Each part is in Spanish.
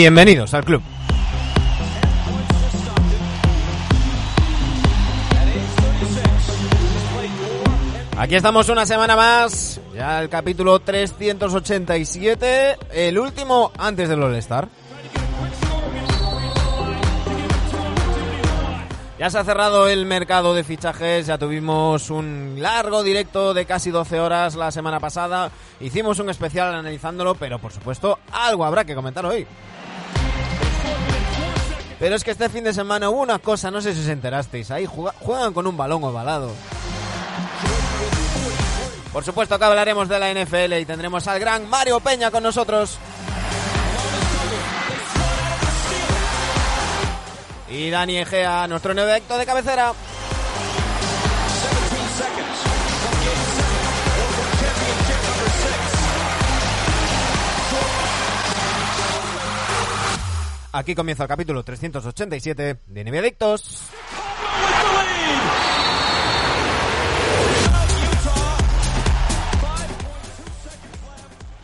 Bienvenidos al club. Aquí estamos una semana más, ya el capítulo 387, el último antes del All-Star. Ya se ha cerrado el mercado de fichajes, ya tuvimos un largo directo de casi 12 horas la semana pasada, hicimos un especial analizándolo, pero por supuesto algo habrá que comentar hoy. Pero es que este fin de semana hubo una cosa, no sé si os enterasteis, ahí juegan con un balón ovalado. Por supuesto que hablaremos de la NFL y tendremos al gran Mario Peña con nosotros. Y Dani Egea, nuestro neoecto de cabecera. Aquí comienza el capítulo 387 de NBA Adictos.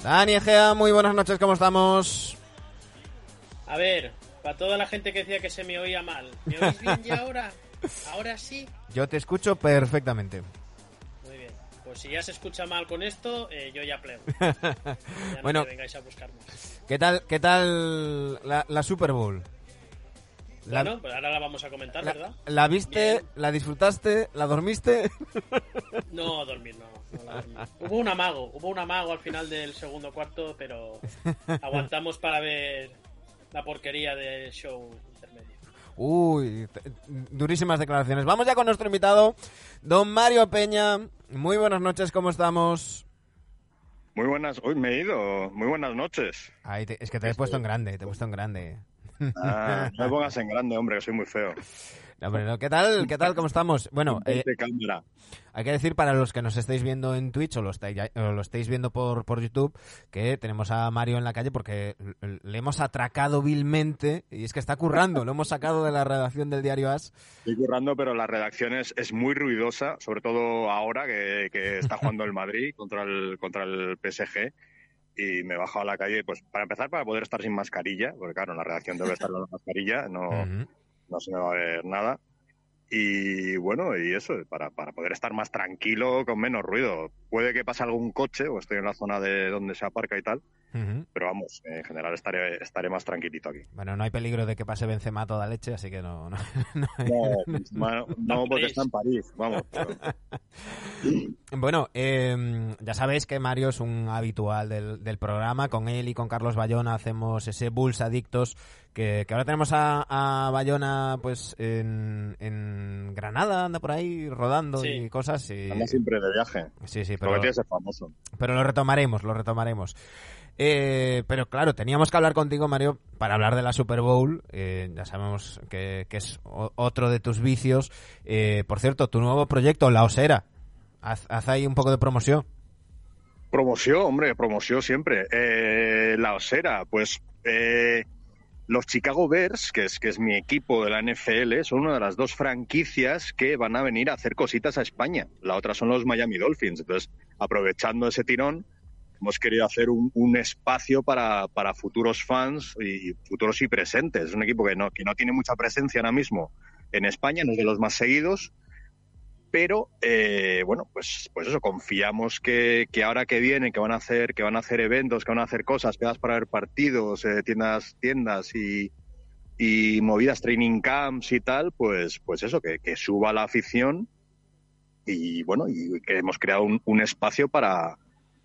Dani Egea, muy buenas noches, ¿cómo estamos? A ver, para toda la gente que decía que se me oía mal, ¿me oís bien ya ahora? ¿Ahora sí? Yo te escucho perfectamente. Muy bien. Pues si ya se escucha mal con esto, eh, yo ya plego. Ya bueno, no me vengáis a. ¿Qué tal, qué tal la, la Super Bowl? La, bueno, pues ahora la vamos a comentar, la, ¿verdad? ¿La viste? Bien. ¿La disfrutaste? ¿La dormiste? No, dormir no. no la dormí. Hubo un amago, hubo un amago al final del segundo cuarto, pero aguantamos para ver la porquería del show intermedio. Uy, durísimas declaraciones. Vamos ya con nuestro invitado, don Mario Peña. Muy buenas noches, ¿cómo estamos? Muy buenas, uy, me he ido. Muy buenas noches. Ay, te, es que te he puesto en grande, te he puesto en grande. Ah, no me pongas en grande, hombre, que soy muy feo. ¿Qué tal? ¿Qué tal? ¿Cómo estamos? Bueno, eh, hay que decir para los que nos estéis viendo en Twitch o lo estáis, o lo estáis viendo por, por YouTube que tenemos a Mario en la calle porque le hemos atracado vilmente y es que está currando, lo hemos sacado de la redacción del diario As. Estoy currando, pero la redacción es, es muy ruidosa, sobre todo ahora que, que está jugando el Madrid contra el, contra el PSG y me he bajado a la calle, pues para empezar, para poder estar sin mascarilla, porque claro, en la redacción debe estar la mascarilla, no, uh -huh. No se me va a ver nada. Y bueno, y eso, para, para poder estar más tranquilo, con menos ruido. Puede que pase algún coche, o estoy en la zona de donde se aparca y tal, uh -huh. pero vamos, en general estaré, estaré más tranquilito aquí. Bueno, no hay peligro de que pase Benzema toda leche, así que no... No, no, no, no porque está en París, vamos. Pero... Bueno, eh, ya sabéis que Mario es un habitual del, del, programa. Con él y con Carlos Bayona hacemos ese Bulls Adictos que, que ahora tenemos a, a Bayona pues en, en, Granada, anda por ahí rodando sí. y cosas. Y... Anda siempre de viaje. Sí, sí, pero, Porque es famoso. pero lo retomaremos, lo retomaremos. Eh, pero claro, teníamos que hablar contigo, Mario, para hablar de la Super Bowl. Eh, ya sabemos que, que, es otro de tus vicios. Eh, por cierto, tu nuevo proyecto, La Osera. Haz, haz ahí un poco de promoción. Promoción, hombre, promoción siempre. Eh, la Osera, pues eh, los Chicago Bears, que es, que es mi equipo de la NFL, son una de las dos franquicias que van a venir a hacer cositas a España. La otra son los Miami Dolphins. Entonces, aprovechando ese tirón, hemos querido hacer un, espacio para, para, futuros fans y futuros y presentes. Es un equipo que no, que no tiene mucha presencia ahora mismo en España, no es de los más seguidos, pero eh, bueno, pues, pues eso, confiamos que, ahora que vienen, que van a hacer, que van a hacer eventos, que van a hacer cosas, quedas para ver partidos, eh, tiendas, tiendas y, movidas, training camps y tal, pues, pues eso, que, que suba la afición y bueno, y que hemos creado un espacio para,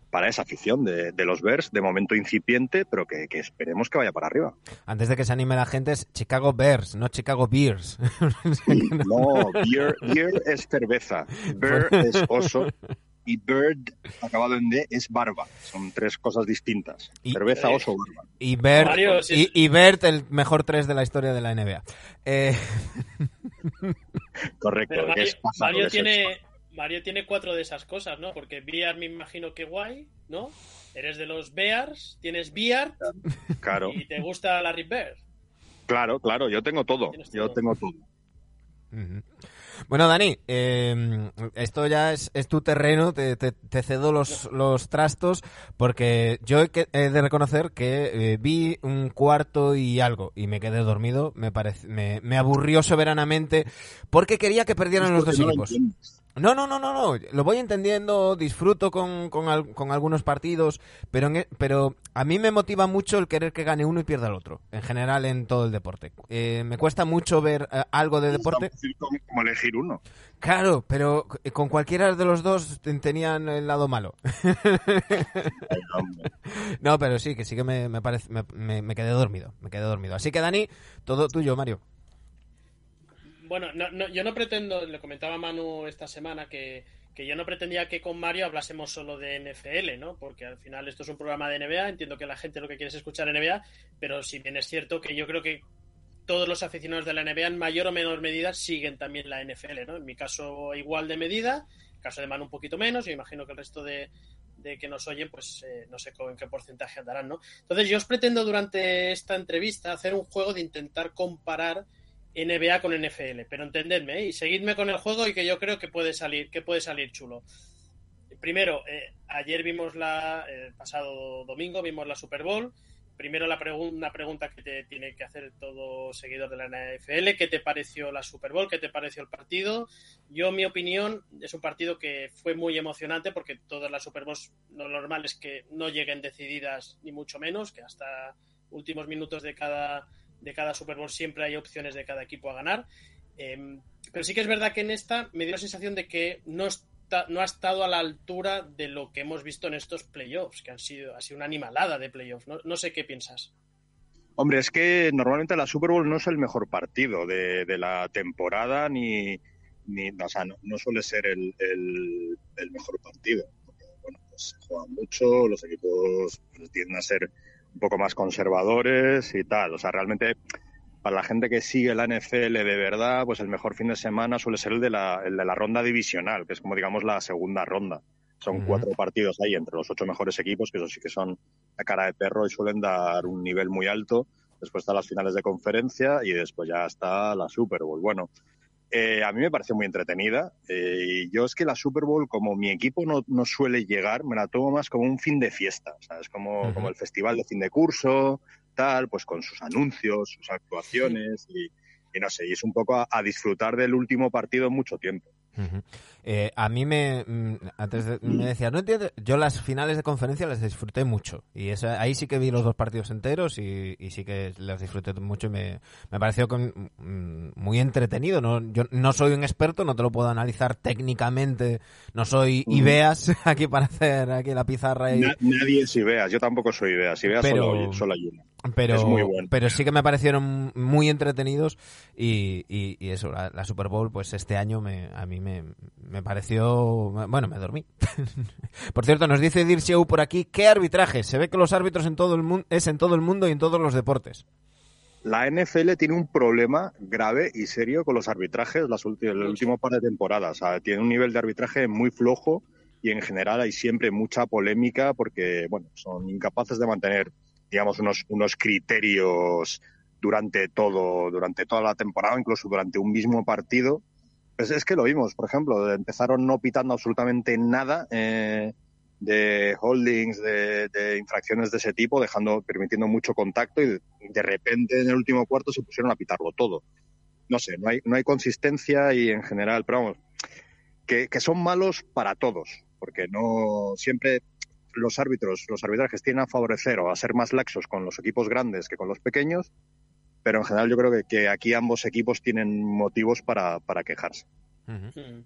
para esa afición de, de, los Bears, de momento incipiente, pero que, que, esperemos que vaya para arriba. Antes de que se anime la gente, es Chicago Bears, no Chicago Beers. no, beer, beer es cerveza, bear es oso y bird, acabado en D, es barba. Son tres cosas distintas. Y, cerveza, oso, barba. Y Bert, Mario, sí. y, y, Bert, el mejor tres de la historia de la NBA. Eh... Correcto. Mario, Mario tiene... Mario tiene cuatro de esas cosas, ¿no? Porque Bear me imagino que guay, ¿no? Eres de los Bears, tienes Beard claro. y te gusta Larry Bear. Claro, claro, yo tengo todo. Yo tengo todo. Uh -huh. Bueno, Dani, eh, esto ya es, tu terreno, te, cedo los, los, trastos, porque yo he, de reconocer que eh, vi un cuarto y algo y me quedé dormido, me, parece, me, me aburrió soberanamente, porque quería que perdieran los dos equipos. No, no, no, no, no. Lo voy entendiendo, disfruto con, con, con algunos partidos, pero, e, pero a mí me motiva mucho el querer que gane uno y pierda el otro, en general en todo el deporte. Eh, me cuesta mucho ver eh, algo de deporte. Como elegir uno. Claro, pero con cualquiera de los dos tenían el lado malo. no, pero sí, que sí que me, me, parece, me, me quedé dormido, me quedé dormido. Así que Dani, todo tuyo, Mario. Bueno, no, yo no pretendo, le comentaba Manu esta semana que, yo no pretendía que con Mario hablásemos solo de NFL, ¿no? Porque al final esto es un programa de NBA, entiendo que la gente lo que quiere es escuchar NBA, pero si bien es cierto que yo creo que todos los aficionados de la NBA en mayor o menor medida siguen también la NFL, ¿no? En mi caso igual de medida, en el caso de Manu un poquito menos, yo imagino que el resto de, que nos oyen, pues eh, no sé en qué porcentaje andarán, ¿no? Entonces yo os pretendo durante esta entrevista hacer un juego de intentar comparar NBA con NFL, pero entendedme ¿eh? y seguidme con el juego y que yo creo que puede salir, que puede salir chulo. Primero, eh, ayer vimos la, el pasado domingo vimos la Super Bowl. Primero la una pregunta que te tiene que hacer todo seguidor de la NFL, ¿qué te pareció la Super Bowl? ¿Qué te pareció el partido? Yo, mi opinión, es un partido que fue muy emocionante porque todas las Super Bowls lo normal es que no lleguen decididas ni mucho menos, que hasta últimos minutos de cada de cada Super Bowl siempre hay opciones de cada equipo a ganar. Em, pero sí que es verdad que en esta me dio la sensación de que no, está, no ha estado a la altura de lo que hemos visto en estos playoffs, que han sido, ha sido una animalada de playoffs. No, sé qué piensas. Hombre, es que normalmente la Super Bowl no es el mejor partido de, la temporada, ni, ni o sea, no, suele ser el, el, mejor partido. Porque, bueno, pues se juega mucho, los equipos tienden a ser un poco más conservadores y tal. O sea, realmente para la gente que sigue la NFL de verdad, pues el mejor fin de semana suele ser el de la, el de la ronda divisional, que es como digamos la segunda ronda. Son cuatro partidos ahí entre los ocho mejores equipos, que eso sí que son la cara de perro y suelen dar un nivel muy alto. Después están las finales de conferencia y después ya está la Super Bowl. Bueno, eh, a mí me parece muy entretenida. Eh, y yo es que la Super Bowl, como mi equipo no, no, suele llegar, me la tomo más como un fin de fiesta. O sea, es como, como el festival de fin de curso, tal, pues con sus anuncios, sus actuaciones y, y no sé, y es un poco a, disfrutar del último partido en mucho tiempo. Eh, a mí me mm, antes me decía no entiendo yo las finales de conferencia las disfruté mucho y ahí sí que vi los dos partidos enteros y, sí que las disfruté mucho y me, me pareció con, mm, muy entretenido. No yo no soy un experto no te lo puedo analizar técnicamente no soy Ibeas aquí para hacer aquí la pizarra y... nadie es Ibeas yo tampoco soy Ibeas Ibeas solo, solo hay uno pero, pero sí que me parecieron muy entretenidos y, y, eso, la, Super Bowl, pues este año me, a mí me, me pareció... Bueno, me dormí. por cierto, nos dice Dirceu por aquí, ¿qué arbitraje? Se ve que los árbitros en todo el mundo es en todo el mundo y en todos los deportes. La NFL tiene un problema grave y serio con los arbitrajes las últimas, el último par de temporadas. tiene un nivel de arbitraje muy flojo y en general hay siempre mucha polémica porque, bueno, son incapaces de mantener digamos, unos, unos criterios durante todo, durante toda la temporada, incluso durante un mismo partido. Pues es que lo vimos, por ejemplo, empezaron no pitando absolutamente nada eh, de holdings, de, infracciones de ese tipo, dejando, permitiendo mucho contacto y de, repente en el último cuarto se pusieron a pitarlo todo. No sé, no hay, no hay consistencia y en general, pero vamos, que, que son malos para todos, porque no siempre los árbitros, los arbitrajes tienen a favorecer o a ser más laxos con los equipos grandes que con los pequeños, pero en general yo creo que, aquí ambos equipos tienen motivos para, quejarse. Mm.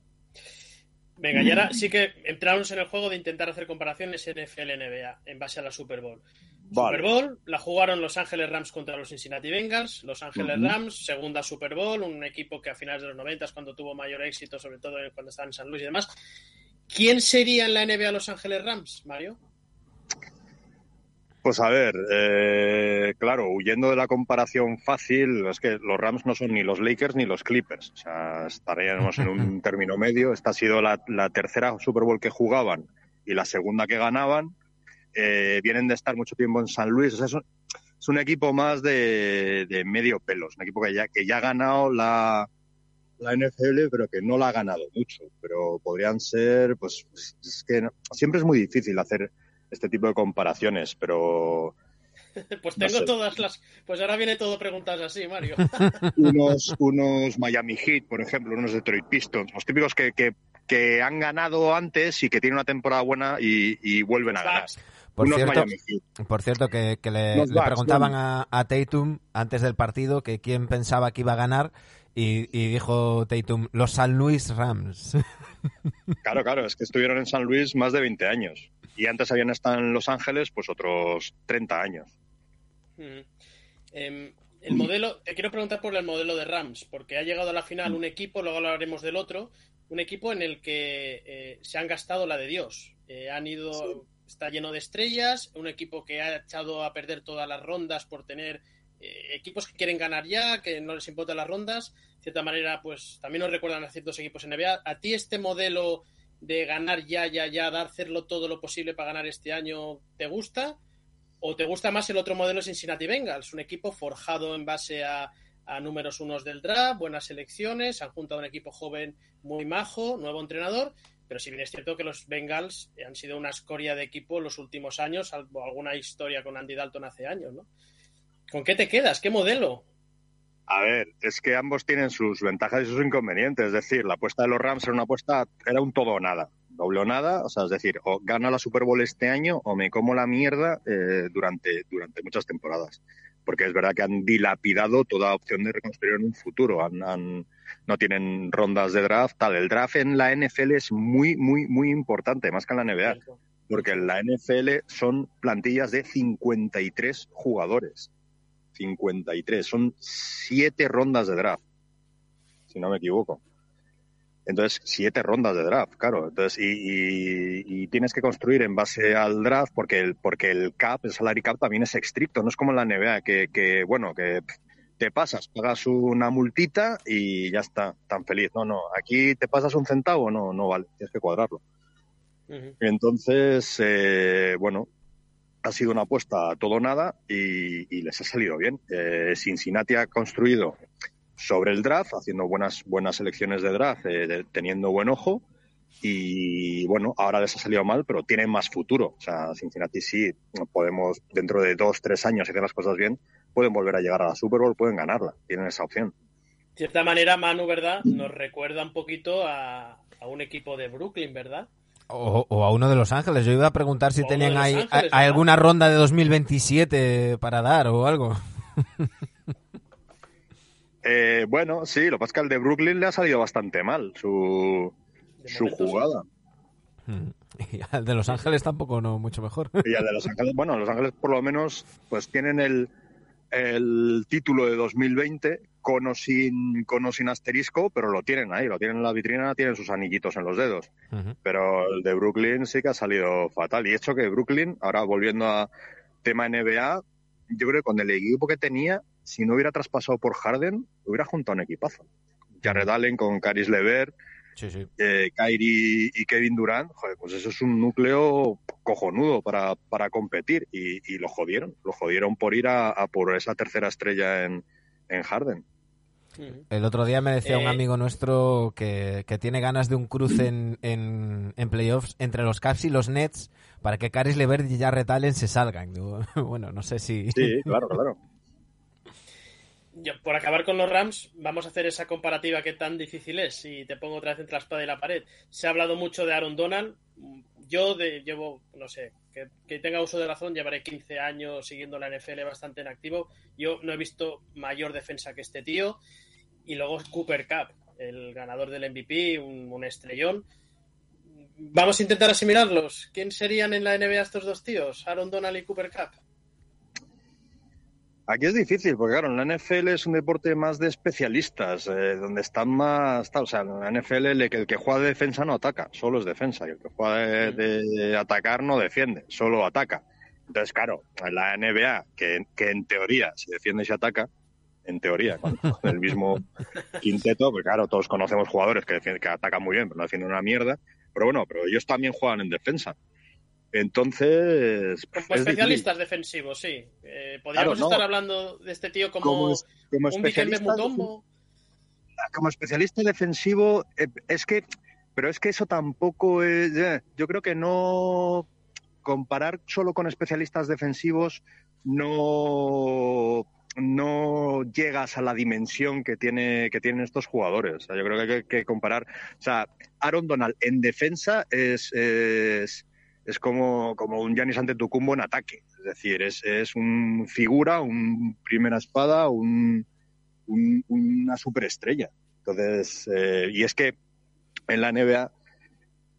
Venga, y ahora sí que entramos en el juego de intentar hacer comparaciones NFL-NBA en base a la Super Bowl. Super Bowl la jugaron Los Ángeles Rams contra los Cincinnati Bengals. Los Ángeles Rams, segunda Super Bowl, un equipo que a finales de los 90 cuando tuvo mayor éxito, sobre todo cuando estaba en San Luis y demás. ¿Quién sería en la NBA Los Ángeles Rams, Mario? Pues a ver, eh, claro, huyendo de la comparación fácil, es que los Rams no son ni los Lakers ni los Clippers. O sea, estaríamos en un término medio. Esta ha sido la, tercera Super Bowl que jugaban y la segunda que ganaban. Eh, vienen de estar mucho tiempo en San Luis. O sea, es un, equipo más de, medio pelo. Es un equipo que ya, que ya ha ganado la, la NFL, pero que no la ha ganado mucho. Pero podrían ser, pues, es que siempre es muy difícil hacer este tipo de comparaciones, pero pues tengo todas las. Pues ahora viene todo preguntas así, Mario. unos, unos Miami Heat, por ejemplo, unos Detroit Pistons, los típicos que, que, que han ganado antes y que tienen una temporada buena y, vuelven a ganar. Por cierto, por cierto, que, le, preguntaban a, a, Tatum antes del partido que quién pensaba que iba a ganar y, dijo Tatum, los San Luis Rams. Claro, claro, es que estuvieron en San Luis más de 20 años y antes habían estado en Los Ángeles pues otros 30 años. Em, el modelo, te quiero preguntar por el modelo de Rams, porque ha llegado a la final un equipo, luego hablaremos del otro, un equipo en el que eh, se han gastado la de Dios. Eh, han ido, está lleno de estrellas, un equipo que ha echado a perder todas las rondas por tener eh, equipos que quieren ganar ya, que no les importan las rondas. De cierta manera, pues también nos recuerdan a ciertos equipos en NBA. ¿A ti este modelo de ganar ya, ya, ya, dar, hacerlo todo lo posible para ganar este año, te gusta? ¿O te gusta más el otro modelo Cincinnati Bengals? Un equipo forjado en base a, números unos del draft, buenas selecciones, han juntado un equipo joven muy majo, nuevo entrenador, pero si bien es cierto que los Bengals han sido una escoria de equipo los últimos años, salvo alguna historia con Andy Dalton hace años, ¿no? ¿Con qué te quedas? ¿Qué modelo? A ver, es que ambos tienen sus ventajas y sus inconvenientes. Es decir, la apuesta de los Rams era una apuesta, era un todo o nada doble o nada, o sea, es decir, o gano la Super Bowl este año o me como la mierda eh, durante, durante muchas temporadas. Porque es verdad que han dilapidado toda opción de reconstruir en un futuro. Han, no tienen rondas de draft, tal. El draft en la NFL es muy, muy, muy importante, más que en la NBA. Porque en la NFL son plantillas de 53 jugadores. 53. Son siete rondas de draft, si no me equivoco. Entonces, siete rondas de draft, claro. Entonces, y, tienes que construir en base al draft porque el, porque el cap, el salary cap también es estricto. No es como en la NBA, que, que bueno, que te pasas, pagas una multita y ya está, tan feliz. No, no, aquí te pasas un centavo, no, no vale, tienes que cuadrarlo. Entonces, eh, bueno, ha sido una apuesta a todo nada y, les ha salido bien. Eh, Cincinnati ha construido sobre el draft, haciendo buenas, buenas selecciones de draft, eh, teniendo buen ojo. Y bueno, ahora les ha salido mal, pero tienen más futuro. O sea, Cincinnati sí, podemos, dentro de dos, tres años, si hacen las cosas bien, pueden volver a llegar a la Super Bowl, pueden ganarla. Tienen esa opción. De cierta manera, Manu, ¿verdad? Nos recuerda un poquito a, un equipo de Brooklyn, ¿verdad? O, a uno de Los Ángeles. Yo iba a preguntar si tenían ahí alguna ronda de 2027 para dar o algo. Eh, bueno, sí, lo que pasa es que al de Brooklyn le ha salido bastante mal su, su jugada. Y al de Los Ángeles tampoco, no, mucho mejor. Y al de Los Ángeles, bueno, Los Ángeles por lo menos pues tienen el, el título de 2020 con o, sin, con sin asterisco, pero lo tienen ahí, lo tienen en la vitrina, tienen sus anillitos en los dedos. Pero el de Brooklyn sí que ha salido fatal. Y hecho que Brooklyn, ahora volviendo a tema NBA, yo creo que con el equipo que tenía si no hubiera traspasado por Harden, hubiera juntado un equipazo. Jared Allen con Caris Lever, eh, Kyrie y Kevin Durant, joder, pues eso es un núcleo cojonudo para, para competir y, lo jodieron, lo jodieron por ir a, por esa tercera estrella en, en Harden. El otro día me decía un eh, amigo nuestro que, tiene ganas de un cruce en, en, playoffs entre los Cavs y los Nets para que Caris Levert y Jared Allen se salgan. bueno, no sé si... Sí, claro, claro por acabar con los Rams, vamos a hacer esa comparativa que tan difícil es. Y te pongo otra vez entre la espada y la pared. Se ha hablado mucho de Aaron Donald. Yo de, llevo, no sé, que, tenga uso de razón, llevaré 15 años siguiendo la NFL bastante en activo. Yo no he visto mayor defensa que este tío. Y luego Cooper Cup, el ganador del MVP, un, un estrellón. Vamos a intentar asimilarlos. ¿Quién serían en la NBA estos dos tíos? Aaron Donald y Cooper Cup. Aquí es difícil, porque claro, en la NFL es un deporte más de especialistas, eh, donde están más, o sea, en la NFL el, el, que juega de defensa no ataca, solo es defensa, y el que juega de, atacar no defiende, solo ataca. Entonces, claro, en la NBA, que, que en teoría se defiende y se ataca, en teoría, con el mismo quinteto, pues claro, todos conocemos jugadores que, que atacan muy bien, pero no defienden una mierda, pero bueno, pero ellos también juegan en defensa. Entonces. Como especialistas defensivos, sí. Eh, podríamos estar hablando de este tío como, un Mutombo. como especialista defensivo, eh, es que, pero es que eso tampoco es, eh, yo creo que no comparar solo con especialistas defensivos no no llegas a la dimensión que tiene que tienen estos jugadores. yo creo que hay que comparar. O sea, Aaron Donald en defensa es, es, como, como un Giannis Antetokounmpo en ataque. Es decir, es, es un figura, un primera espada, un, una superestrella. Entonces, eh, y es que en la NBA,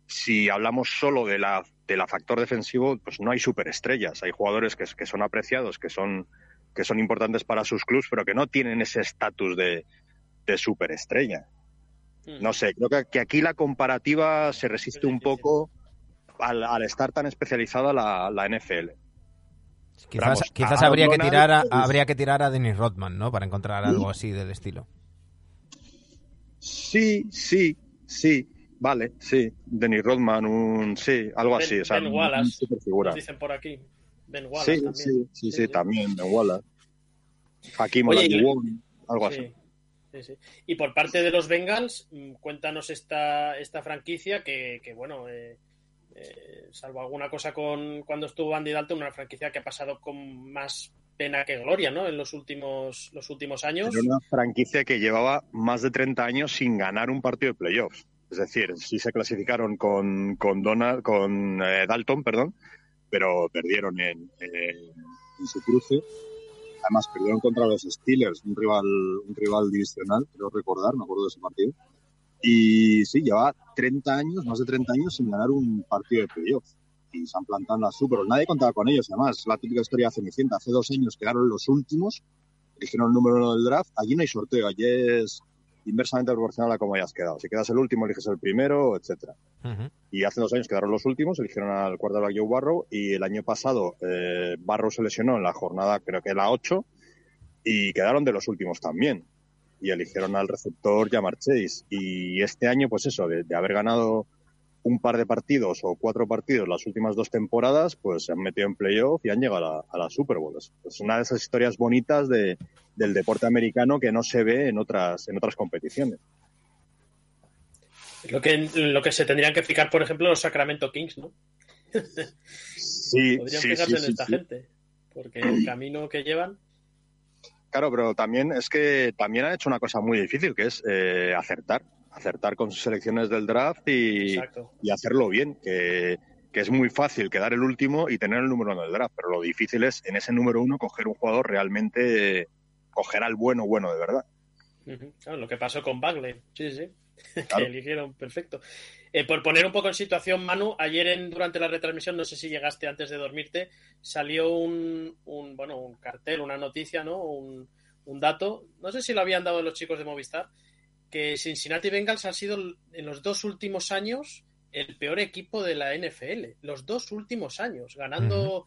si hablamos solo de la, de la factor defensivo, pues no hay superestrellas. Hay jugadores que son apreciados, que son que son importantes para sus clubes, pero que no tienen ese estatus de, de superestrella. Hmm. No sé, creo que, aquí la comparativa se resiste un poco al, estar tan especializada la, la NFL. Quizás, quizás habría, que tirar a, habría que tirar a Dennis Rodman, ¿no? Para encontrar algo así del estilo. Sí, sí, sí. Vale, sí. Dennis Rodman, un. Sí, algo así. O sea, ben Wallace, nos dicen por aquí. Ben Wallace sí, también. Sí, sí, sí, también, Ben Wallace. Hakim algo así. Sí, sí. Y por parte de los Bengals, mm, cuéntanos esta, esta franquicia que, que bueno, eh, eh, salvo alguna cosa con cuando estuvo Andy Dalton, una franquicia que ha pasado con más pena que gloria, ¿no? En los últimos, los últimos años. Era una franquicia que llevaba más de 30 años sin ganar un partido de playoffs. Es decir, sí se clasificaron con, con, Donald, con eh, Dalton, perdón, pero perdieron en, en, su cruce. Además, perdieron contra los Steelers, un rival, un rival divisional, creo recordar, me acuerdo de ese partido. Y sí, lleva 30 años, más de 30 años sin ganar un partido de playoff. Y se han plantado en la Super Nadie contaba con ellos, además. La típica historia de Cenicienta. Hace dos años quedaron los últimos, eligieron el número uno del draft. Allí no hay sorteo, allí es inversamente proporcional a cómo hayas quedado. Si quedas el último, eliges el primero, etcétera. Y hace dos años quedaron los últimos, eligieron al quarterback Joe Barrow y el año pasado eh, Barrow se lesionó en la jornada, creo que la 8, y quedaron de los últimos también. Y eligieron al receptor Jamar Chase. Y este año, pues eso, de, haber ganado un par de partidos o cuatro partidos las últimas dos temporadas, pues se han metido en playoff y han llegado a la, Super Bowl. Es una de esas historias bonitas de, del deporte americano que no se ve en otras, en otras competiciones. Lo que, lo que se tendrían que fijar, por ejemplo, los Sacramento Kings, ¿no? Sí, Podrían sí, fijarse sí, en esta gente, porque el camino que llevan. Claro, pero también es que también han hecho una cosa muy difícil, que es eh, acertar, acertar con sus selecciones del draft y, y hacerlo bien, que, que, es muy fácil quedar el último y tener el número uno del draft, pero lo difícil es en ese número uno coger un jugador realmente coger al bueno, bueno de verdad. lo que pasó con Bagley, sí, sí, que eligieron perfecto. Eh, por poner un poco en situación, Manu, ayer en, durante la retransmisión, no sé si llegaste antes de dormirte, salió un, un bueno, un cartel, una noticia, ¿no? Un, un, dato, no sé si lo habían dado los chicos de Movistar, que Cincinnati Bengals han sido en los dos últimos años el peor equipo de la NFL, los dos últimos años, ganando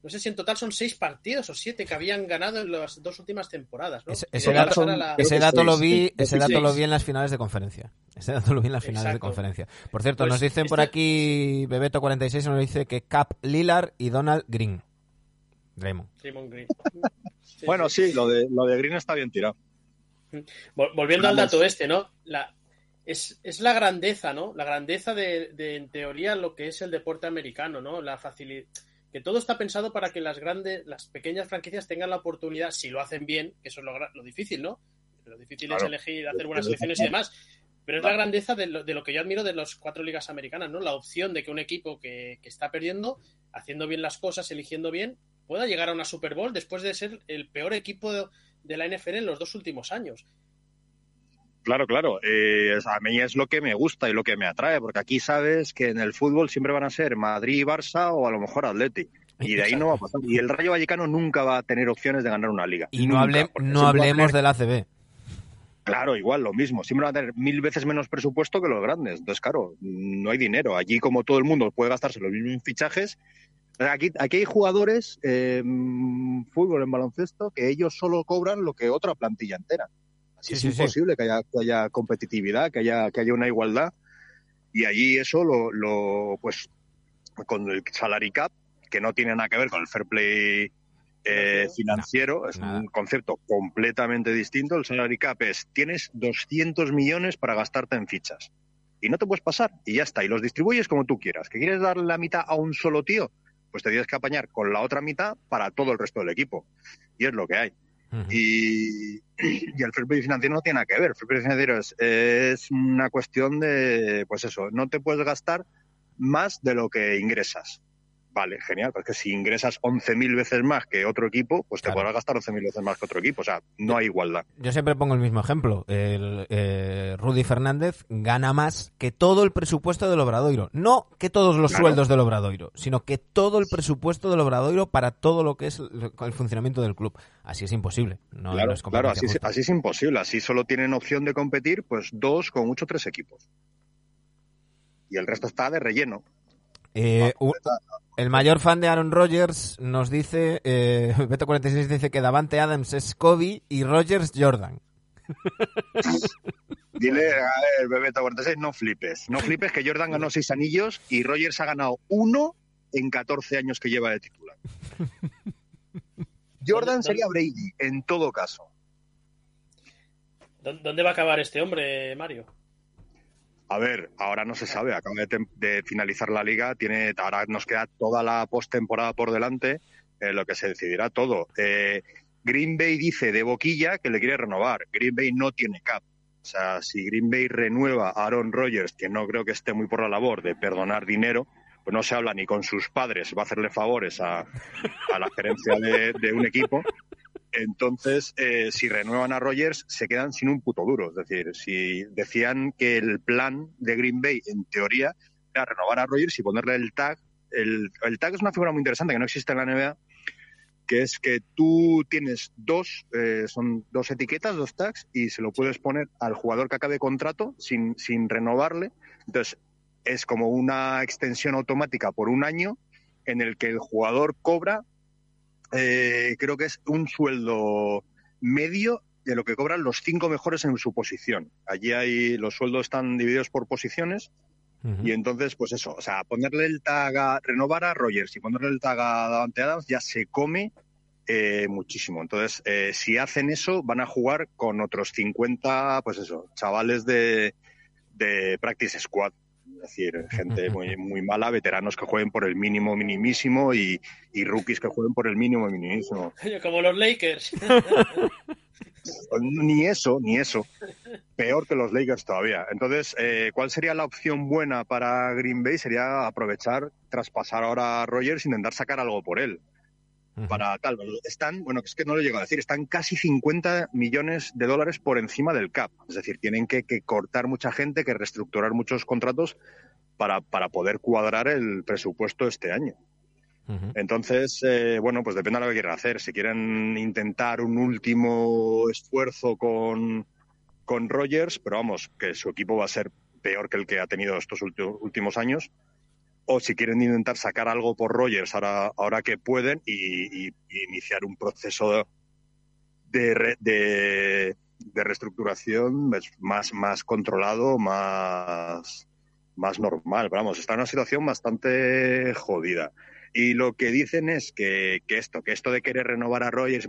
no sé si en total son seis partidos o siete que habían ganado en las dos últimas temporadas. ¿no? Ese, dato, lo vi, ese dato lo vi en las finales de conferencia. Ese dato lo vi en las finales de conferencia. Por cierto, pues nos dicen por este aquí Bebeto46 nos dice que Cap Lillard y Donald Green. Raymond. Green. bueno, sí, lo de lo de Green está bien tirado. Volviendo al dato este, ¿no? La, es, es, la grandeza, ¿no? La grandeza de, de, en teoría, lo que es el deporte americano, ¿no? La facilidad que todo está pensado para que las grandes, las pequeñas franquicias tengan la oportunidad, si lo hacen bien, que eso es lo, difícil, ¿no? Lo difícil es elegir, hacer buenas elecciones y demás. Pero es la grandeza de lo, de lo, que yo admiro de las cuatro ligas americanas, ¿no? La opción de que un equipo que, que, está perdiendo, haciendo bien las cosas, eligiendo bien, pueda llegar a una Super Bowl después de ser el peor equipo de, de la NFL en los dos últimos años. Claro, claro. Eh, a mí es lo que me gusta y lo que me atrae, porque aquí sabes que en el fútbol siempre van a ser Madrid y Barça o a lo mejor Atleti. Y de ahí no va a pasar. Y el Rayo Vallecano nunca va a tener opciones de ganar una liga. Y no, no hablemos del ACB. Claro, igual, lo mismo. Siempre va a tener mil veces menos presupuesto que los grandes. Entonces, claro, no hay dinero. Allí, como todo el mundo puede gastarse los mismos fichajes, aquí, aquí hay jugadores en fútbol, en baloncesto, que ellos solo cobran lo que otra plantilla entera. Así es imposible Que, haya, que haya competitividad, que haya, que haya una igualdad. Y allí eso lo, lo, pues, con el salary cap, que no tiene nada que ver con el fair play eh, financiero, es un concepto completamente distinto. El salary cap es, tienes 200 millones para gastarte en fichas. Y no te puedes pasar, y ya está. Y los distribuyes como tú quieras. ¿Que quieres dar la mitad a un solo tío? Pues te tienes que apañar con la otra mitad para todo el resto del equipo. Y es lo que hay. y, y, el fair play financiero no tiene nada que ver. El fair play financiero es, es una cuestión de, pues eso, no te puedes gastar más de lo que ingresas. Vale, genial, porque si ingresas 11.000 veces más que otro equipo, pues te podrás gastar 11.000 veces más que otro equipo. O sea, no hay igualdad. Yo siempre pongo el mismo ejemplo. El, eh, Rudy Fernández gana más que todo el presupuesto del Obradoiro. No que todos los sueldos del Obradoiro, sino que todo el presupuesto del Obradoiro para todo lo que es el, funcionamiento del club. Así es imposible. No, claro, es claro así, así es imposible. Así solo tienen opción de competir pues dos, con mucho tres equipos. Y el resto está de relleno. Eh, el mayor fan de Aaron Rodgers nos dice, eh, Beto46 dice que Davante Adams es Kobe y Rodgers Jordan. Dile a ver, Beto46, no flipes. No flipes que Jordan ganó seis anillos y Rodgers ha ganado uno en 14 años que lleva de titular. Jordan sería Brady, en todo caso. ¿Dónde va a acabar este hombre, Mario? A ver, ahora no se sabe, acaba de, finalizar la liga, tiene, ahora nos queda toda la postemporada por delante, lo que se decidirá todo. Eh, Green Bay dice de boquilla que le quiere renovar. Green Bay no tiene cap. O sea, si Green Bay renueva a Aaron Rodgers, que no creo que esté muy por la labor de perdonar dinero, pues no se habla ni con sus padres, va a hacerle favores a, la gerencia de un equipo. Entonces, eh, si renuevan a Rogers, se quedan sin un puto duro. Es decir, si decían que el plan de Green Bay, en teoría, era renovar a Rogers y ponerle el tag. El, tag es una figura muy interesante que no existe en la NBA, que es que tú tienes dos, eh, son dos etiquetas, dos tags, y se lo puedes poner al jugador que acabe contrato sin, sin renovarle. Entonces, es como una extensión automática por un año en el que el jugador cobra eh, creo que es un sueldo medio de lo que cobran los cinco mejores en su posición. Allí hay los sueldos están divididos por posiciones y entonces pues eso, o sea, ponerle el tag a renovar a Rogers y ponerle el tag a Davante Adams ya se come eh, muchísimo. Entonces, eh, si hacen eso, van a jugar con otros 50, pues eso, chavales de, de Practice Squad es decir, gente muy, muy mala, veteranos que jueguen por el mínimo minimísimo y, rookies que jueguen por el mínimo minimísimo. Como los Lakers. ni eso, ni eso. Peor que los Lakers todavía. Entonces, eh, ¿cuál sería la opción buena para Green Bay? Sería aprovechar, traspasar ahora a Rogers e intentar sacar algo por él para tal. Están, bueno, es que no lo llego a decir, están casi 50 millones de dólares por encima del CAP. Es decir, tienen que, cortar mucha gente, que reestructurar muchos contratos para, para poder cuadrar el presupuesto este año. Entonces, eh, bueno, pues depende de lo que quieran hacer. Si quieren intentar un último esfuerzo con, con Rogers, pero vamos, que su equipo va a ser peor que el que ha tenido estos últimos años, o si quieren intentar sacar algo por Rogers ahora, ahora que pueden y, iniciar un proceso de, de, reestructuración pues, más, más controlado, más, más normal. vamos, está en una situación bastante jodida. Y lo que dicen es que, esto, que esto de querer renovar a Rogers,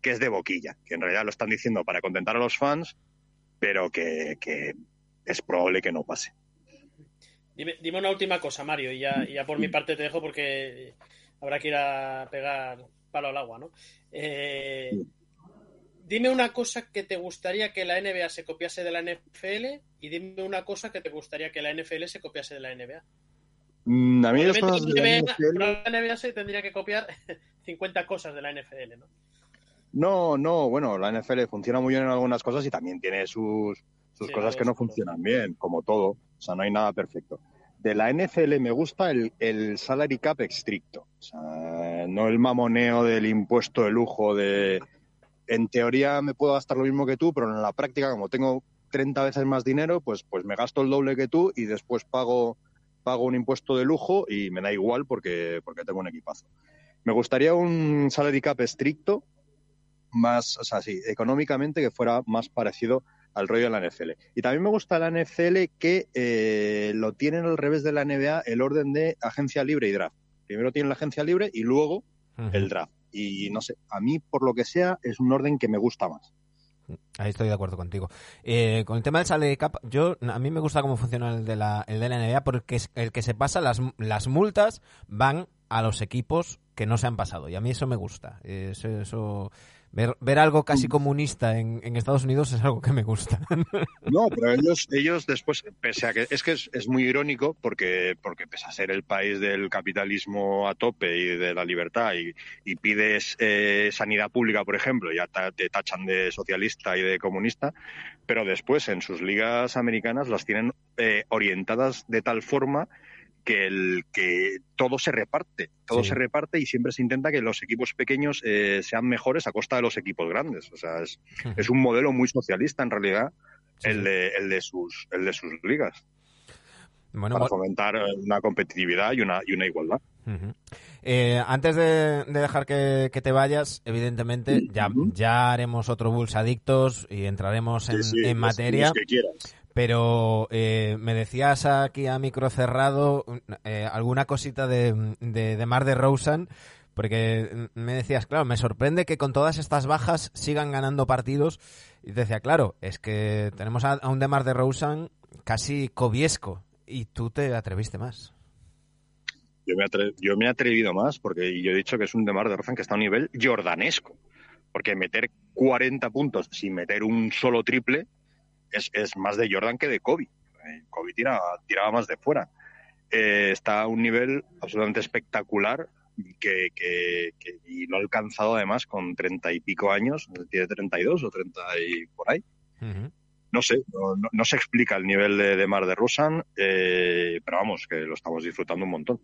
que es de boquilla, que en realidad lo están diciendo para contentar a los fans, pero que es probable que no pase. Dime, una última cosa, Mario, y ya, por mi parte te dejo porque habrá que ir a pegar palo al agua, ¿no? Eh, dime una cosa que te gustaría que la NBA se copiase de la NFL y dime una cosa que te gustaría que la NFL se copiase de la NBA. Mm, a mí la, NBA, se tendría que copiar 50 cosas de la NFL, ¿no? No, no, bueno, la NFL funciona muy bien en algunas cosas y también tiene sus, sus cosas que no funcionan bien, como todo. O sea, no hay nada perfecto. De la NFL me gusta el, el salary cap estricto. O sea, no el mamoneo del impuesto de lujo de... En teoría me puedo gastar lo mismo que tú, pero en la práctica, como tengo 30 veces más dinero, pues, pues me gasto el doble que tú y después pago, pago un impuesto de lujo y me da igual porque, porque tengo un equipazo. Me gustaría un salary cap estricto, más, o sea, sí, económicamente que fuera más parecido al rollo de la NFL. Y también me gusta la NFL que eh, lo tienen al revés de la NBA el orden de agencia libre y draft. Primero tienen la agencia libre y luego el draft. y no sé, a mí por lo que sea es un orden que me gusta más. Ahí estoy de acuerdo contigo. Eh, con el tema del salary cap, yo a mí me gusta cómo funciona el de la, el de la NBA porque es el que se pasa las, las multas van a los equipos que no se han pasado y a mí eso me gusta. Eso, eso Ver, ver algo casi comunista en, en, Estados Unidos es algo que me gusta. No, pero ellos, ellos después, pese a que es que es, es, muy irónico porque, porque pese a ser el país del capitalismo a tope y de la libertad y, y pides eh, sanidad pública, por ejemplo, ya te tachan de socialista y de comunista, pero después en sus ligas americanas las tienen eh, orientadas de tal forma que el que todo se reparte, todo sí. se reparte y siempre se intenta que los equipos pequeños eh, sean mejores a costa de los equipos grandes. O sea, es, uh -huh. es un modelo muy socialista en realidad sí. el, de, el, de sus, el de sus ligas. Bueno, para fomentar una competitividad y una, y una igualdad. Uh -huh. eh, antes de, de dejar que, que, te vayas, evidentemente, uh -huh. ya, ya haremos otro Bulls Adictos y entraremos en, sí, en materia. Los que quieras. Pero eh, me decías aquí a micro cerrado eh, alguna cosita de, de, Mar de Rosen, porque me decías, claro, me sorprende que con todas estas bajas sigan ganando partidos. Y te decía, claro, es que tenemos a, a un Demar de Rosen casi cobiesco y tú te atreviste más. Yo me, yo me he atrevido más porque yo he dicho que es un Demar de Rosen que está a un nivel jordanesco. Porque meter 40 puntos sin meter un solo triple es, es, más de Jordan que de Kobe. Eh, Kobe tiraba, tiraba más de fuera. Eh, está a un nivel absolutamente espectacular que, que, que, y lo ha alcanzado además con treinta y pico años, tiene 32 o 30 y por ahí. Uh -huh. No sé, no, no, no, se explica el nivel de, de Mar de Rosan, eh, pero vamos, que lo estamos disfrutando un montón.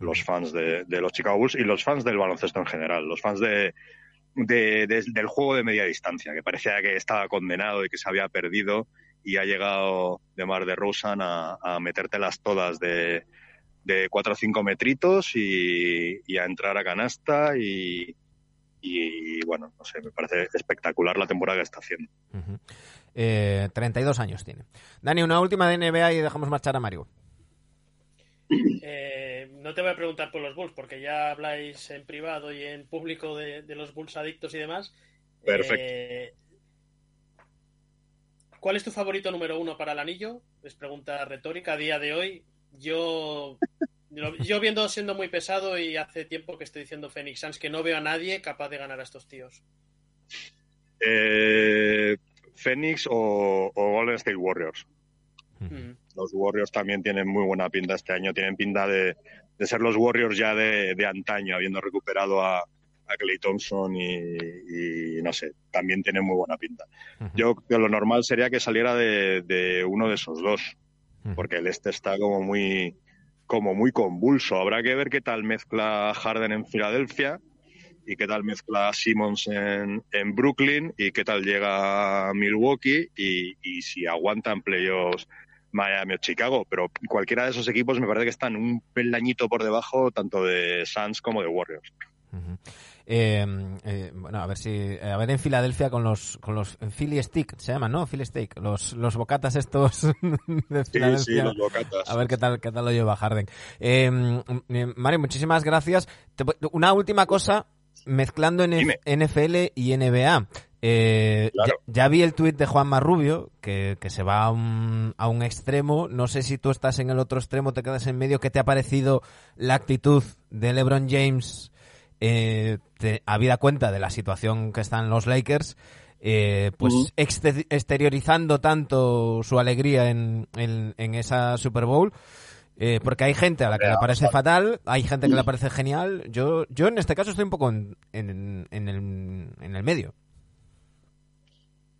Los fans de, de, los Chicago Bulls y los fans del baloncesto en general, los fans de, de, de, del juego de media distancia, que parecía que estaba condenado y que se había perdido y ha llegado de Mar de Rosan a, a metértelas todas de, de 4 o 5 metritos y, y, a entrar a canasta y, y, bueno, no sé, me parece espectacular la temporada que está haciendo. Uh -huh. eh, 32 años tiene. Dani, una última de NBA y dejamos marchar a Mario. Eh, no te voy a preguntar por los Bulls, porque ya habláis en privado y en público de, de los Bulls adictos y demás. Perfecto. Eh, ¿Cuál es tu favorito número uno para el anillo? Es pregunta retórica a día de hoy. Yo, yo viendo siendo muy pesado y hace tiempo que estoy diciendo Phoenix Suns que no veo a nadie capaz de ganar a estos tíos. Eh, Phoenix o, o Golden State Warriors. Mm. Los Warriors también tienen muy buena pinta este año, tienen pinta de, de ser los Warriors ya de, de antaño, habiendo recuperado a, a Clay Thompson y, y, no sé, también tienen muy buena pinta. Uh -huh. Yo que lo normal sería que saliera de, de uno de esos dos, uh -huh. porque el este está como muy como muy convulso. Habrá que ver qué tal mezcla Harden en Filadelfia y qué tal mezcla Simmons en, en Brooklyn y qué tal llega Milwaukee y, y si aguantan playoffs Miami o Chicago, pero cualquiera de esos equipos me parece que están un peldañito por debajo tanto de Suns como de Warriors. Uh -huh. eh, eh, bueno, a ver si a ver en Filadelfia con los con los Philly Stick se llaman, ¿no? Philly Steak, los los bocatas estos de Filadelfia. Sí, sí, los bocatas. A ver qué tal qué tal lo lleva Harden. Eh, Mario, muchísimas gracias. Una última cosa mezclando en. NFL y NBA. Eh, claro. ya, ya, vi el tuit de Juan Marrubio, que, que se va a un, a un, extremo. No sé si tú estás en el otro extremo, te quedas en medio. ¿Qué te ha parecido la actitud de LeBron James, eh, te, habida cuenta de la situación que están los Lakers? Eh, pues uh -huh. exteriorizando tanto su alegría en, en, en esa Super Bowl. Eh, porque hay gente a la que le parece fatal, hay gente que le parece genial. Yo, yo en este caso estoy un poco en, en, en, el, en el medio.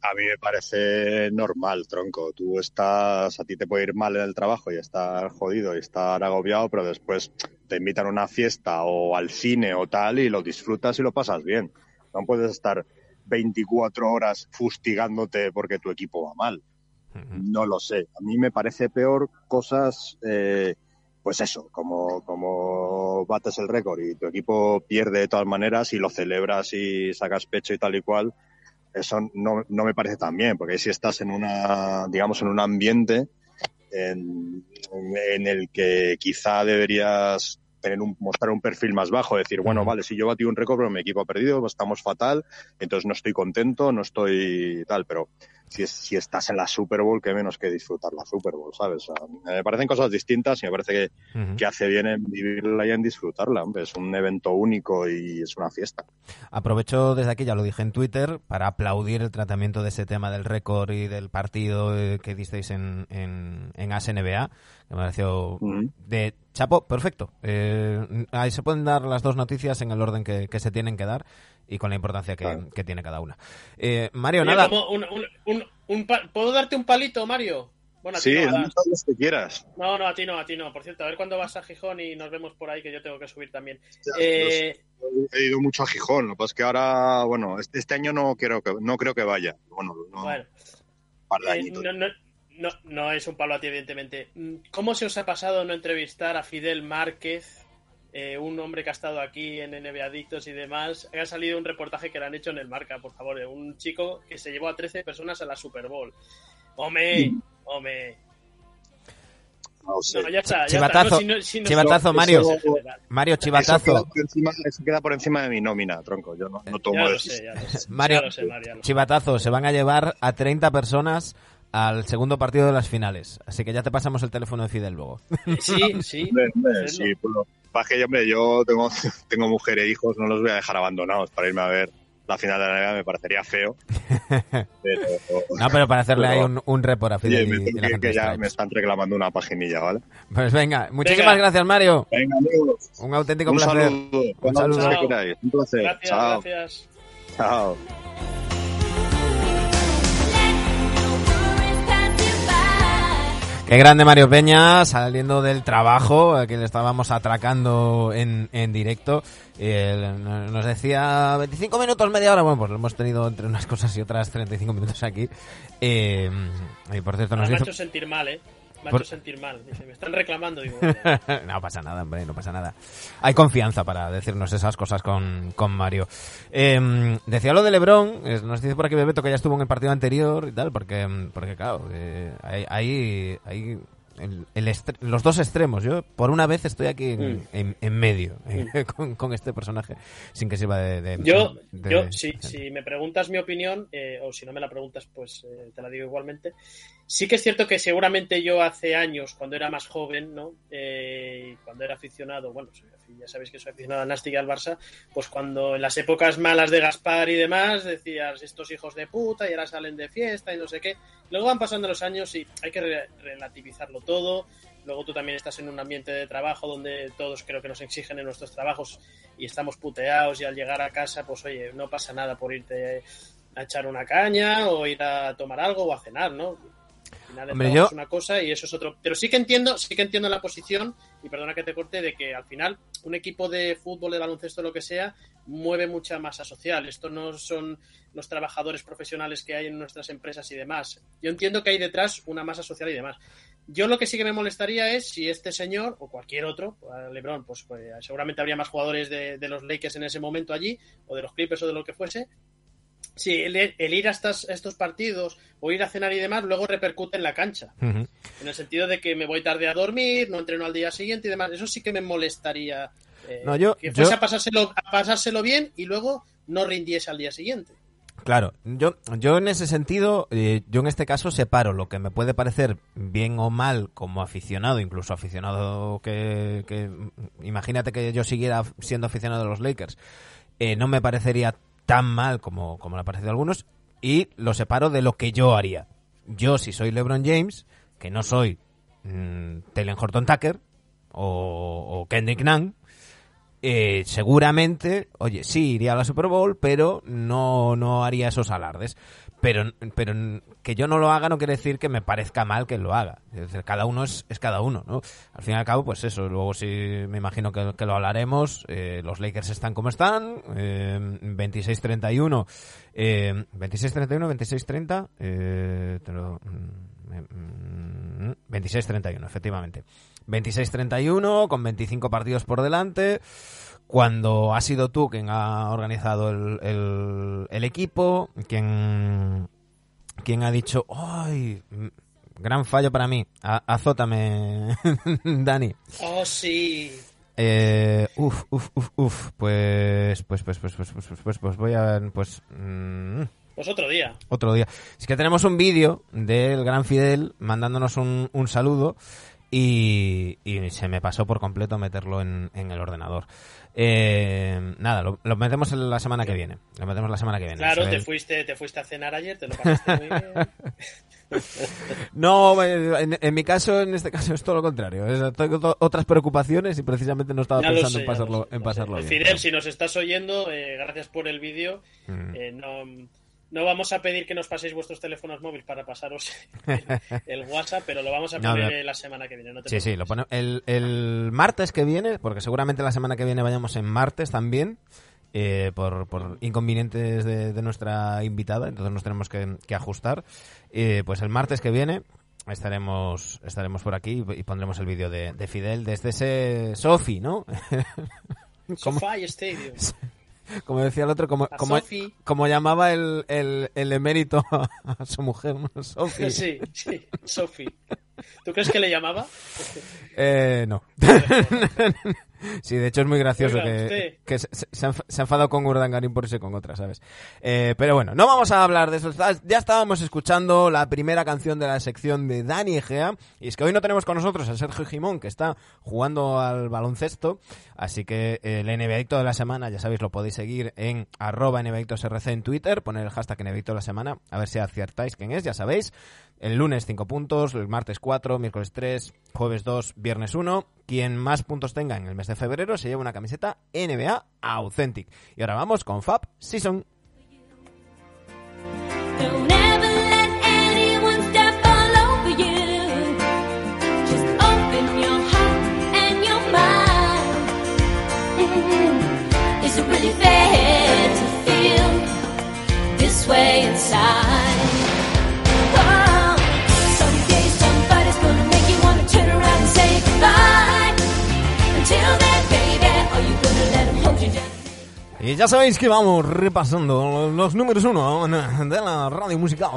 A mí me parece normal, tronco. Tú estás, a ti te puede ir mal en el trabajo y estar jodido y estar agobiado, pero después te invitan a una fiesta o al cine o tal y lo disfrutas y lo pasas bien. No puedes estar 24 horas fustigándote porque tu equipo va mal. No lo sé. A mí me parece peor cosas, eh, pues eso, como, como bates el récord y tu equipo pierde de todas maneras y lo celebras y sacas pecho y tal y cual eso no, no me parece tan bien, porque si estás en una, digamos, en un ambiente en, en el que quizá deberías tener un, mostrar un perfil más bajo, decir, bueno, vale, si yo batí un récord, pero mi equipo ha perdido, estamos fatal, entonces no estoy contento, no estoy tal, pero si, es, si estás en la Super Bowl, qué menos que disfrutar la Super Bowl, ¿sabes? O sea, me parecen cosas distintas y me parece que, que hace bien en vivirla y en disfrutarla, hombre, es un evento único y es una fiesta. Aprovecho desde aquí, ya lo dije en Twitter, para aplaudir el tratamiento de ese tema del récord y del partido eh, que disteis en, en, en AS NBA, que me pareció de chapo, perfecto. Eh, ahí se pueden dar las dos noticias en el orden que, que se tienen que dar y con la importancia que, Claro. que tiene cada una. Eh, Mario, Oye, nada. como un- un- un- un pa- ¿Puedo darte un palito, Mario? Bueno, a ti Sí, no, dame ¿verdad? todos los que quieras. no, no, a ti no, a ti no. Por cierto, a ver cuándo vas a Gijón y nos vemos por ahí, que yo tengo que subir también. Ya, Eh, He ido mucho a Gijón, lo que pasa es que ahora, bueno, este, este año no creo que no creo que vaya. Bueno, no, bueno, eh, no, no, no, no es un palo a ti, evidentemente. Mm, ¿Cómo se os ha pasado no entrevistar a Fidel Márquez, eh, un hombre que ha estado aquí en NBA Adictos y demás? Ha salido un reportaje que le han hecho en el Marca, por favor, de un chico que se llevó a 13 personas a la Super Bowl. Hombre, hombre. No sé. No, ya está, ya Chivatazo, está. No, si no- si no- chivatazo, eso- Mario. eso-. Mario Eso Chivatazo. queda, por encima, eso queda por encima de mi nómina, tronco. Yo no, no tomo sé. Mario. Chivatazo, se van a llevar a 30 personas al segundo partido de las finales. Así que ya te pasamos el teléfono de Fidel luego. Sí, sí. Hombre, Hacerlo. sí, pasa que, hombre, yo tengo, tengo mujer e hijos, no los voy a dejar abandonados para irme a ver la final de la Liga, me parecería feo. Pero, No, pero para hacerle ahí Pero- un, un report a Fidel me y, y tengo la que, gente que de ya me están reclamando una paginilla, ¿vale? Pues venga, muchísimas Venga. gracias, Mario. Venga, amigos. Un auténtico Un placer. saludo. Cuando saludo. Un placer. Gracias, Chao. gracias. Chao. Qué grande Mario Peña, saliendo del trabajo, a quien le estábamos atracando en, en directo. Eh, nos decía 25 minutos, media hora. Bueno, pues lo hemos tenido entre unas cosas y otras 35 minutos aquí. Eh, y por cierto, nos ha hecho sentir mal, ¿eh? Me ha Por- hecho sentir mal. Dice, me están reclamando. Digo, no pasa nada, hombre, no pasa nada. Hay confianza para decirnos esas cosas con, con Mario. Eh, decía lo de Lebron, nos dice por aquí Bebeto que ya estuvo en el partido anterior y tal, porque, mm, porque claro, eh, hay, hay, hay el- el los dos extremos. Yo por una vez estoy aquí en, Mm. en- en medio eh, con, con este personaje, sin que sirva de... de- Yo, de- yo si, si me preguntas mi opinión, eh, o si no me la preguntas, pues eh, te la digo igualmente. Sí que es cierto que seguramente yo hace años, cuando era más joven, ¿no? Eh, cuando era aficionado, bueno, ya sabéis que soy aficionado al Nastic y al Barça, pues cuando en las épocas malas de Gaspar y demás, decías, estos hijos de puta, y ahora salen de fiesta y no sé qué. Luego van pasando los años y hay que re- relativizarlo todo. Luego tú también estás en un ambiente de trabajo donde todos creo que nos exigen en nuestros trabajos y estamos puteados y al llegar a casa, pues oye, no pasa nada por irte a echar una caña o ir a tomar algo o a cenar, ¿no? Al final Hombre, yo- es una cosa y eso es otro. Pero sí que entiendo, sí que entiendo la posición, y perdona que te corte, de que al final un equipo de fútbol, de baloncesto, lo que sea, mueve mucha masa social. Esto no son los trabajadores profesionales que hay en nuestras empresas y demás. Yo entiendo que hay detrás una masa social y demás. Yo lo que sí que me molestaría es si este señor o cualquier otro, a LeBron, pues, pues, seguramente habría más jugadores de, de los Lakers en ese momento allí, o de los Clippers o de lo que fuese. Si el, el ir a estas- a estos partidos o ir a cenar y demás luego repercute en la cancha. En el sentido de que me voy tarde a dormir, no entreno al día siguiente y demás. Eso sí que me molestaría. eh, No, yo- que fuese yo- a, pasárselo, a pasárselo bien y luego no rindiese al día siguiente. Claro, yo, yo en ese sentido, eh, yo en este caso separo lo que me puede parecer bien o mal como aficionado, incluso aficionado que, que imagínate que yo siguiera siendo aficionado de los Lakers, eh, no me parecería tan mal como, como le ha parecido algunos, y lo separo de lo que yo haría. Yo, si soy LeBron James, que no soy mm, Telen Horton Tucker o, o Kendrick Nunn, eh, seguramente, oye, sí iría a la Super Bowl, pero no, no haría esos alardes. Pero, pero que yo no lo haga no quiere decir que me parezca mal que lo haga. Es decir, cada uno es, es cada uno, ¿no? Al fin y al cabo, pues eso. Luego sí me imagino que, que lo hablaremos. Eh, los Lakers están como están. Eh, 26-31. Eh, 26-31, 26-30. Eh, te lo- mm, mm, 26-31, efectivamente. 26-31, con 25 partidos por delante. Cuando has sido tú quien ha organizado el, el- el equipo, quien, quien ha dicho, ¡ay! mm, Gran fallo para mí. A- azótame, Dani. Oh, sí. Eh, uf, uf, uf, uf. Pues, pues, pues, pues, pues, pues, pues, pues, pues voy a, pues, mm, Pues otro día. otro día. Es que tenemos un vídeo del gran Fidel mandándonos un, un saludo y, y se me pasó por completo meterlo en, en el ordenador. Eh, nada, lo, lo metemos la semana que viene. Lo metemos la semana que viene. Claro, te fuiste, te fuiste a cenar ayer, te lo pasaste muy bien. No, en, en mi caso, en este caso es todo lo contrario. Es- tengo otras preocupaciones y precisamente no estaba Ya pensando sé, en pasarlo, sé, en lo pasarlo bien. Fidel, si nos estás oyendo, eh, gracias por el vídeo. Mm. Eh, no, no vamos a pedir que nos paséis vuestros teléfonos móviles para pasaros el, el WhatsApp, pero lo vamos a poner no. eh, la semana que viene. No te Sí, sí, lo pone el, el martes que viene, porque seguramente la semana que viene vayamos en martes también, eh, por, por inconvenientes de, de nuestra invitada, entonces nos tenemos que, que ajustar. Eh, pues el martes que viene estaremos estaremos por aquí y pondremos el vídeo de, de Fidel desde ese Sofi, ¿no? SoFi Stadium. Como decía el otro, como, como, llamaba el, el, el emérito a su mujer, ¿no? Sofi. Sí, sí, Sofi. ¿Tú crees que le llamaba? Eh, no. sí, de hecho es muy gracioso Oiga, que, se, se ha enf- se ha enfadado con Urdangarín por irse con otra, ¿sabes? Eh, pero bueno, no vamos a hablar de eso. Está- Ya estábamos escuchando la primera canción de la sección de Dani Egea. Y es que hoy no tenemos con nosotros a Sergio Jimón, que está jugando al baloncesto. Así que el NBAdicto de la semana, ya sabéis, lo podéis seguir en arroba NBAdictosRC en Twitter. Poner el hashtag NBAdicto de la semana, a ver si aciertáis quién es, ya sabéis. El lunes 5 puntos, el martes 4, miércoles 3, jueves 2, viernes 1. Quien más puntos tenga en el mes de febrero se lleva una camiseta NBA Authentic. Y ahora vamos con Fab Season. Y ya sabéis que vamos repasando los números uno de la radio musical.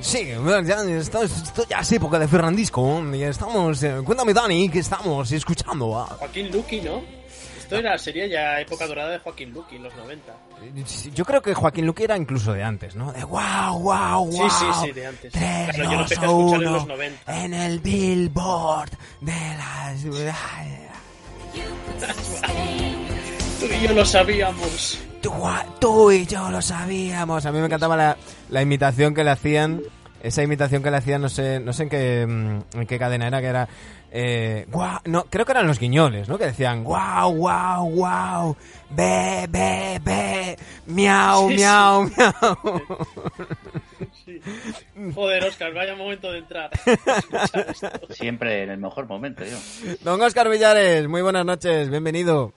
Sí, ya, esto, ya es época de Fernandisco. Y estamos. eh, cuéntame, Dani, que estamos escuchando. a- Joaquín Luqui, ¿no? Esto era, sería ya época dorada de Joaquín Luqui en los 90. Yo creo que Joaquín Luque era incluso de antes, ¿no? De wow, wow, Sí, wow. sí, sí, de antes. 3, Claro, yo lo 2, empecé a escuchar en 1, los 90. en el Billboard de las... Tú y yo lo sabíamos. Tú, tú y yo lo sabíamos. A mí me encantaba la, la imitación que le hacían. Esa imitación que le hacían, no sé, no sé en qué, en qué cadena era, que era. Eh, guau, no, creo que eran los guiñoles, ¿no? Que decían guau, guau, guau, be, be, be, miau, Sí, sí. miau, miau. Sí. Joder, Oscar, vaya momento de entrar. Siempre en el mejor momento, yo. Don Oscar Villares, muy buenas noches, bienvenido.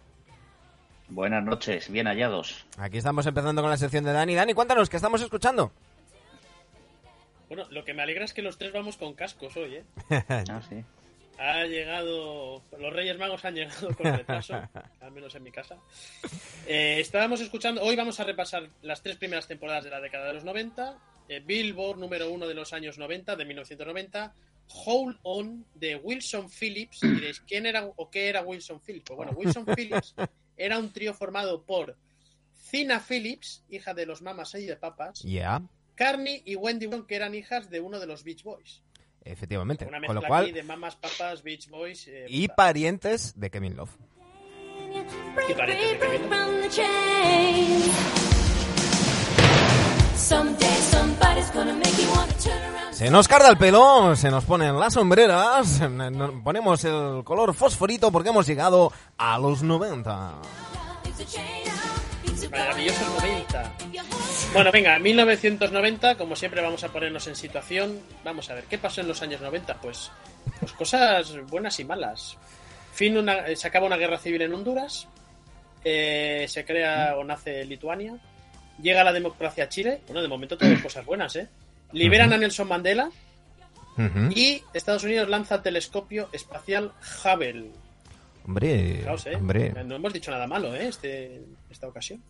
Buenas noches, bien hallados. Aquí estamos empezando con la sección de Dani. Dani, cuéntanos, ¿qué estamos escuchando? Bueno, lo que me alegra es que los tres vamos con cascos hoy, ¿eh? Ah, sí. Ha llegado. Los Reyes Magos han llegado con retraso, al menos en mi casa. Eh, estábamos escuchando. Hoy vamos a repasar las tres primeras temporadas de la década de los 90. eh, Billboard número uno de los años 90, de 1990. Hold On de Wilson Phillips. Y diréis, ¿quién era o qué era Wilson Phillips? Pues bueno, Wilson Phillips era un trío formado por Cina Phillips, hija de los mamas y de papas. Ya, Carney y Wendy Brown, que eran hijas de uno de los Beach Boys. Efectivamente. Una Con mezcla lo cual, aquí de mamas, papas, Beach Boys. eh, y parientes de Kevin Love. Make you wanna turn around. Se nos carga el pelo, se nos ponen las sombreras, nos ponemos el color fosforito porque hemos llegado a los 90. Maravillosos 90. Bueno, venga, 1990, como siempre vamos a ponernos en situación. Vamos a ver, ¿qué pasó en los años 90? Pues, pues cosas buenas y malas. Fin una, eh, se acaba una guerra civil en Honduras, eh, se crea o nace Lituania, llega la democracia a Chile, bueno, de momento todas cosas buenas, ¿eh? Liberan a Nelson Mandela y Estados Unidos lanza el telescopio espacial Hubble. Hombre, Fijaos, ¿eh? hombre. No hemos dicho nada malo, ¿eh? Este, esta ocasión.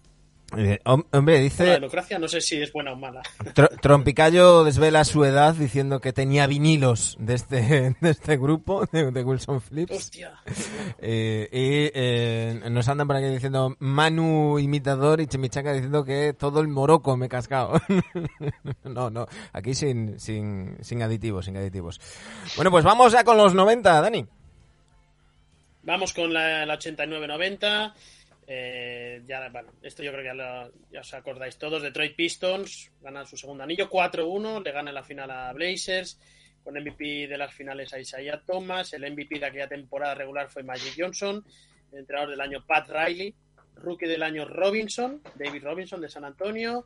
Eh, hom- hombre, La dice democracia no sé si es buena o mala. Tro- Trompicayo desvela su edad diciendo que tenía vinilos de este, de este grupo, de, de Wilson Phillips. Hostia. Eh, y eh, nos andan por aquí diciendo Manu imitador y Chimichaca diciendo que todo el moroco me he cascado. no, no, aquí sin, sin, sin aditivos, sin aditivos. Bueno, pues vamos ya con los 90, Dani. Vamos con la, la 89-90. Eh, ya, bueno, esto yo creo que ya, lo- ya os acordáis todos. Detroit Pistons ganan su segundo anillo 4-1, le ganan la final a Blazers. Con MVP de las finales a Isaiah Thomas. El MVP de aquella temporada regular fue Magic Johnson. El entrenador del año Pat Riley. Rookie del año Robinson, David Robinson de San Antonio.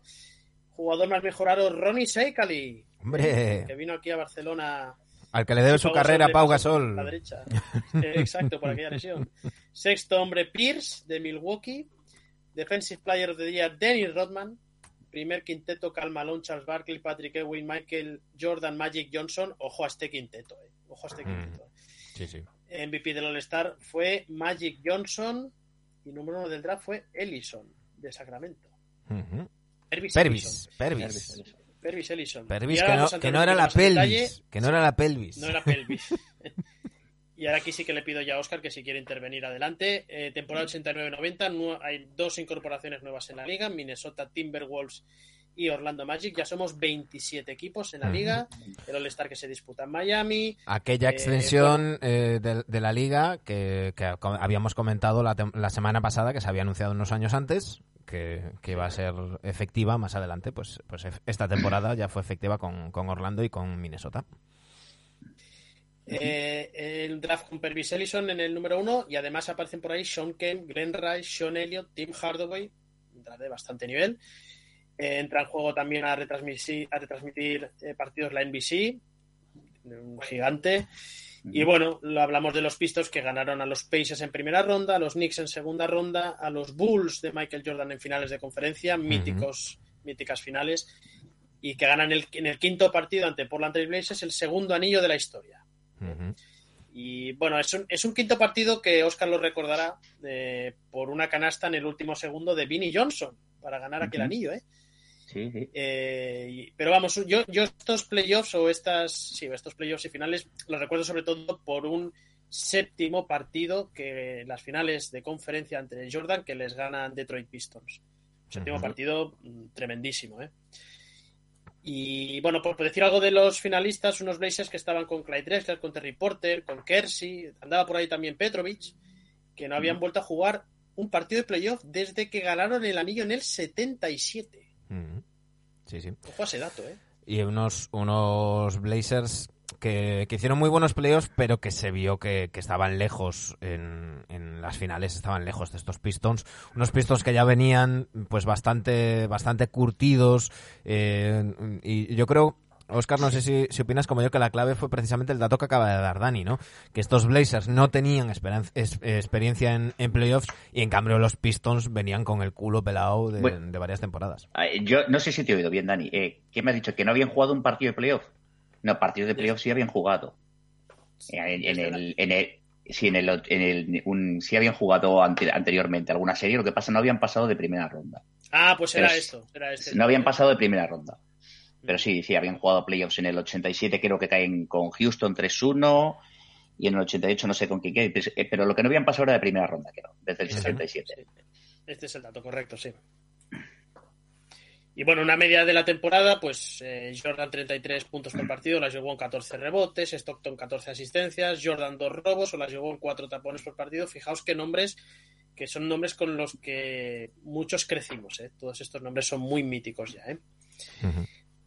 Jugador más mejorado Ronnie Seikali, Hombre, que vino aquí a Barcelona al que le debe su carrera Pau Gasol. La derecha. Eh, Exacto, por aquella lesión. Sexto hombre, Pierce, de Milwaukee. Defensive Player of the Year, Dennis Rodman. Primer quinteto, Cal Malone, Charles Barkley, Patrick Ewing, Michael Jordan, Magic Johnson. Ojo a este quinteto, eh. Ojo a este Mm. quinteto. Sí, sí. MVP del All-Star fue Magic Johnson. Y número uno del draft fue Ellison, de Sacramento. Pervis, Pervis, Ellison. Pervis. Pervis Ellison. Pervis, Y que ahora no, que era la detalle. pelvis. Que no era la pelvis. No era pelvis. y ahora aquí sí que le pido ya a Oscar que si quiere intervenir adelante. Eh, temporada 89-90, nu- hay dos incorporaciones nuevas en la liga, Minnesota Timberwolves y Orlando Magic. Ya somos 27 equipos en la liga. El All-Star que se disputa en Miami. Aquella Eh, extensión eh, de, de la liga que, habíamos comentado la semana pasada, que se había anunciado unos años antes, que, que iba a ser efectiva más adelante, pues, pues esta temporada ya fue efectiva con, con Orlando y con Minnesota. Eh, el draft con Pervis Ellison en el número uno. Y además aparecen por ahí Sean Kemp, Glenn Rice, Sean Elliott, Tim Hardaway. Un draft de bastante nivel. Eh, entra en juego también a retransmitir, a retransmitir eh, partidos la NBC. Un gigante. Y bueno, lo hablamos de los Pistons que ganaron a los Pacers en primera ronda, a los Knicks en segunda ronda, a los Bulls de Michael Jordan en finales de conferencia, míticos, míticas finales, y que ganan el- en el quinto partido ante Portland Trail Blazers el segundo anillo de la historia. Y bueno, es un, es un quinto partido que Oscar lo recordará eh, por una canasta en el último segundo de Vinnie Johnson para ganar aquel anillo, ¿eh? Sí, sí. Eh, y- pero vamos, yo, yo estos playoffs o estas, sí, estos playoffs y finales los recuerdo sobre todo por un séptimo partido que las finales de conferencia entre Jordan que les ganan Detroit Pistons. Un séptimo partido mm, tremendísimo, ¿eh? Y bueno, por decir algo de los finalistas, unos Blazers que estaban con Clyde Drexler, con Terry Porter, con Kersey, andaba por ahí también Petrovic, que no habían vuelto a jugar un partido de playoff desde que ganaron el anillo en el 77. Sí, sí. Ojo a ese dato, ¿eh? Y unos, unos Blazers que, que hicieron muy buenos playoffs, pero que se vio que, que estaban lejos en, en las finales, estaban lejos de estos Pistons. Unos Pistons que ya venían pues bastante, bastante curtidos. eh, y yo creo, Oscar, no sé si, si opinas como yo, que la clave fue precisamente el dato que acaba de dar Dani, ¿no? Que estos Blazers no tenían es- experiencia en, en playoffs y en cambio los Pistons venían con el culo pelado de, Bueno. de varias temporadas. Yo no sé si te he oído bien, Dani. Eh, ¿Qué me has dicho? ¿Que no habían jugado un partido de playoff? No, partido de playoff sí habían jugado. En, en el, en el, sí, en el, en el- un- sí habían jugado ante- anteriormente alguna serie, lo que pasa no habían pasado de primera ronda. Ah, pues Pero era sí, esto. Era este. No habían pasado de primera ronda. Pero sí, sí, habían jugado playoffs en el 87, creo que caen con Houston 3-1, y en el 88 no sé con quién pero- eh, pero lo que no habían pasado era de primera ronda, creo, desde el Ujú. 67. Este es el dato correcto, sí. Y bueno, una media de la temporada, pues eh, Jordan 33 puntos por partido, las llevó en 14 rebotes, Stockton 14 asistencias, Jordan 2 robos, o las llevó en 4 tapones por partido. Fijaos qué nombres, que son nombres con los que muchos crecimos, ¿eh? Todos estos nombres son muy míticos ya, ¿eh?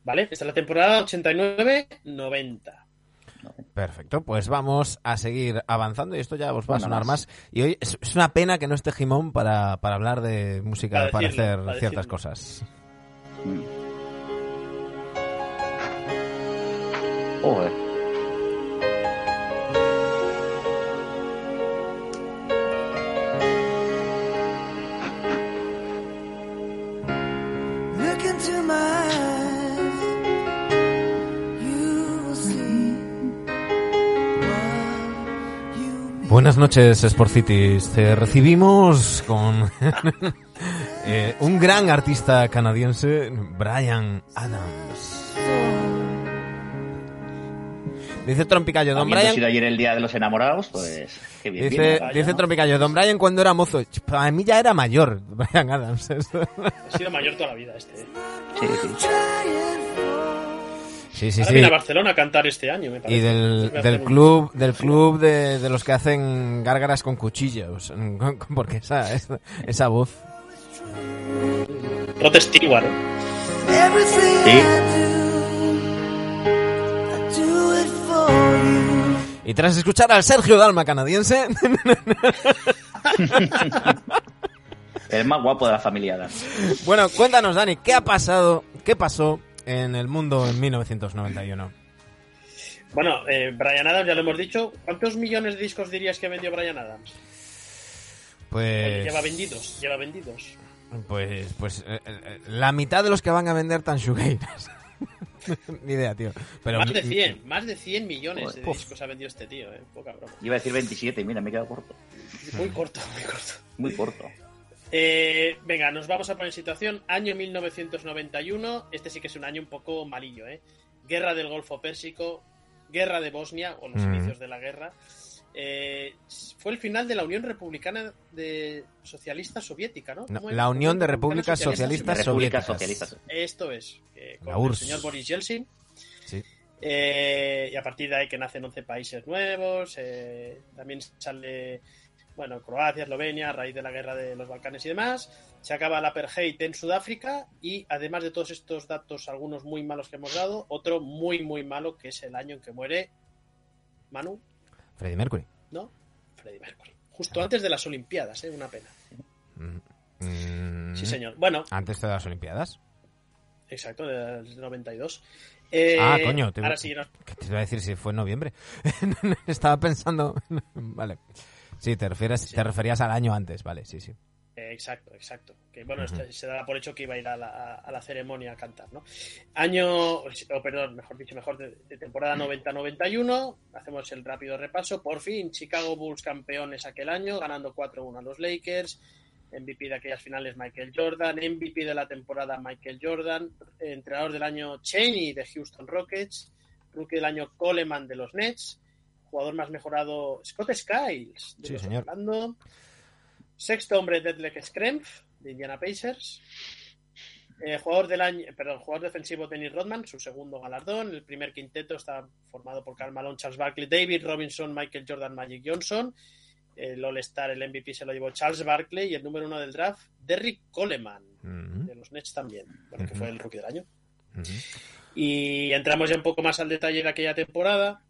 ¿Vale? Esta es la temporada 89-90. Perfecto, pues vamos a seguir avanzando y esto ya os va a sonar más. más. Y hoy es, es una pena que no esté Jimón para, para hablar de música, Para para, decirlo, hacer para ciertas decirlo. cosas. Joder. Look into my Buenas noches, Sport Cities. Te recibimos con Eh, un gran artista canadiense, Brian Adams. Dice Trompicayo, Don Brian... sido ayer el día de los enamorados, pues qué bien. Dice, bien, dice ¿no? Trompicayo, Don Brian cuando era mozo, para mí ya era mayor, Brian Adams. Ha sido mayor toda la vida este. ¿eh? Sí, sí. Sí, sí, Ahora sí. viene a Barcelona a cantar este año, me parece. Y del, del un- club, del club de, de los que hacen gárgaras con cuchillos. Porque esa, esa, esa voz. Rod Stewart. ¿eh? Sí. Y tras escuchar al Sergio Dalma canadiense, El más guapo de la familia bueno, cuéntanos, Dani, ¿qué ha pasado, qué pasó en el mundo en 1991? Bueno, eh, Brian Adams, ya lo hemos dicho. ¿Cuántos millones de discos dirías que vendió Brian Adams? Pues, Lleva vendidos, lleva vendidos. pues, pues, eh, eh, la mitad de los que van a vender tan shoegazers. Ni idea, tío. Pero más de mi- 100, más de 100 millones de discos ha vendido este tío, eh. Poca broma. Iba a decir 27 y mira, me he quedado corto. Muy corto, muy corto. Muy corto. Eh, venga, nos vamos a poner en situación. Año 1991. Este sí que es un año un poco malillo, ¿eh? Guerra del Golfo Pérsico, Guerra de Bosnia, o los Mm. inicios de la guerra. Eh, fue el final de la Unión Republicana de Socialista Soviética, ¿no? La Unión de Repúblicas Socialistas República Soviéticas. Socialista. Esto es, eh, con La el señor Boris Yeltsin. Sí. Eh, y a partir de ahí que nacen 11 países nuevos. eh, también sale, bueno, Croacia, Eslovenia, a raíz de la guerra de los Balcanes y demás. Se acaba la apartheid en Sudáfrica. Y además de todos estos datos, algunos muy malos que hemos dado, otro muy, muy malo que es el año en que muere Manu, Freddie Mercury. ¿no? Freddie Mercury. Justo antes de las Olimpiadas, ¿eh? Una pena. Mm, mm, Sí, señor. Bueno, Antes de las Olimpiadas. exacto, del 92. Eh, Ah, coño, te- Ahora sí, no- ¿Qué te iba a decir si fue en noviembre? Estaba pensando. vale. Sí, te refieres, te referías al año antes, vale, sí, sí. Eh, Exacto, exacto. Que bueno, este- se da por hecho que iba a ir a la, a la ceremonia a cantar, ¿no? Año, o perdón, mejor dicho, mejor de, de temporada 90-91. Hacemos el rápido repaso. Por fin, Chicago Bulls campeones aquel año, ganando 4-1 a los Lakers. MVP de aquellas finales Michael Jordan, MVP de la temporada Michael Jordan, entrenador del año Cheney de Houston Rockets, rookie del año Coleman de los Nets, jugador más mejorado Scott Skiles de Sí, señor. Orlando, Sexto hombre, Detlef Schrempf, de Indiana Pacers. Eh, jugador del año, perdón, jugador defensivo Dennis Rodman, su segundo galardón. El primer quinteto está formado por Karl Malone, Charles Barkley, David Robinson, Michael Jordan, Magic Johnson. El All-Star, el MVP se lo llevó Charles Barkley y el número uno del draft, Derrick Coleman, de los Nets también, bueno, que fue el rookie del año. Y entramos ya un poco más al detalle de aquella temporada.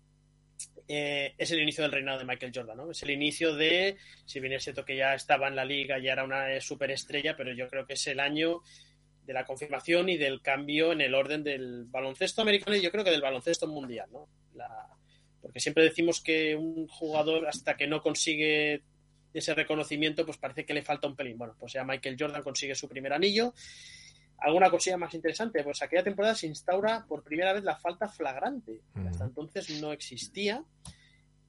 Eh, es el inicio del reinado de Michael Jordan, ¿no? Es el inicio de, si bien es cierto que ya estaba en la liga, ya era una eh, superestrella, pero yo creo que es el año de la confirmación y del cambio en el orden del baloncesto americano y yo creo que del baloncesto mundial, ¿no? La- porque siempre decimos que un jugador hasta que no consigue ese reconocimiento, pues parece que le falta un pelín. Bueno, pues ya Michael Jordan consigue su primer anillo. ¿Alguna cosilla más interesante? Pues aquella temporada se instaura por primera vez la falta flagrante. que Hasta entonces no existía.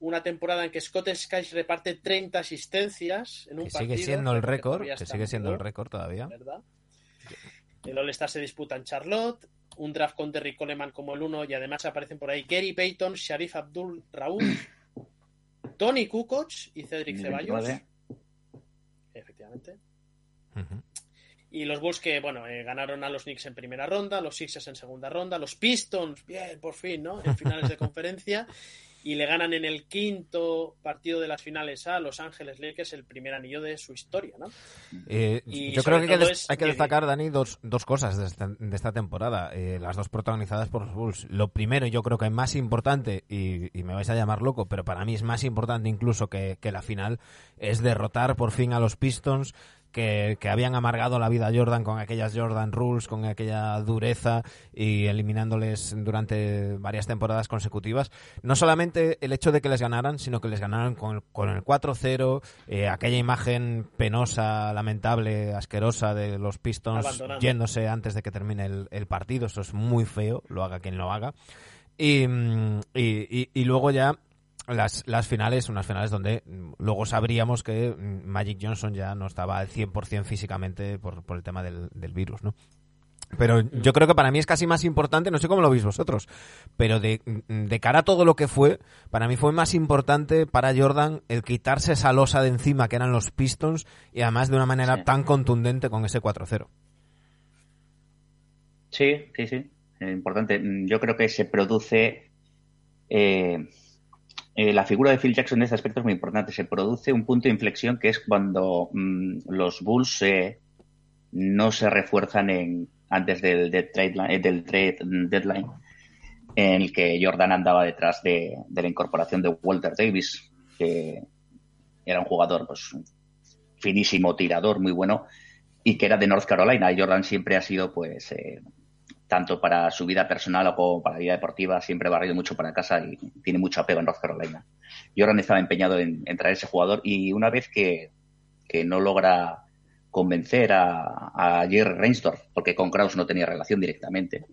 Una temporada en que Scott Skiles reparte 30 asistencias en un Que partido. sigue siendo el récord, que sigue siendo el récord todavía. ¿verdad? El All-Star se disputa en Charlotte. Un draft con Derrick Coleman como el uno y además aparecen por ahí Gary Payton, Sharif Abdul Raúl, Tony Kukoc y Cedric Ceballos. 29. Efectivamente. Ujú. Y los Bulls que, bueno, eh, ganaron a los Knicks en primera ronda, los Sixers en segunda ronda, los Pistons, bien, por fin, ¿no? En finales de conferencia. Y le ganan en el quinto partido de las finales a Los Ángeles Lakers el primer anillo de su historia, ¿no? Eh, Y yo creo que hay que, es hay destacar, Dani, dos, dos cosas de esta, de esta temporada. Eh, las dos protagonizadas por los Bulls. Lo primero, yo creo que más importante, y, y me vais a llamar loco, pero para mí es más importante incluso que, que la final, es derrotar por fin a los Pistons. Que, que habían amargado la vida a Jordan con aquellas Jordan Rules, con aquella dureza y eliminándoles durante varias temporadas consecutivas. No solamente el hecho de que les ganaran, sino que les ganaran con, el- con el 4-0, eh, aquella imagen penosa, lamentable, asquerosa de los Pistons yéndose antes de que termine el, el partido. Eso es muy feo, lo haga quien lo haga. Y, mm, y, y- y luego ya las, las finales, unas finales donde mm, luego sabríamos que mm, Magic Johnson ya no estaba al 100% físicamente por, por el tema del, del virus, ¿no? Pero yo creo que para mí es casi más importante, no sé cómo lo veis vosotros, pero de, de cara a todo lo que fue, para mí fue más importante para Jordan el quitarse esa losa de encima que eran los Pistons y además de una manera Sí. tan contundente con ese 4-0. Sí, sí, sí. Eh, importante. Mm, Yo creo que se produce. eh, eh, la figura de Phil Jackson en este aspecto es muy importante. Se produce un punto de inflexión que es cuando mm, los Bulls eh, no se refuerzan en, antes del, eh, trade deadline, en el que Jordan andaba detrás de, la incorporación de Walter Davis, que era un jugador pues, finísimo, tirador, muy bueno, y que era de North Carolina. Jordan siempre ha sido, pues, tanto para su vida personal como para la vida deportiva, siempre ha barrido mucho para casa y tiene mucho apego en North Carolina. Jordan estaba empeñado en, en traer ese jugador y una vez que, que no logra convencer a, a Jerry Reinsdorf, porque con Kraus no tenía relación directamente,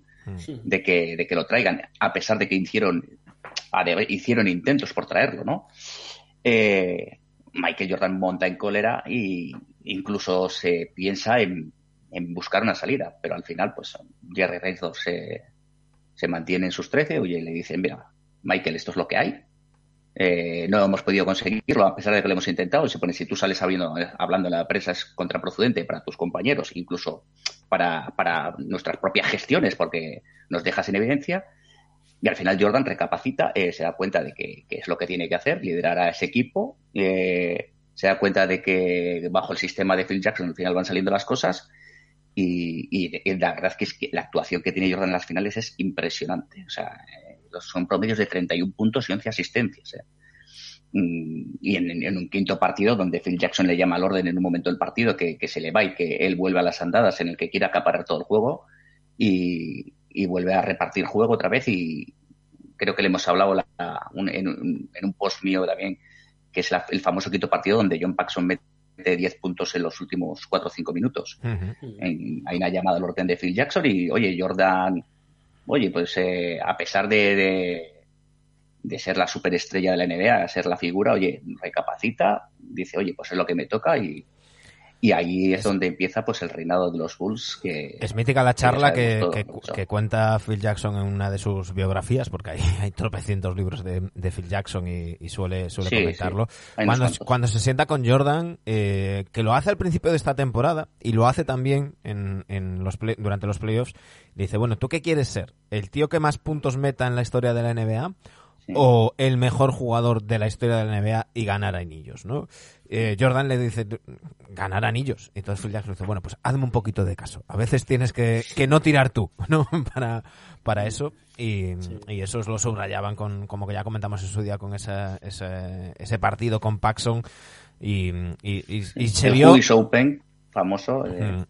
de que, de que lo traigan, a pesar de que hicieron, hicieron intentos por traerlo, ¿no? Eh, Michael Jordan monta en cólera y incluso se piensa en, en buscar una salida, pero al final, pues Jerry Reinsdorf se, se mantiene en sus 13 oye, y le dicen, mira, Michael, esto es lo que hay. Eh, no hemos podido conseguirlo a pesar de que lo hemos intentado. Y se pone, si tú sales hablando, hablando en la prensa es contraproducente para tus compañeros, incluso para, para nuestras propias gestiones, porque nos dejas en evidencia. Y al final Jordan recapacita, eh, se da cuenta de que, que es lo que tiene que hacer, liderar a ese equipo, eh, se da cuenta de que bajo el sistema de Phil Jackson al final van saliendo las cosas y, y- la verdad es que la actuación que tiene Jordan en las finales es impresionante. O sea, eh, son promedios de 31 puntos y 11 asistencias. eh. Mm, Y en, un quinto partido donde Phil Jackson le llama al orden en un momento del partido que, que se le va y que él vuelve a las andadas en el que quiere acaparar todo el juego y, vuelve a repartir juego otra vez y creo que le hemos hablado la- un- en, en un post mío también que es la- el famoso quinto partido donde John Paxson mete 10 puntos en los últimos 4 o 5 minutos. En- hay una llamada al orden de Phil Jackson y, oye, Jordan, oye, pues eh, a pesar de, de, de ser la superestrella de la NBA, ser la figura, oye, recapacita, dice, oye, pues es lo que me toca y, y ahí es, donde empieza pues el reinado de los Bulls que Es mítica la charla que cuenta Phil Jackson en una de sus biografías, porque hay, hay tropecientos libros de, de Phil Jackson y, y suele, suele Sí, comentarlo. sí. Cuando, se sienta con Jordan, eh, que lo hace al principio de esta temporada y lo hace también en, en los play- durante los playoffs, le dice, bueno, ¿tú qué quieres ser? ¿El tío que más puntos meta en la historia de la NBA? Sí. o el mejor jugador de la historia de la NBA y ganar anillos, ¿no? Eh, Jordan le dice, ganar anillos. Y entonces Phil Jackson dice, bueno, pues hazme un poquito de caso. A veces tienes que, que no tirar tú, ¿no? para, para eso. Y, y eso lo subrayaban con, como que ya comentamos en su día, con esa, ese, ese partido con Paxson. Y, y, y- y se vio... Open, famoso, eh, Mm.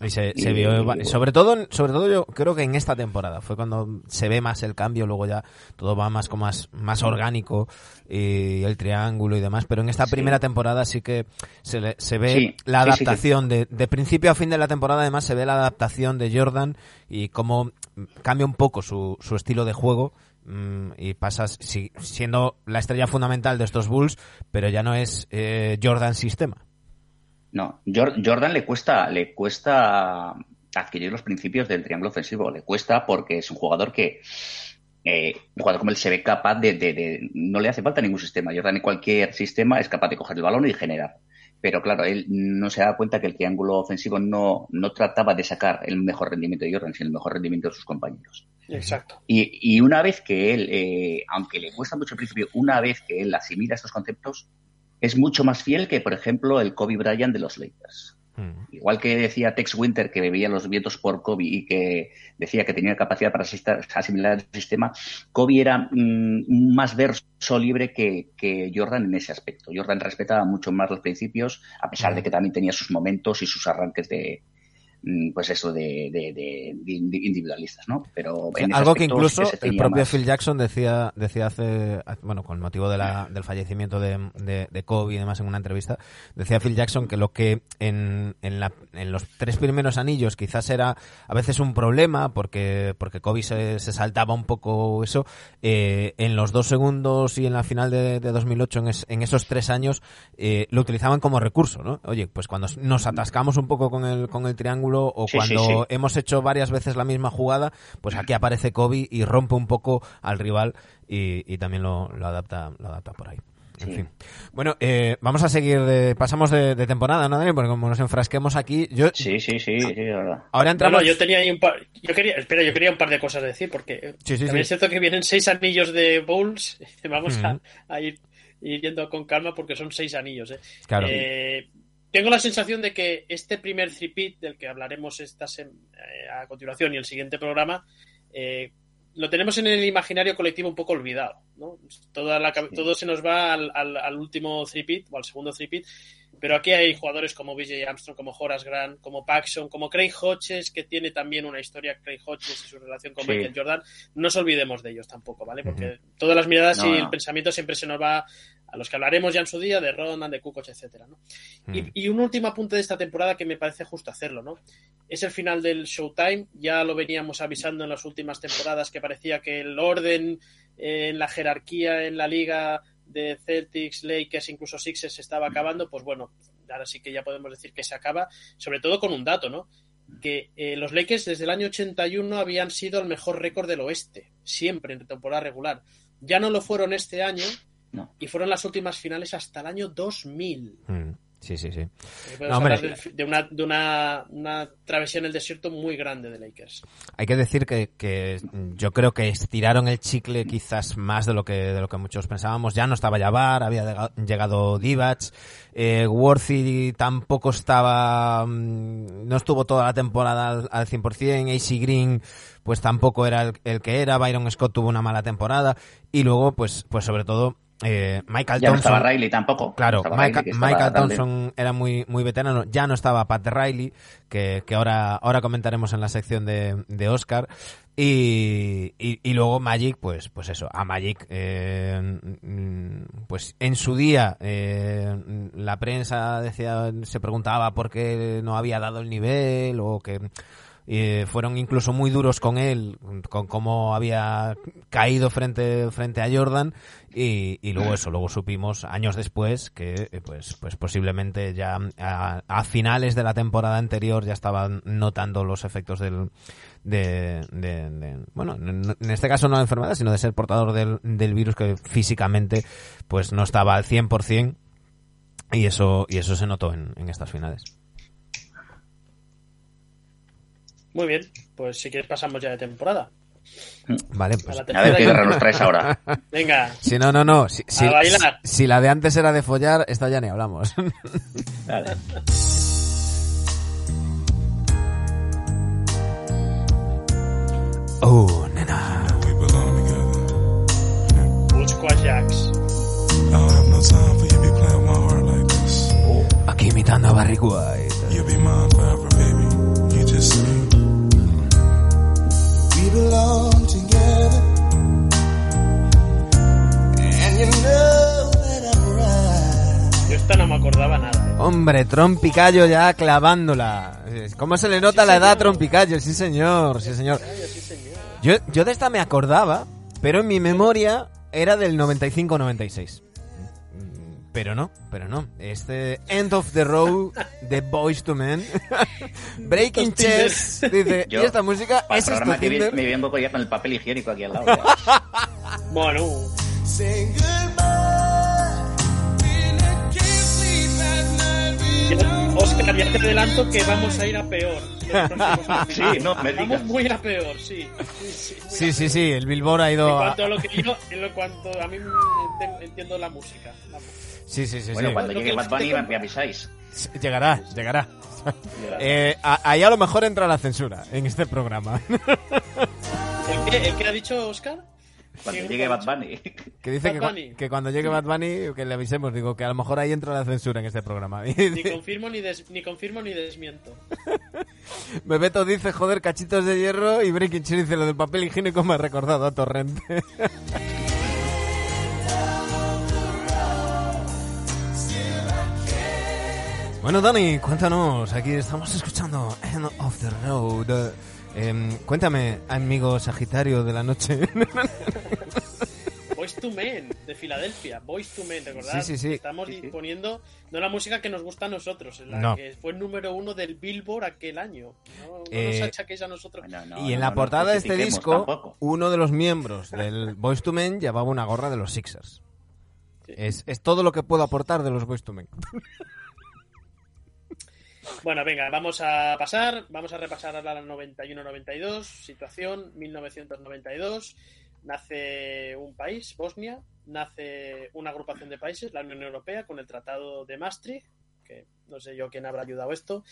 Y se, Y- se vio, y bueno. sobre todo, sobre todo yo creo que en esta temporada fue cuando se ve más el cambio, luego ya todo va más como más, más orgánico y el triángulo y demás, pero en esta Sí. primera temporada sí que se, le- se ve Sí, la sí, adaptación de, de principio a fin de la temporada además se ve la adaptación de Jordan y cómo cambia un poco su, su estilo de juego mm, y pasas si- siendo la estrella fundamental de estos Bulls, pero ya no es eh, Jordan sistema. No, Jor- Jordan le cuesta, le cuesta adquirir los principios del triángulo ofensivo. Le cuesta porque es un jugador que, eh, un jugador como él se ve capaz de, de- de- no le hace falta ningún sistema. Jordan en cualquier sistema es capaz de coger el balón y generar. Pero claro, él no se da cuenta que el triángulo ofensivo no, no trataba de sacar el mejor rendimiento de Jordan, sino el mejor rendimiento de sus compañeros. Exacto. Y, y una vez que él, eh, aunque le cuesta mucho al principio, una vez que él asimila estos conceptos, es mucho más fiel que, por ejemplo, el Kobe Bryant de los Lakers. Mm. Igual que decía Tex Winter que bebía los vientos por Kobe y que decía que tenía capacidad para asimilar el sistema, Kobe era mm, más verso libre que, que Jordan en ese aspecto. Jordan respetaba mucho más los principios, a pesar de que también tenía sus momentos y sus arranques de, mm, pues eso de, de- de- de individualistas, ¿no? Pero Algo que incluso sí que el propio más. Phil Jackson decía, decía hace, bueno, con motivo de la, del fallecimiento de, Kobe y demás en una entrevista, decía Phil Jackson que lo que en, en, la- en los tres primeros anillos quizás era a veces un problema porque, porque Kobe se, se saltaba un poco eso, eh, en los dos segundos y en la final de, de 2008, en, es- en esos tres años, eh, lo utilizaban como recurso, ¿no? Oye, pues cuando nos atascamos un poco con el, con el triángulo o Sí, cuando sí. hemos hecho varias veces la misma jugada, pues aquí aparece Kobe y rompe un poco al rival y, y también lo, lo adapta lo adapta por ahí. En Sí. fin. Bueno, eh, vamos a seguir, de- pasamos de, de temporada, ¿no, Daniel? Porque como nos enfrasquemos aquí, yo... Sí, sí, sí, sí, la verdad. Ahora No, entramos... no, yo tenía ahí un par. Yo quería, espera, yo quería un par de cosas decir, porque Sí, sí, también sí. es cierto que vienen seis anillos de Bowls. Vamos a, ir, ir yendo con calma porque son seis anillos. ¿eh? Claro. Eh, tengo la sensación de que este primer tripit del que hablaremos esta eh, a continuación y el siguiente programa eh, lo tenemos en el imaginario colectivo un poco olvidado. ¿no? Toda la todo se nos va al, al- al último tripit o al segundo tripit. Pero aquí hay jugadores como BJ Armstrong, como Horace Grant, como Paxson, como Craig Hodges, que tiene también una historia, Craig Hodges y su relación con Sí. Michael Jordan. No nos olvidemos de ellos tampoco, ¿vale? Porque todas las miradas No, y no. el pensamiento siempre se nos va a los que hablaremos ya en su día, de Rodman, de Kukoc, etcétera, ¿no? Y, y un último apunte de esta temporada que me parece justo hacerlo, ¿no? Es el final del Showtime. Ya lo veníamos avisando en las últimas temporadas que parecía que el orden eh, en la jerarquía en la liga de Celtics, Lakers, incluso Sixers se estaba acabando. Pues bueno, ahora sí que ya podemos decir que se acaba, sobre todo con un dato, ¿no? Que eh, los Lakers desde el año 81 habían sido el mejor récord del oeste, siempre en temporada regular. Ya no lo fueron este año No. y fueron las últimas finales hasta el año 2000. Mm, Sí, sí, sí. No, hombre. de, de una, de una, una travesía en el desierto muy grande de Lakers. Hay que decir que, que yo creo que estiraron el chicle quizás más de lo que de lo que muchos pensábamos. Ya no estaba Jabbar, había llega- llegado Divac, eh, Worthy tampoco estaba, mm, no estuvo toda la temporada al, al 100%, AC Green pues tampoco era el, el que era, Byron Scott tuvo una mala temporada y luego pues pues sobre todo eh, Michael Ya no estaba Riley tampoco. Claro, Michael, Riley, Michael. Thompson era muy, muy veterano, ya no estaba Pat Riley, que, que ahora, ahora comentaremos en la sección de, de Oscar. Y, y, y luego Magic, pues, pues eso, a Magic, eh, pues en su día eh, la prensa decía, se preguntaba por qué no había dado el nivel o que eh, fueron incluso muy duros con él, con cómo había caído frente, frente a Jordan y, y luego eso, luego supimos años después que eh, pues, pues posiblemente ya a, a finales de la temporada anterior ya estaban notando los efectos del, de, de- de- bueno, en en este caso no de enfermedad, sino de ser portador del, del virus que físicamente pues no estaba al 100% y eso, y eso se notó en, en estas finales. Muy bien, pues si quieres pasamos ya de temporada. Vale, A pues la A ver qué guerra nos traes ahora. Venga, Si no, no, no. Si, si- A bailar. si la de antes era de follar, esta ya ni hablamos. Dale. oh, nena. Busco a Jax. Aquí imitando a Barry White. Belong together. And you know that I'm right. Yo esta no me acordaba nada. ¿eh? Hombre, Trompicayo ya clavándola. ¿Cómo se le nota Sí, la edad a señor. Trompicayo? Sí, señor, sí, señor. Sí, señor. Yo, yo de esta me acordaba, pero en mi memoria era del 95-96. Pero no, pero no. Este End of the Road de Boys to Men. Breaking. Chess. Dice, Yo, y esta música Para es esto programa que viene, Tinder. me vengo ya con el papel higiénico aquí al lado. ya. Bueno, Oscar, ya te adelanto que vamos a ir a peor. Sí, no, me Vamos digas. muy a peor, sí. sí, sí, Sí, sí, sí, el Billboard ha En ido... a- cuanto a lo que yo, en lo cuanto a mí me entiendo la música. la música. Sí, sí, sí. Bueno, sí. cuando Lo llegue Bad Bunny me, avisáis. Llegará, llegará. Eh, ahí a lo mejor entra la censura en este programa. ¿El qué, el qué ha dicho Oscar? Cuando ¿Qué llegue Bad Bunny. Que dice que, Bad Bunny. que cuando llegue Bad Bunny, que le avisemos, digo, que a lo mejor ahí entra la censura en este programa. Ni confirmo ni, des- ni confirmo ni desmiento. Bebeto dice, joder, cachitos de hierro y Breaking Chill dice, lo del papel higiénico me ha recordado a Torrente. Bueno, Dani, cuéntanos, aquí estamos escuchando End of the Road. Em, cuéntame, amigo Sagitario de la noche. Boys to Men, de Filadelfia. Boys to Men, ¿recordad? Sí, sí, sí. Estamos Sí, sí. poniendo no la música que nos gusta a nosotros, la No. que fue el número uno del Billboard aquel año. No, no Eh, nos achaquéis a nosotros. No, y en no, la no portada de este disco, tampoco. uno de los miembros del Boys to Men llevaba una gorra de los Sixers. Sí. Es, es todo lo que puedo aportar de los Boys to Men. Bueno, venga, vamos a pasar. Vamos a repasar ahora la 91-92. Situación 1992. Nace un país, Bosnia. Nace una agrupación de países, la Unión Europea, con el Tratado de Maastricht. Que no sé yo quién habrá ayudado esto.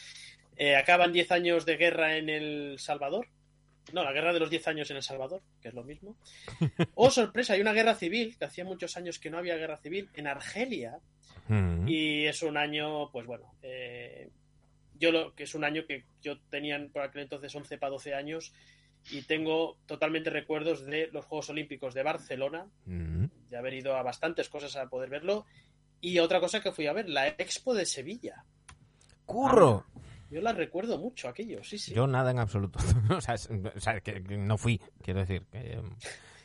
Eh, acaban 10 años de guerra en El Salvador. No, la guerra de los 10 años en El Salvador, que es lo mismo. Oh, sorpresa, hay una guerra civil, que hacía muchos años que no había guerra civil, en Argelia. Mm. Y es un año, pues bueno, eh, yo lo que es un año que yo tenía por aquel entonces 11 para 12 años y tengo totalmente recuerdos de los Juegos Olímpicos de Barcelona, Mm. de haber ido a bastantes cosas a poder verlo. Y otra cosa que fui a ver, la Expo de Sevilla. ¡Curro! Yo la recuerdo mucho, aquello, sí, sí. Yo nada en absoluto. o sea, es- o sea, que, que no fui, quiero decir. Que, eh,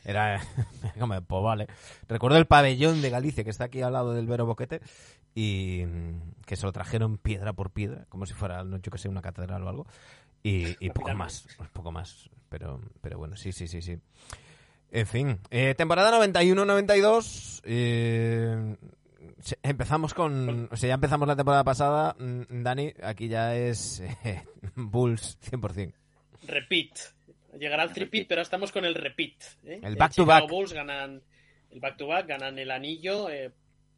era como, pues vale. Recuerdo el pabellón de Galicia que está aquí al lado del Vero Boquete y mm, que se lo trajeron piedra por piedra, como si fuera, no, yo que sé, una catedral o algo. Y, y poco más, poco más. Pero, pero bueno, sí, sí, sí, sí. En fin, eh, temporada 91-92. eh, empezamos con. O sea, ya empezamos la temporada pasada. mm, Dani, aquí ya es eh, Bulls 100%. Repeat. Llegará el tripit, pero estamos con el repeat. ¿eh? El Eh, back to Chicago back. Bulls ganan el back to back, ganan el anillo, eh,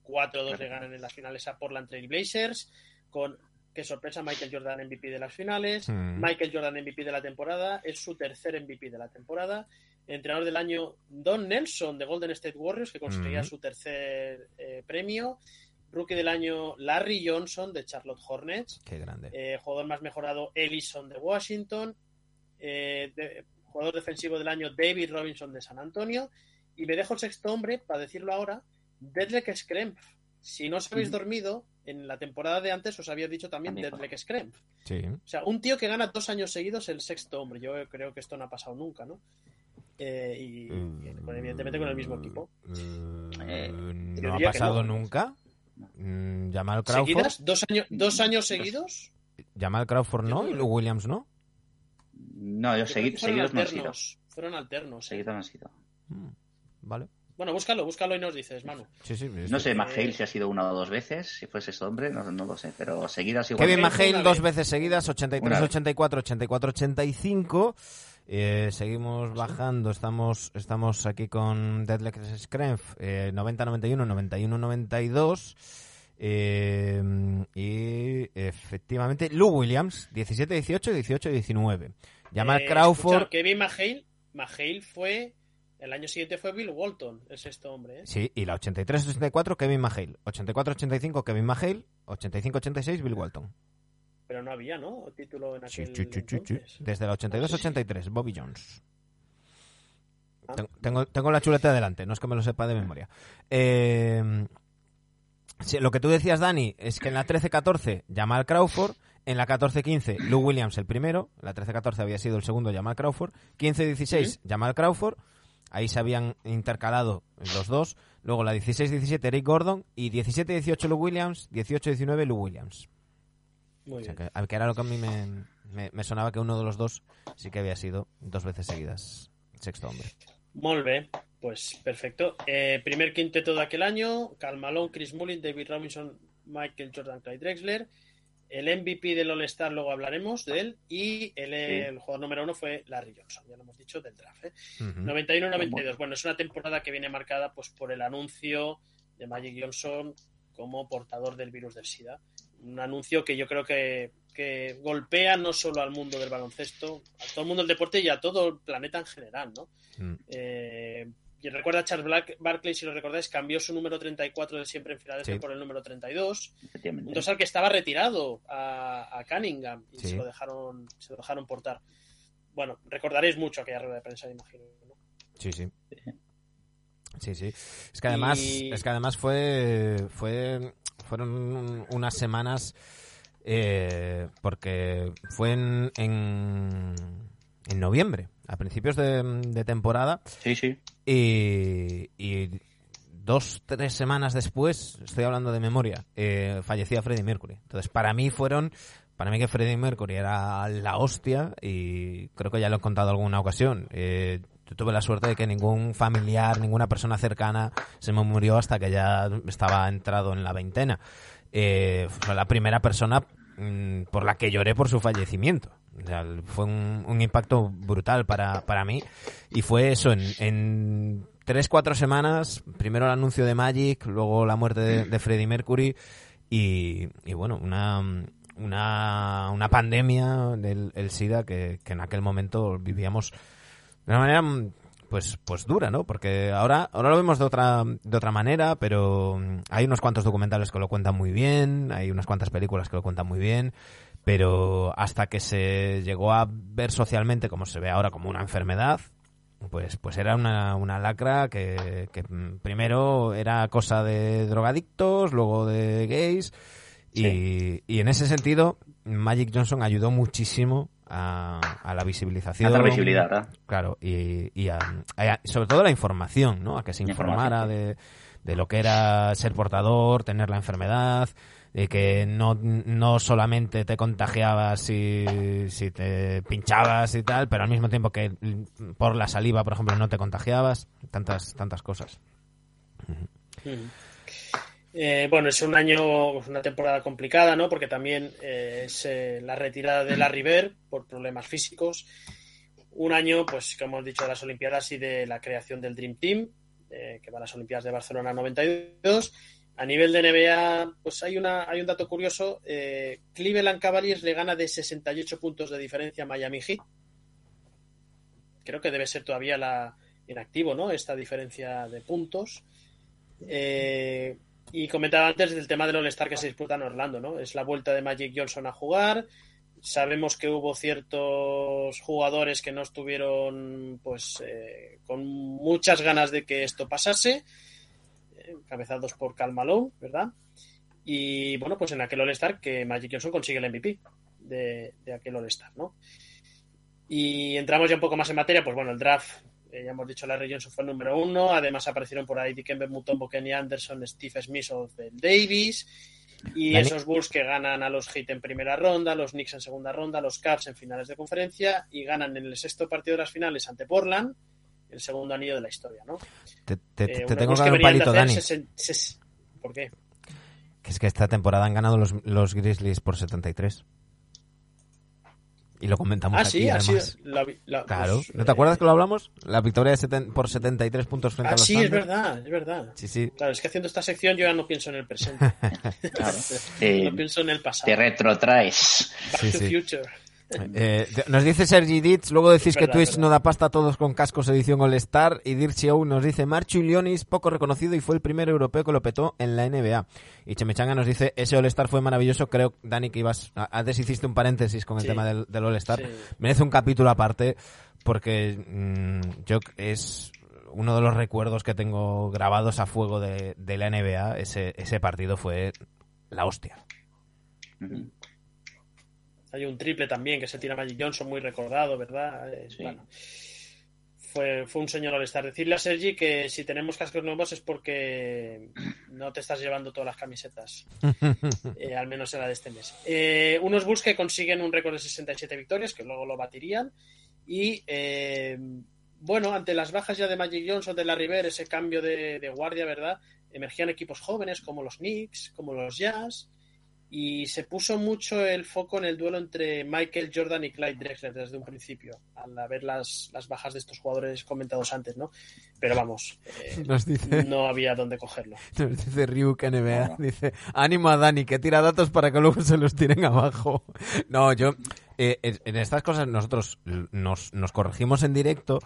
4-2 le ganan en las finales a Portland Trail Blazers, con qué sorpresa, Michael Jordan MVP de las finales, Mm. Michael Jordan MVP de la temporada, es su tercer MVP de la temporada, entrenador del año Don Nelson de Golden State Warriors, que conseguía Mm. su tercer eh, premio, rookie del año Larry Johnson de Charlotte Hornets, Qué grande. eh, jugador más mejorado Ellison de Washington, eh, de- jugador defensivo del año David Robinson de San Antonio, y me dejo el sexto hombre, para decirlo ahora, Deadlick Scrempf. Si no os habéis dormido, en la temporada de antes os había dicho también. Deadlick Scrempf. Sí. O sea, un tío que gana dos años seguidos el sexto hombre. Yo creo que esto no ha pasado nunca, ¿no? Eh, y, y, bueno, evidentemente con el mismo equipo. Eh, Eh, no ha pasado no. nunca. Mm, Jamal Crawford. ¿Seguidas? ¿Dos, años dos años seguidos? Jamal Crawford no y Lou Williams no. No, yo segui- seguidos no han sido. alternos. Fueron alternos. sí. Seguidos no han sido. Mm, Vale. Bueno, búscalo, búscalo y nos dices, Manu. Sí, sí. No sé, Eh, McHale si ha sido una o dos veces, si fuese ese hombre, no, no lo sé, pero seguidas igual. Kevin McHale vez. dos veces seguidas, Una 83-84, 84-85. Eh, seguimos bajando, estamos estamos aquí con Deadlick Screnf, eh, 90-91, 91-92. Eh, y efectivamente, Lou Williams, 17-18, 18-19. Jamal Eh, Crawford, escuchar, Kevin McHale, McHale fue. El año siguiente fue Bill Walton, el sexto hombre. ¿eh? sí, y la 83-84, Kevin McHale. 84-85, Kevin McHale. 85-86, Bill Walton. Pero no había, ¿no? Título en aquel. sí, sí, sí, sí. Desde la 82-83, Bobby Jones. Ah. Tengo, tengo, la chuleta delante, no es que me lo sepa de memoria. Eh, lo que tú decías, Dani, es que en la 13-14 Jamal Crawford, en la 14-15 Lou Williams el primero, la 13-14 había sido el segundo Jamal Crawford, 15-16 Jamal Crawford, ahí se habían intercalado los dos, luego la 16-17 Eric Gordon y 17-18 Lou Williams, 18-19 Lou Williams. Muy O sea, bien. que, que era lo que a mí me, me- me sonaba que uno de los dos sí que había sido dos veces seguidas sexto hombre. Molt bé, pues perfecto. Eh, primer quinteto de aquel año: Cal Malone, Chris Mullin, David Robinson, Michael Jordan, Clyde Drexler. El MVP del All-Star, luego hablaremos de él. Y el, el jugador número uno fue Larry Johnson, ya lo hemos dicho, del draft. ¿eh? Ujú. 91-92. Bueno, es una temporada que viene marcada pues por el anuncio de Magic Johnson como portador del virus del SIDA. Un anuncio que yo creo que, que golpea no solo al mundo del baloncesto, a todo el mundo del deporte y a todo el planeta en general, ¿no? Mm. Eh, y recuerda a Charles Black- Barkley, si lo recordáis, cambió su número 34 de siempre en Filadelfia Sí. por el número 32. Efectivamente. Un dorsal que estaba retirado a, a Cunningham y Sí. se, lo dejaron, se lo dejaron portar. Bueno, recordaréis mucho aquella rueda de prensa, imagino. ¿no? Sí, sí. Sí, sí. Es que además, Y- es que además fue, fue, fueron unas semanas eh, porque fue en, en, en noviembre, a principios de, de temporada, Sí, sí. y, y dos, tres semanas después, estoy hablando de memoria, eh, fallecía Freddie Mercury. Entonces, para mí fueron, para mí que Freddie Mercury era la hostia y creo que ya lo he contado en alguna ocasión. Eh, yo tuve la suerte de que ningún familiar, ninguna persona cercana se me murió hasta que ya estaba entrado en la veintena. Eh, fue la primera persona mm, por la que lloré por su fallecimiento. O sea, fue un, impacto brutal para, para mí. Y fue eso, en, en tres, cuatro semanas, primero el anuncio de Magic, luego la muerte de, Freddie Mercury y, bueno, una, una, una pandemia del el SIDA que, que en aquel momento vivíamos de una manera pues pues dura, ¿no? Porque ahora ahora lo vemos de otra de otra manera, pero mm, hay unos cuantos documentales que lo cuentan muy bien, hay unas cuantas películas que lo cuentan muy bien, pero hasta que se llegó a ver socialmente como se ve ahora como una enfermedad, pues pues era una, una lacra que, que, mm, primero era cosa de drogadictos, luego de gays y, y en ese sentido Magic Johnson ayudó muchísimo a, a la visibilización. A dar visibilidad, ¿verdad? Claro, y, y a- a- sobre todo la información, ¿no? A que se La informara de, de lo que era ser portador, tener la enfermedad, de que no, no solamente te contagiabas si, si te pinchabas y tal, pero al mismo tiempo que por la saliva, por ejemplo, no te contagiabas, tantas, tantas cosas. Mm. Eh, bueno, es un año, una temporada complicada, ¿no? Porque también eh, es eh, la retirada de la River por problemas físicos. Un año, pues, como hemos dicho, de las Olimpiadas y de la creación del Dream Team, que va a las Olimpiadas de Barcelona 92. A nivel de NBA, pues hay, una, hay un dato curioso. Cleveland Cavaliers le gana de 68 puntos de diferencia a Miami Heat. Creo que debe ser todavía la, en activo, ¿no? Esta diferencia de puntos. Y comentaba antes del tema del All-Star que se disputa en Orlando, ¿no? Es la vuelta de Magic Johnson a jugar. Sabemos que hubo ciertos jugadores que no estuvieron, pues, eh, con muchas ganas de que esto pasase, eh, encabezados por Cal Malone, ¿verdad? Y bueno, pues en aquel All-Star que Magic Johnson consigue el MVP de, de aquel All-Star, ¿no? Y entramos ya un poco más en materia, pues bueno, el draft eh, ya hemos dicho, Larry Johnson fue el número uno. Además aparecieron por ahí Dikembe Mutombo, Kenny Anderson, Steve Smith o del Davis. Y Dani. esos Bulls que ganan a los Heat en primera ronda, los Knicks en segunda ronda, los Cavs en finales de conferencia y ganan en el sexto partido de las finales ante Portland el segundo anillo de la historia, ¿no? Te, te- Eh, te tengo que dar un palito, Dani. ses- ¿Por qué? Que es que esta temporada han ganado los, los Grizzlies por 73. Y lo comentamos Ah, aquí, sí, además. la la- Claro. pues, ¿No te eh, acuerdas que lo hablamos? La victoria de seten- por 73 puntos frente Ah, a los sí, es Thunder. verdad, es verdad. Sí, sí. Claro, es que haciendo esta sección yo ya no pienso en el presente. Claro. Eh, no pienso en el pasado. te retrotraes. Back Sí, to sí. Future. Eh, nos dice Sergi Ditz, luego decís que Twitch no da pasta a todos con cascos edición All-Star y Dirchio nos dice Marchu Lionis, poco reconocido y fue el primer europeo que lo petó en la NBA. Y Chemechanga nos dice, ese All-Star fue maravilloso, creo, Dani, que ibas, antes hiciste un paréntesis con el Sí. tema del, del All-Star. Sí. Merece un capítulo aparte porque mm, yo es uno de los recuerdos que tengo grabados a fuego de, de la NBA, ese, ese partido fue la hostia. Hay un triple también que se tira Magic Johnson, muy recordado, ¿verdad? Es- Sí. bueno, fue, fue un señor All-Star. Decirle a Sergi que si tenemos cascos nuevos es porque no te estás llevando todas las camisetas, eh, al menos en la de este mes. Eh, unos Bulls que consiguen un récord de 67 victorias, que luego lo batirían. Y eh, bueno, ante las bajas ya de Magic Johnson, de la River, ese cambio de, de guardia, ¿verdad? Emergían equipos jóvenes como los Knicks, como los Jazz. Y se puso mucho el foco en el duelo entre Michael Jordan y Clyde Drexler desde un principio, al haber las, las bajas de estos jugadores comentados antes, ¿no? Pero vamos, eh, Nos dice... no había dónde cogerlo. Nos dice Ryuk NBA, No. dice, ánimo a Dani, que tira datos para que luego se los tiren abajo. No, yo, eh, en estas cosas nosotros nos, nos corregimos en directo,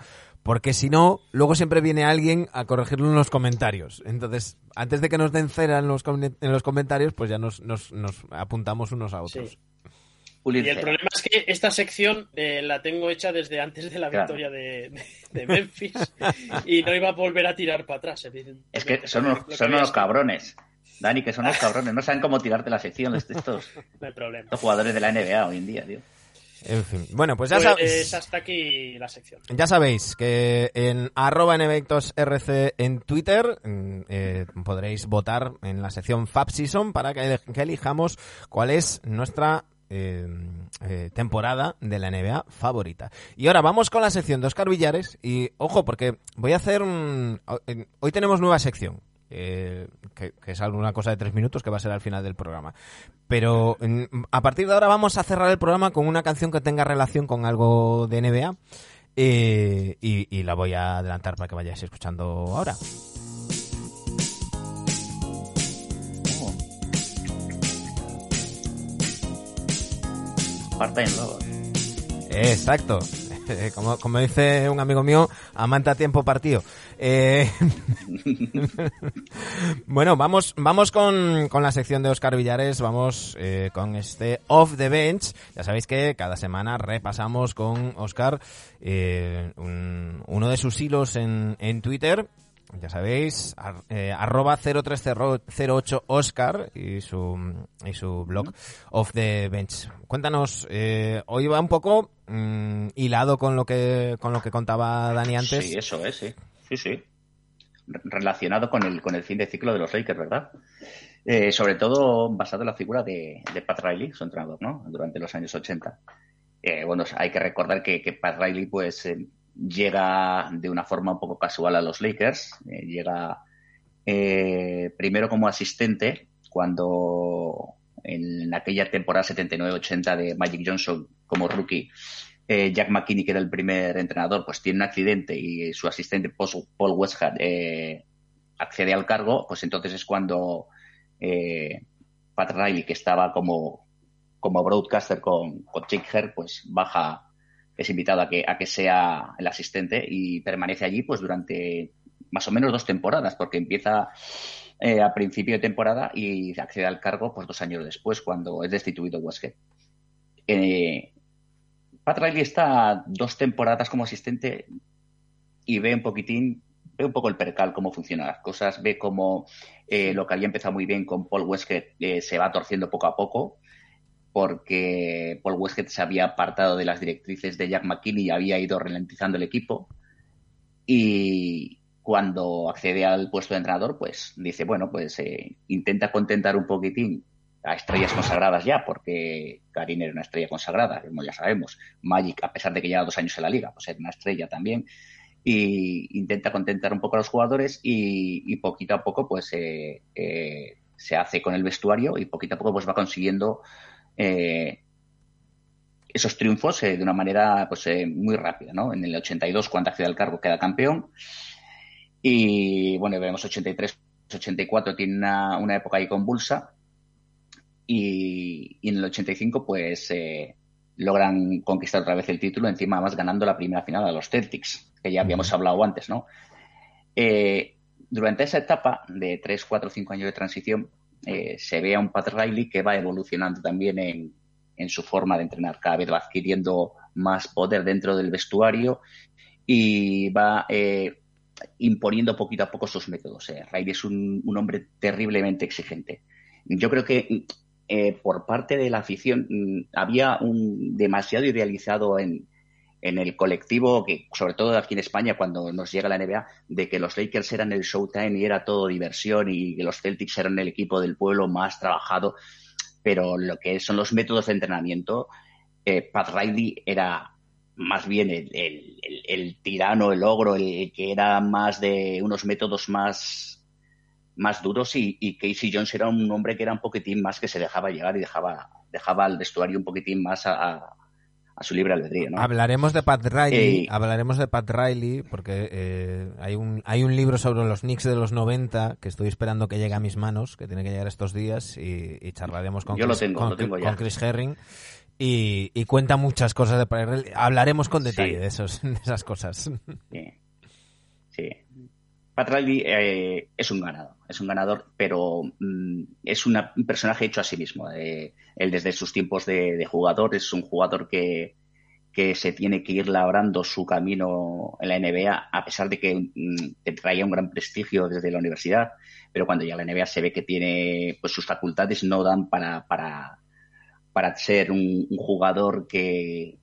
porque si no, luego siempre viene alguien a corregirlo en los comentarios. Entonces, antes de que nos den cera en los, com- en los comentarios, pues ya nos, nos, nos apuntamos unos a otros. Sí. Y el problema es que esta sección eh, la tengo hecha desde antes de la Claro. victoria de, de- de Memphis y no iba a volver a tirar para atrás. Es que son unos, son unos cabrones. Dani, que son unos cabrones. No saben cómo tirarte la sección estos, estos, No hay problema. estos jugadores de la NBA hoy en día, tío. En fin. Bueno, pues ya Pues sabéis. hasta aquí la sección. Ya sabéis que en arroba rc en Twitter mm, eh, podréis votar en la sección Fab Season para que, que elijamos cuál es nuestra eh, eh, temporada de la NBA favorita. Y ahora vamos con la sección de Oscar Villares y ojo porque voy a hacer un... Hoy tenemos nueva sección. Eh, que, que es alguna cosa de tres minutos que va a ser al final del programa. Pero a partir de ahora vamos a cerrar el programa con una canción que tenga relación con algo de NBA. Eh, y, y la voy a adelantar para que vayáis escuchando ahora. Part-time. Exacto. Como, como dice un amigo mío, amante a tiempo partido. Eh, bueno, vamos, vamos con, con la sección de Oscar Villares, vamos eh, con este Off the Bench. Ya sabéis que cada semana repasamos con Oscar eh, un- uno de sus hilos en, en Twitter. Ya sabéis, ar- eh, arroba 0308 Oscar y su, y su blog Off the Bench. Cuéntanos, eh, hoy va un poco mm, hilado con lo que con lo que contaba Dani antes. Sí, eso es, sí. Sí, sí. Re- Relacionado con el, con el fin de ciclo de los Lakers, ¿verdad? Eh, sobre todo basado en la figura de, de Pat Riley, su entrenador, ¿no? Durante los años 80. Eh, bueno, hay que recordar que, que Pat Riley, pues, eh, llega de una forma un poco casual a los Lakers. Eh, llega eh, primero como asistente cuando en aquella temporada 79-80 de Magic Johnson como rookie eh, Jack McKinney, que era el primer entrenador, pues tiene un accidente y su asistente Paul Westhead eh, accede al cargo, pues entonces es cuando Pat Riley, que estaba como, como broadcaster con, con Jake Herr, pues baja, es invitado a que, a que sea el asistente y permanece allí pues durante más o menos dos temporadas, porque empieza eh, a principio de temporada y accede al cargo pues dos años después, cuando es destituido Westhead. Eh, Pat Riley está dos temporadas como asistente y ve un poquitín, ve un poco el percal, cómo funcionan las cosas, ve cómo eh, lo que había empezado muy bien con Paul Westhead eh, se va torciendo poco a poco, porque Paul Westhead se había apartado de las directrices de Jack McKinney y había ido ralentizando el equipo. Y cuando accede al puesto de entrenador, pues dice, bueno, pues eh, intenta contentar un poquitín a estrellas consagradas ya, porque Karim era una estrella consagrada, como ya sabemos. Magic, a pesar de que lleva dos años en la liga, pues era una estrella también. Y intenta contentar un poco a los jugadores y, y poquito a poco, pues eh, eh, se hace con el vestuario y poquito a poco pues va consiguiendo eh, esos triunfos eh, de una manera pues eh, muy rápida, ¿no? En el 82, cuando accede al cargo, queda campeón. Y bueno, vemos 83, 84, tiene una, una época ahí convulsa. Y, y en el 85, pues eh, logran conquistar otra vez el título, encima más ganando la primera final a los Celtics, que ya habíamos hablado antes, ¿no? Durante esa etapa de 3, 4, 5 años de transición, eh, se ve a un Pat Riley que va evolucionando también en, en su forma de entrenar. Cada vez va adquiriendo más poder dentro del vestuario y va eh, imponiendo poquito a poco sus métodos. Eh. Riley es un, un, hombre terriblemente exigente. Yo creo que eh, por parte de la afición mm, había un demasiado idealizado en, en el colectivo, que sobre todo aquí en España, cuando nos llega la NBA, de que los Lakers eran el Showtime y era todo diversión y que los Celtics eran el equipo del pueblo más trabajado. Pero lo que son los métodos de entrenamiento, eh, Pat Riley era más bien el, el, tirano, el ogro, el, que era más de unos métodos más más duros y, Casey Jones era un hombre que era un poquitín más que se dejaba llegar y dejaba, dejaba al vestuario un poquitín más a, a su libre albedrío. ¿no? Hablaremos de Pat Riley, eh, hablaremos de Pat Riley porque eh, hay, un, hay un libro sobre los Knicks de los 90 que estoy esperando que llegue a mis manos, que tiene que llegar estos días y, y charlaremos con, Yo Chris, lo tengo, con, lo tengo con Chris Herring. y, y cuenta muchas cosas de Pat Riley. Hablaremos con detalle Sí. de, esos, de esas cosas. Sí. Sí. Pat Riley eh, es un ganador, es un ganador, pero mm, es un personaje hecho a sí mismo. Eh, él desde sus tiempos de, jugador es un jugador que, que se tiene que ir labrando su camino en la NBA, a pesar de que mm, que traía un gran prestigio desde la universidad, pero cuando llega a la NBA se ve que tiene, pues sus facultades no dan para, para, para ser un jugador que,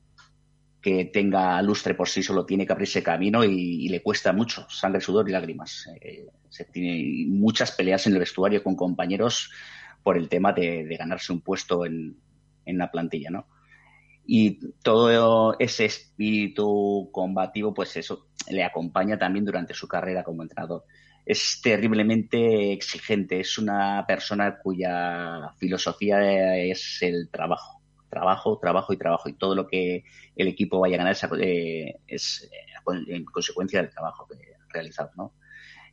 que tenga lustre por sí solo tiene que abrirse camino y, le cuesta mucho, sangre, sudor y lágrimas. Eh, se tiene muchas peleas en el vestuario con compañeros por el tema de, de ganarse un puesto en, en la plantilla, ¿no? Y todo ese espíritu combativo, pues eso le acompaña también durante su carrera como entrenador. Es terriblemente exigente, es una persona cuya filosofía es el trabajo, trabajo, trabajo y trabajo. Y todo lo que el equipo vaya a ganar es, eh, es eh, en consecuencia del trabajo que realizado, ¿no?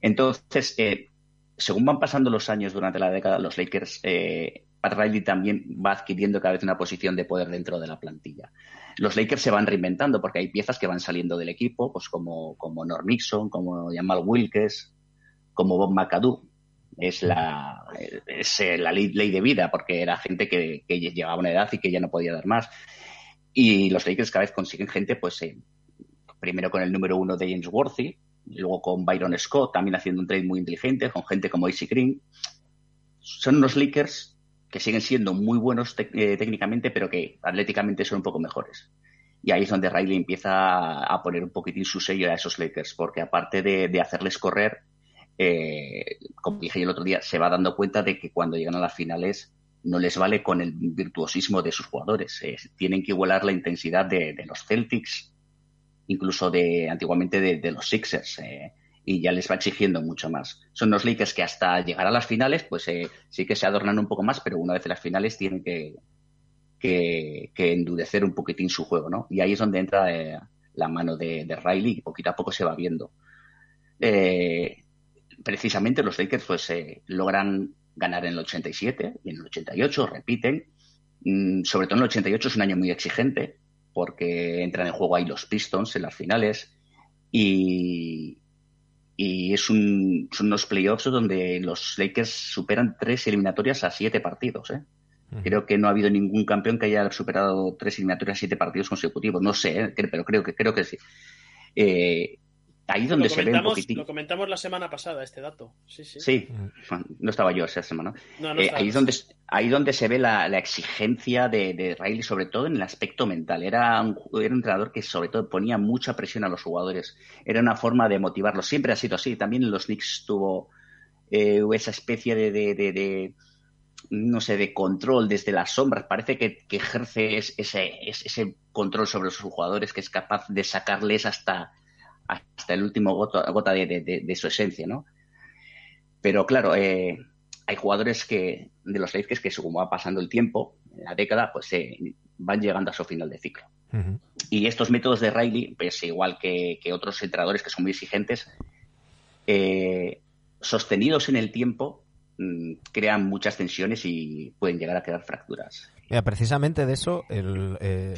Entonces, eh, según van pasando los años durante la década, los Lakers, eh, Pat Riley también va adquiriendo cada vez una posición de poder dentro de la plantilla. Los Lakers se van reinventando porque hay piezas que van saliendo del equipo, pues como, como Norm Nixon, como Jamal Wilkes, como Bob McAdoo. Es la, eh, la ley, de vida porque era gente que, que llegaba a una edad y que ya no podía dar más. Y los Lakers cada vez consiguen gente, pues eh, primero con el número uno de James Worthy, luego con Byron Scott, también haciendo un trade muy inteligente, con gente como AC Green. Son unos Lakers que siguen siendo muy buenos eh, técnicamente, pero que atléticamente son un poco mejores. Y ahí es donde Riley empieza a poner un poquitín su sello a esos Lakers, porque aparte de hacerles correr, eh, como dije yo el otro día, se va dando cuenta de que cuando llegan a las finales no les vale con el virtuosismo de sus jugadores. Eh, tienen que igualar la intensidad de, los Celtics, incluso de antiguamente de, los Sixers. Eh, y ya les va exigiendo mucho más. Son los Lakers que hasta llegar a las finales, pues eh, sí que se adornan un poco más, pero una vez en las finales tienen que, que, endurecer un poquitín su juego, ¿no? Y ahí es donde entra la mano de, de, Riley y poquito a poco se va viendo. Eh, precisamente los Lakers pues eh, logran ganar en el 87 y en el 88, repiten. Mm, sobre todo en el 88 es un año muy exigente porque entran en juego ahí los Pistons en las finales y, y es un, son unos playoffs donde los Lakers superan tres eliminatorias a siete partidos. ¿eh? Uh -huh. Creo que no ha habido ningún campeón que haya superado tres eliminatorias a siete partidos consecutivos. No sé, ¿eh? pero creo que creo que sí. Eh, ahí donde se ve un poquitín. Lo comentamos la semana pasada, este dato. Sí, sí. Sí, no estaba yo esa semana. No, no eh, ahí, es donde, ahí donde se ve la, la exigencia de, de, Riley, sobre todo en el aspecto mental. Era un, era un entrenador que sobre todo ponía mucha presión a los jugadores. Era una forma de motivarlos. Siempre ha sido así. También en los Knicks tuvo eh, esa especie de, de, de, no sé, de control desde las sombras. Parece que, que ejerce ese, ese control sobre sus jugadores, que es capaz de sacarles hasta hasta el último gota, gota de, de, de, su esencia, ¿no? Pero claro, eh, hay jugadores que de los Lakers que según va pasando el tiempo, en la década, pues eh, van llegando a su final de ciclo. Uh -huh. Y estos métodos de Riley, pues igual que, que otros entrenadores que son muy exigentes, eh, sostenidos en el tiempo, mmm, crean muchas tensiones y pueden llegar a crear fracturas. Mira, precisamente de eso, el, eh,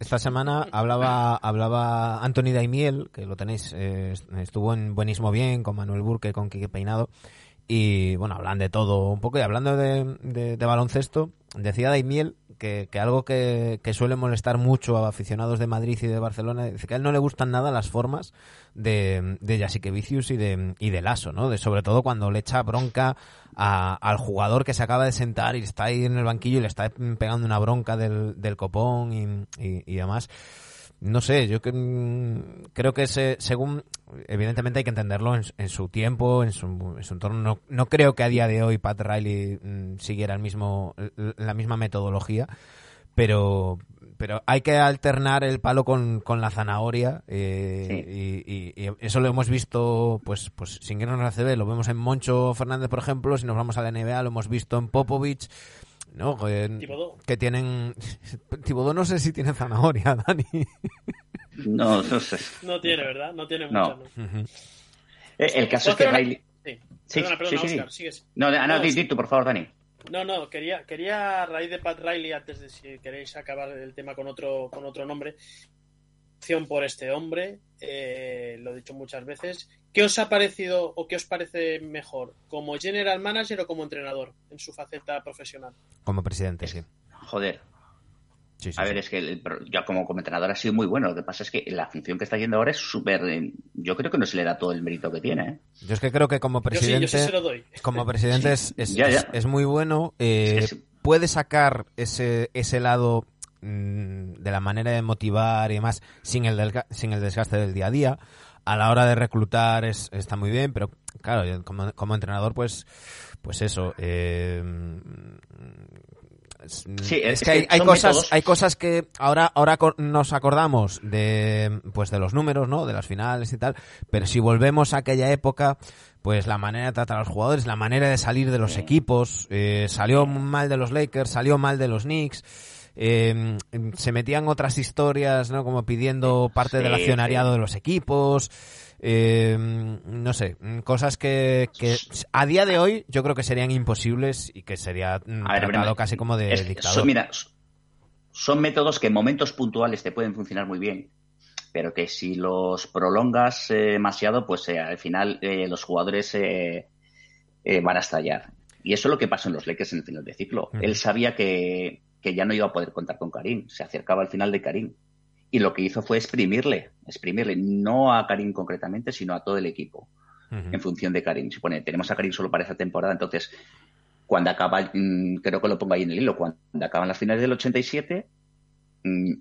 esta semana hablaba hablaba Anthony Daimiel, que lo tenéis, eh, estuvo en Buenísimo Bien con Manuel Burke, con Quique Peinado, y bueno, hablan de todo un poco, y hablando de, de, de baloncesto, decía Daimiel que, algo que, suele molestar mucho a aficionados de Madrid y de Barcelona, dice que a él no le gustan nada las formas de, de Jasikevicius y de, y de Lasso, ¿no? De, sobre todo cuando le echa bronca a, al jugador que se acaba de sentar y está ahí en el banquillo y le está pegando una bronca del, del copón y, y demás. No sé, yo que, creo que se, según, evidentemente hay que entenderlo en, en su tiempo, en su, en su, entorno. No, no, creo que a día de hoy Pat Riley mm, siguiera el mismo, la misma metodología, pero, pero hay que alternar el palo con, con la zanahoria eh, sí. y, y, y, eso lo hemos visto, pues, pues sin irnos a la CB, lo vemos en Moncho Fernández, por ejemplo, si nos vamos a la NBA, lo hemos visto en Popovich. No, que, que tienen. Tibodó no sé si tiene zanahoria, Dani. No, no sé. No tiene, ¿verdad? No tiene mucha. No. Uh -huh. el, el, caso es que Riley. Sí. Sí, perdona, perdona, sí, sí, Oscar, sigues. No, no, di, di tú, por favor, Dani. No, no, quería, quería a raíz de Pat Riley, antes de si queréis acabar el tema con otro, con otro nombre, por este hombre, eh, lo he dicho muchas veces. ¿Qué os ha parecido o qué os parece mejor, como general manager o como entrenador en su faceta profesional? Como presidente, sí. Joder. Sí, sí, A ver, es que el- ya como, como entrenador ha sido muy bueno. Lo que pasa es que la función que está yendo ahora es súper. eh, Yo creo que no se le da todo el mérito que tiene. ¿eh? Yo es que creo que como Yo sí, presidente, yo sí se lo doy. como presidente es, es, Ya, ya. es- es muy bueno. eh, Es que es- puede sacar ese, ese lado de la manera de motivar y demás sin el, delga- sin el desgaste del día a día. A la hora de reclutar es, está muy bien, pero claro, como, como entrenador, pues, pues eso. eh, es, Sí, es es que hay, cosas, métodos. hay cosas que ahora, ahora nos acordamos de, pues de los números, ¿no? De las finales y tal. Pero si volvemos a aquella época, pues la manera de tratar a los jugadores, la manera de salir de los equipos, eh, salió mal de los Lakers, salió mal de los Knicks. Eh, se metían otras historias, ¿no? Como pidiendo parte del accionariado sí. de los equipos. eh, no sé, cosas que, que a día de hoy yo creo que serían imposibles y que sería mm, A tratado casi como de es dictador. son, mira, son métodos que en momentos puntuales te pueden funcionar muy bien, pero que si los prolongas eh, demasiado, pues eh, al final eh, los jugadores van a estallar. Y eso es lo que pasó en los Lakers en el final de ciclo. Él sabía que, que ya no iba a poder contar con Karim, se acercaba al final de Karim. Y lo que hizo fue exprimirle, exprimirle, no a Karim concretamente, sino a todo el equipo en función de Karim. Se pone, tenemos a Karim solo para esta temporada, entonces, cuando acaba, mm, creo que lo pongo ahí en el hilo, cuando acaban las finales del 87, mm,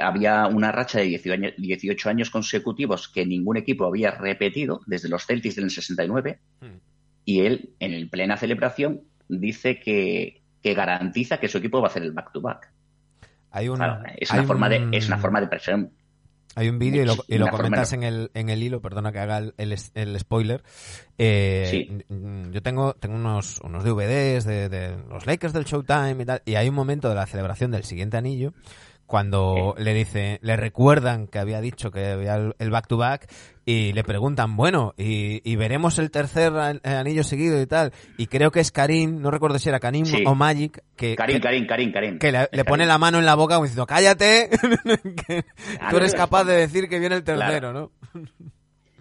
había una racha de 18 años, 18 años consecutivos que ningún equipo había repetido desde los Celtics del 69, Mm. y él, en el plena celebración, dice que, que garantiza que su equipo va a hacer el back-to-back. Hay un, Claro, es, hay una forma de, es una forma de presión. Hay un vídeo y lo, y comentas en el, en el hilo, perdona que haga el, el, el spoiler. Eh, Sí. mm, Yo tengo, tengo unos, unos DVDs de, de los Lakers del Showtime y tal, y hay un momento de la celebración del siguiente anillo cuando le dice, le recuerdan que había dicho que había el- back to back y le preguntan, bueno, y, y veremos el tercer an- eh, anillo seguido y tal. Y creo que es Karim, no recuerdo si era Karim Sí. o Magic, que, Karim, que- Karim, Karim, Karim. que le, pone la mano en la boca como diciendo, cállate, que tú eres capaz de decir que viene el tercero, ¿no?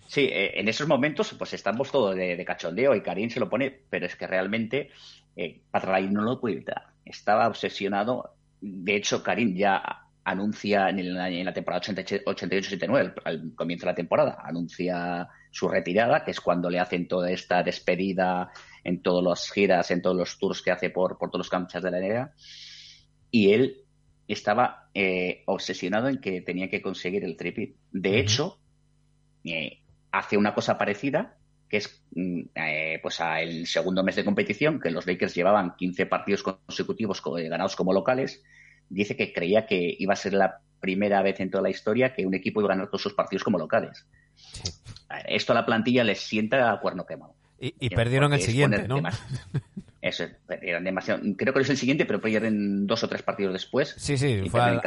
Sí, eh, en esos momentos pues estamos todos de, de cachondeo y Karim se lo pone, pero es que realmente eh, Pat Riley no lo puede evitar. Estaba obsesionado. De hecho, Karim ya anuncia en, el- en la temporada 88-79, al, al comienzo de la temporada, anuncia su retirada, que es cuando le hacen toda esta despedida en todas las giras, en todos los tours que hace por, por todos los canchas de la NBA. Y él estaba eh, obsesionado en que tenía que conseguir el tripit. De hecho, eh, hace una cosa parecida, que es mm, eh, pues a el segundo mes de competición, que los Lakers llevaban 15 partidos consecutivos co- eh, ganados como locales, dice que creía que iba a ser la primera vez en toda la historia que un equipo iba a ganar todos sus partidos como locales. Esto a la plantilla les sienta a cuerno quemado. Y, y perdieron el siguiente, ¿no? Eso, perdieron demasiado. Creo que no es el siguiente, pero pierden dos o tres partidos después. Sí, sí, fue al,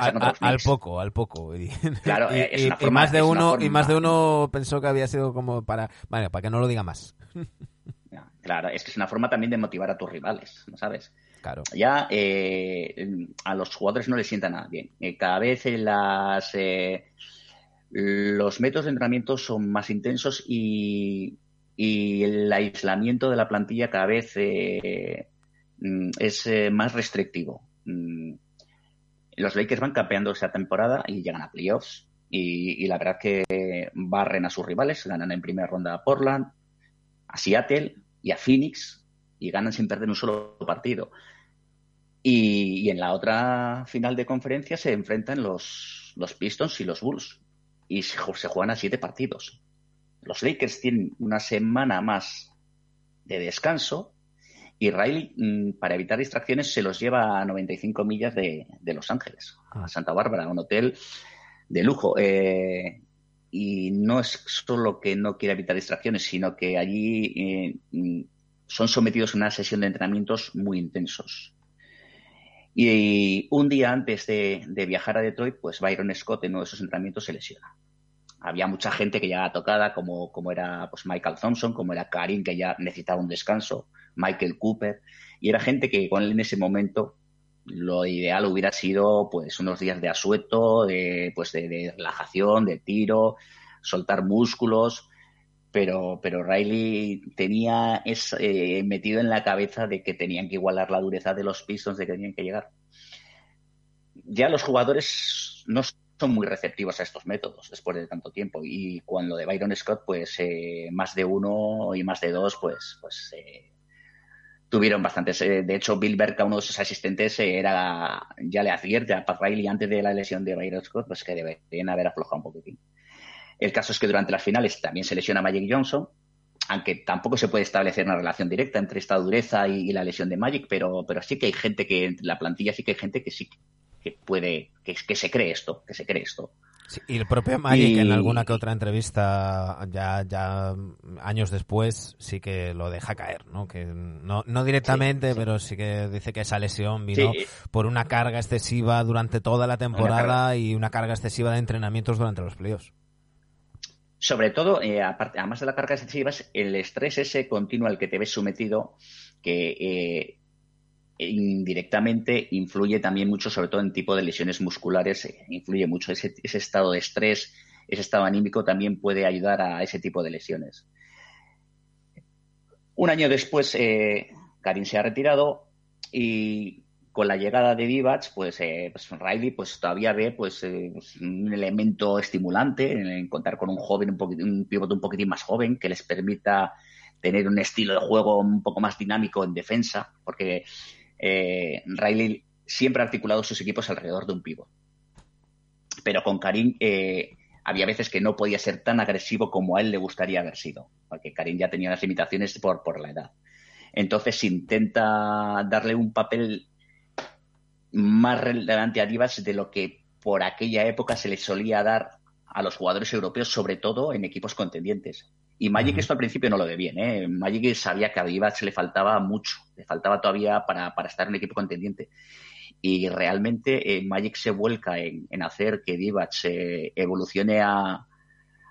poco, al poco. Y, Claro, y- eh, es más de es uno forma- y más de uno pensó que había sido como para, vale, para que no lo diga más. Claro, es que es una forma también de motivar a tus rivales, ¿no sabes? Claro. Ya eh, a los jugadores no les sienta nada bien. Eh, cada vez en las eh, los métodos de entrenamiento son más intensos y, y el aislamiento de la plantilla cada vez eh, mm, es eh, más restrictivo. Mm, Los Lakers van campeando esa temporada y llegan a playoffs. Y, y la verdad que barren a sus rivales, ganan en primera ronda a Portland, a Seattle y a Phoenix y ganan sin perder un solo partido. Y, en la otra final de conferencia se enfrentan los, los Pistons y los Bulls y se, se juegan a siete partidos. Los Lakers tienen una semana más de descanso y Riley, mm, para evitar distracciones, se los lleva a 95 millas de, de Los Ángeles, a Santa Bárbara, a un hotel de lujo. Eh, y no es solo que no quiera evitar distracciones, sino que allí eh, mm, son sometidos a una sesión de entrenamientos muy intensos. Y un día antes de, de viajar a Detroit, pues Byron Scott en uno de esos entrenamientos se lesiona. Había mucha gente que ya tocada, como, como era pues Michael Thompson, como era Karim, que ya necesitaba un descanso, Michael Cooper, y era gente que con él en ese momento lo ideal hubiera sido pues unos días de asueto, de, pues de, relajación, de tiro, soltar músculos, pero, pero Riley tenía es, eh, metido en la cabeza de que tenían que igualar la dureza de los Pistons, de que tenían que llegar. Ya los jugadores no son muy receptivos a estos métodos después de tanto tiempo y cuando de Byron Scott, pues eh, más de uno y más de dos, pues, pues eh, tuvieron bastantes. eh, de hecho, Bill Berka, uno de sus asistentes, era ya le advierte a Pat Riley antes de la lesión de Byron Scott, pues que deberían haber aflojado un poquitín. El caso es que durante las finales también se lesiona Magic Johnson, aunque tampoco se puede establecer una relación directa entre esta dureza y, y la lesión de Magic, pero, pero sí que hay gente que, entre la plantilla sí que hay gente que sí que puede, que, que se cree esto, que se cree esto. Sí, y el propio Magic Y- en alguna que otra entrevista ya ya años después sí que lo deja caer, ¿no? Que no, no directamente, Sí, sí. pero sí que dice que esa lesión vino por una carga excesiva durante toda la temporada y una carga excesiva de entrenamientos durante los playoffs. Sobre todo, eh, aparte, además de la carga excesiva, es el estrés ese continuo al que te ves sometido, que eh, indirectamente influye también mucho, sobre todo en tipo de lesiones musculares, eh, influye mucho. Ese, ese estado de estrés, ese estado anímico también puede ayudar a ese tipo de lesiones. Un año después, eh, Karim se ha retirado y con la llegada de Divac, pues, eh, pues Riley pues, todavía ve pues, eh, pues, un elemento estimulante en, contar con un joven, un, un pivote un poquitín más joven que les permita tener un estilo de juego un poco más dinámico en defensa, porque eh, Riley siempre ha articulado sus equipos alrededor de un pivot. Pero con Karim eh, había veces que no podía ser tan agresivo como a él le gustaría haber sido, porque Karim ya tenía unas limitaciones por, por la edad. Entonces intenta darle un papel más relevante a Divas de lo que por aquella época se le solía dar a los jugadores europeos, sobre todo en equipos contendientes. Y Magic esto al principio no lo ve bien. ¿eh? Magic sabía que a Divas le faltaba mucho, le faltaba todavía para, para estar en un equipo contendiente. Y realmente eh, Magic se vuelca en, en hacer que Divac eh, evolucione a,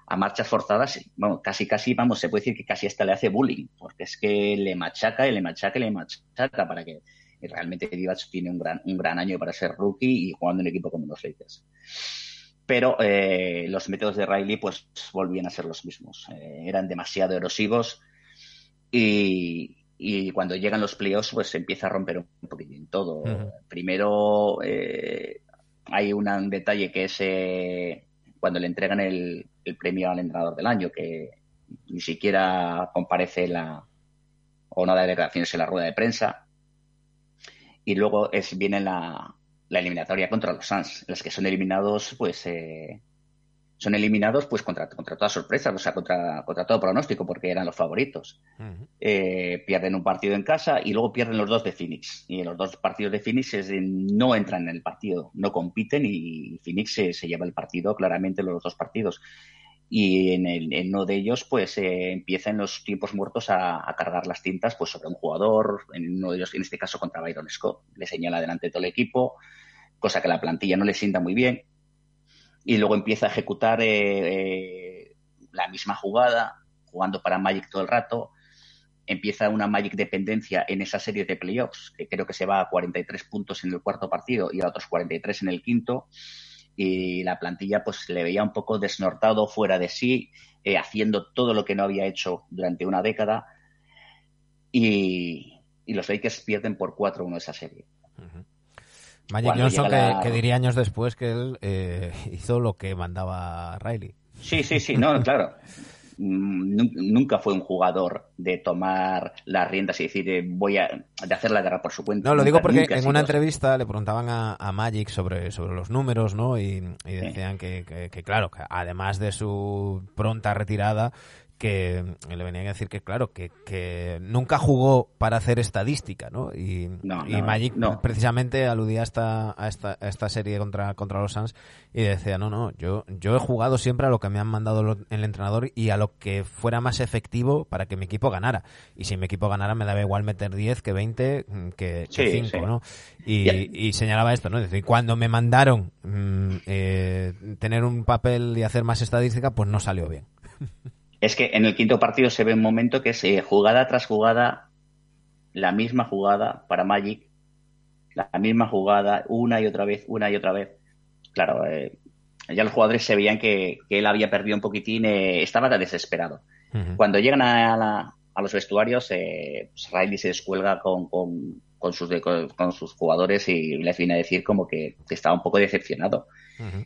a marchas forzadas. Bueno, casi, casi, vamos, se puede decir que casi hasta le hace bullying, porque es que le machaca y le machaca y le machaca para que y realmente Divac tiene un gran, un gran año para ser rookie y jugando en equipo como los Lakers. Pero eh, los métodos de Riley pues volvían a ser los mismos. Eh, eran demasiado erosivos y, y cuando llegan los playoffs pues se empieza a romper un poquitín todo. Primero eh, hay una- un detalle que es cuando le entregan el, el premio al entrenador del año, que ni siquiera comparece la, o no da declaraciones en la rueda de prensa. Y luego es, viene la, la eliminatoria contra los Suns, los que son eliminados, pues, eh, son eliminados, pues, contra, contra toda sorpresa, o sea, contra, contra todo pronóstico, porque eran los favoritos. Eh, pierden un partido en casa y luego pierden los dos de Phoenix. Y en los dos partidos de Phoenix es no entran en el partido, no compiten y Phoenix se, se lleva el partido claramente los dos partidos. Y en, el, en uno de ellos, pues eh, empieza en los tiempos muertos a, cargar las tintas pues sobre un jugador, en uno de ellos, en este caso contra Byron Scott. Le señala delante de todo el equipo, cosa que la plantilla no le sienta muy bien. Y luego empieza a ejecutar eh, eh, la misma jugada, jugando para Magic todo el rato. Empieza una Magic dependencia en esa serie de playoffs, que creo que se va a 43 puntos en el cuarto partido y a otros 43 en el quinto. Y la plantilla pues le veía un poco desnortado, fuera de sí, eh, haciendo todo lo que no había hecho durante una década. Y, y los Lakers pierden por 4-1 esa serie. Ujú. Magic Johnson, que diría años después que él eh, hizo lo que mandaba Riley. Sí, sí, sí, no, claro. Nun- Nunca fue un jugador de tomar las riendas y decir eh, voy a de hacer la guerra por su cuenta. No, lo digo porque en una entrevista le preguntaban a, a Magic sobre, sobre los números, ¿no? Y, y decían que, que- que, claro, que además de su pronta retirada, que le venían a decir que, claro, que, que nunca jugó para hacer estadística, ¿no? Y, No, y no, Magic no. precisamente aludía a esta, a esta, a esta serie contra, contra los Suns y decía, no, no, yo, yo he jugado siempre a lo que me han mandado lo- el entrenador y a lo que fuera más efectivo para que mi equipo ganara. Y si mi equipo ganara me daba igual meter 10 que 20 mm, que, Sí, 5, sí. ¿no? Y, y señalaba esto, ¿no? Es decir, cuando me mandaron mm, eh, tener un papel y hacer más estadística, pues no salió bien. Es que en el quinto partido se ve un momento que es eh, jugada tras jugada la misma jugada para Magic, la misma jugada una y otra vez, una y otra vez. Claro, eh, ya los jugadores se veían que, que él había perdido un poquitín, eh, estaba desesperado. Cuando llegan a, la- a los vestuarios, eh, pues Riley se descuelga con, con, con sus, con jugadores y les viene a decir como que, que estaba un poco decepcionado.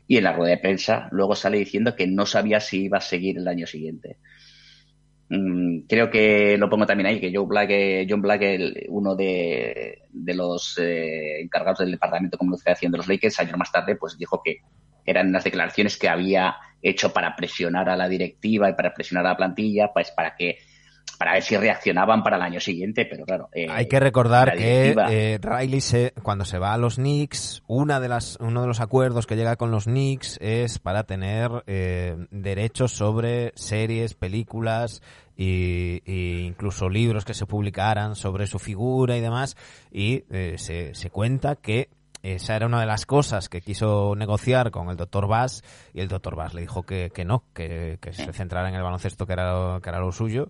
Y en la rueda de prensa luego sale diciendo que no sabía si iba a seguir el año siguiente. Mm, creo que lo pongo también ahí, que Joe Black, eh, John Black, uno de, de los eh, encargados del departamento de comunicación de los Lakers, años más tarde, pues dijo que eran las declaraciones que había hecho para presionar a la directiva y para presionar a la plantilla, pues para que para ver si reaccionaban para el año siguiente, pero claro. eh, Hay que recordar que eh, Riley se, cuando se va a los Knicks, una de las, uno de los acuerdos que llega con los Knicks es para tener eh, derechos sobre series, películas y, y incluso libros que se publicaran sobre su figura y demás. Y eh, se, se cuenta que esa era una de las cosas que quiso negociar con el doctor Bass y el doctor Bass le dijo que, que no, que, que se centrara en el baloncesto que era, que era lo suyo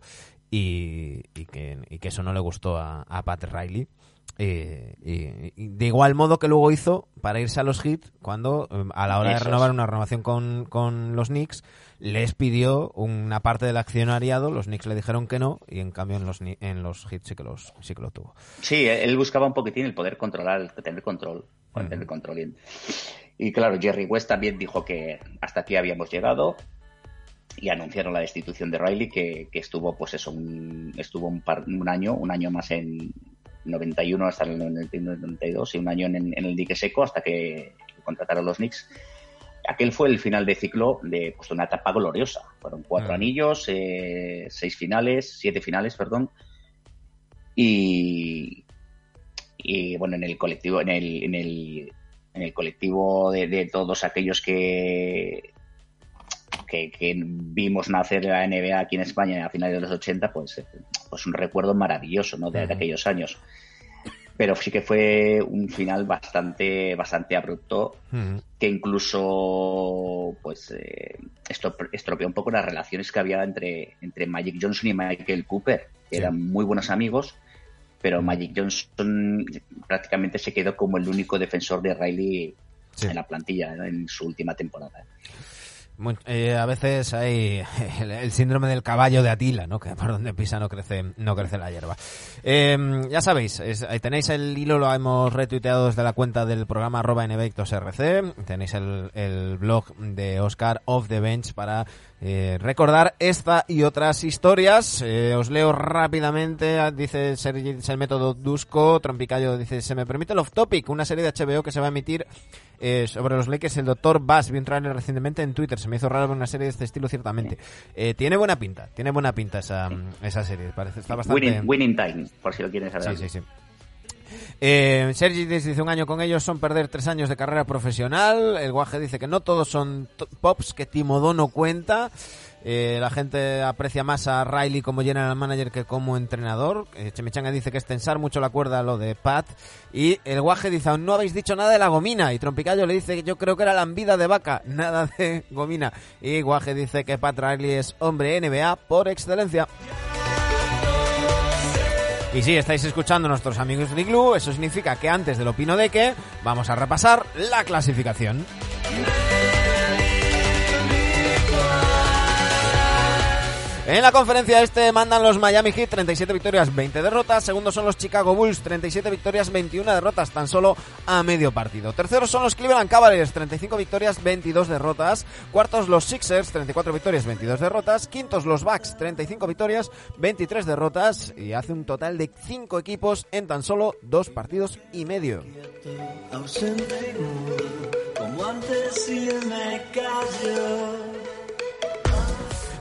y, y que, y que eso no le gustó a, a Pat Riley. Eh, de igual modo que luego hizo para irse a los Heat cuando eh, a la hora de renovar una renovación con, con los Knicks les pidió una parte del accionariado, los Knicks le dijeron que no y en cambio en los, en los Heat sí que, los, sí que lo tuvo. Sí, él buscaba un poquitín el poder controlar, el tener control, el tener control. Y claro, Jerry West también dijo que hasta aquí habíamos llegado y anunciaron la destitución de Riley que, que estuvo, pues eso, un, estuvo un, par- un año, un año más en 91 hasta el 91, 92 y un año en, en el dique seco hasta que contrataron los Knicks. Aquel fue el final de ciclo de pues, una etapa gloriosa. Fueron cuatro Mm. anillos, eh, seis finales, siete finales, perdón. Y, y bueno, en el colectivo, en el, en el, en el colectivo de, de todos aquellos que, que, que vimos nacer la NBA aquí en España a finales de los 80, pues, eh, pues un recuerdo maravilloso ¿no? de, aquellos años. Pero sí que fue un final bastante, bastante abrupto que incluso pues eh, estropeó un poco las relaciones que había entre, entre Magic Johnson y Michael Cooper, que Sí. eran muy buenos amigos, pero Magic Johnson prácticamente se quedó como el único defensor de Riley Sí. en la plantilla ¿no? en su última temporada. Eh, a veces hay el, síndrome del caballo de Atila, ¿no? Que por donde pisa no crece, no crece la hierba. Eh, ya sabéis, es- tenéis el hilo, lo hemos retuiteado desde la cuenta del programa arroba. Tenéis el, el blog de Oscar of the Bench para eh, recordar esta y otras historias. Eh, os leo rápidamente, ah, dice Sergi, es el método Dusko, Trompicayo dice, se me permite el off topic, una serie de HBO que se va a emitir eh, sobre los Lakers, el doctor Bass, vi un trailer recientemente en Twitter, se me hizo raro ver una serie de este estilo ciertamente. Eh, tiene buena pinta, tiene buena pinta esa, esa serie, parece, está bastante... Winning, winning Time, por si lo quieres saber. Sí, sí, sí. Eh, Sergi dice un año con ellos son perder tres años de carrera profesional. El guaje dice que no todos son pops, que Timodó no cuenta. Eh, la gente aprecia más a Riley como general manager que como entrenador. Eh, dice que es tensar mucho la cuerda lo de Pat. Y el guaje dice, aún no habéis dicho nada de la gomina. Y Trompicayo le dice que yo creo que era lambida de vaca, nada de gomina. Y guaje dice que Pat Riley es hombre NBA por excelencia. Y si estáis escuchando a nuestros amigos de Igloo, eso significa que antes del opino de que vamos a repasar la clasificación. En la conferencia este mandan los Miami Heat 37 victorias, 20 derrotas. Segundos son los Chicago Bulls 37 victorias, 21 derrotas, tan solo a medio partido. Terceros son los Cleveland Cavaliers 35 victorias, 22 derrotas. Cuartos los Sixers 34 victorias, 22 derrotas. Quintos los Bucks 35 victorias, 23 derrotas. Y hace un total de 5 equipos en tan solo dos partidos y medio. como antes y me.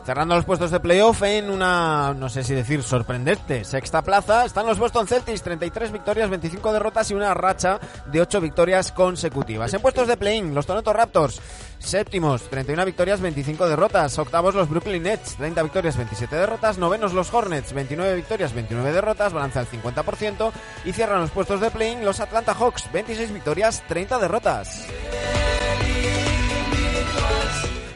Cerrando los puestos de playoff en una, no sé si decir sorprendente, sexta plaza, están los Boston Celtics, 33 victorias, 25 derrotas y una racha de 8 victorias consecutivas. En puestos de play-in, los Toronto Raptors, séptimos, 31 victorias, 25 derrotas. Octavos, los Brooklyn Nets, 30 victorias, 27 derrotas. Novenos, los Hornets, 29 victorias, 29 derrotas, balance al 50%. Y cierran los puestos de play-in los Atlanta Hawks, 26 victorias, 30 derrotas.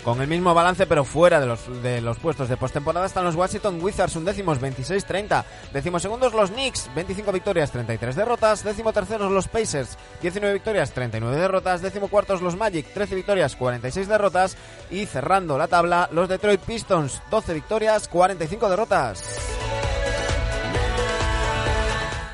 Con el mismo balance, pero fuera de los, de los puestos de postemporada, están los Washington Wizards, undécimos 26-30. Décimos segundos los Knicks, 25 victorias, 33 derrotas. Décimo terceros los Pacers, 19 victorias, 39 derrotas. Décimo cuartos los Magic, 13 victorias, 46 derrotas. Y cerrando la tabla, los Detroit Pistons, 12 victorias, 45 derrotas.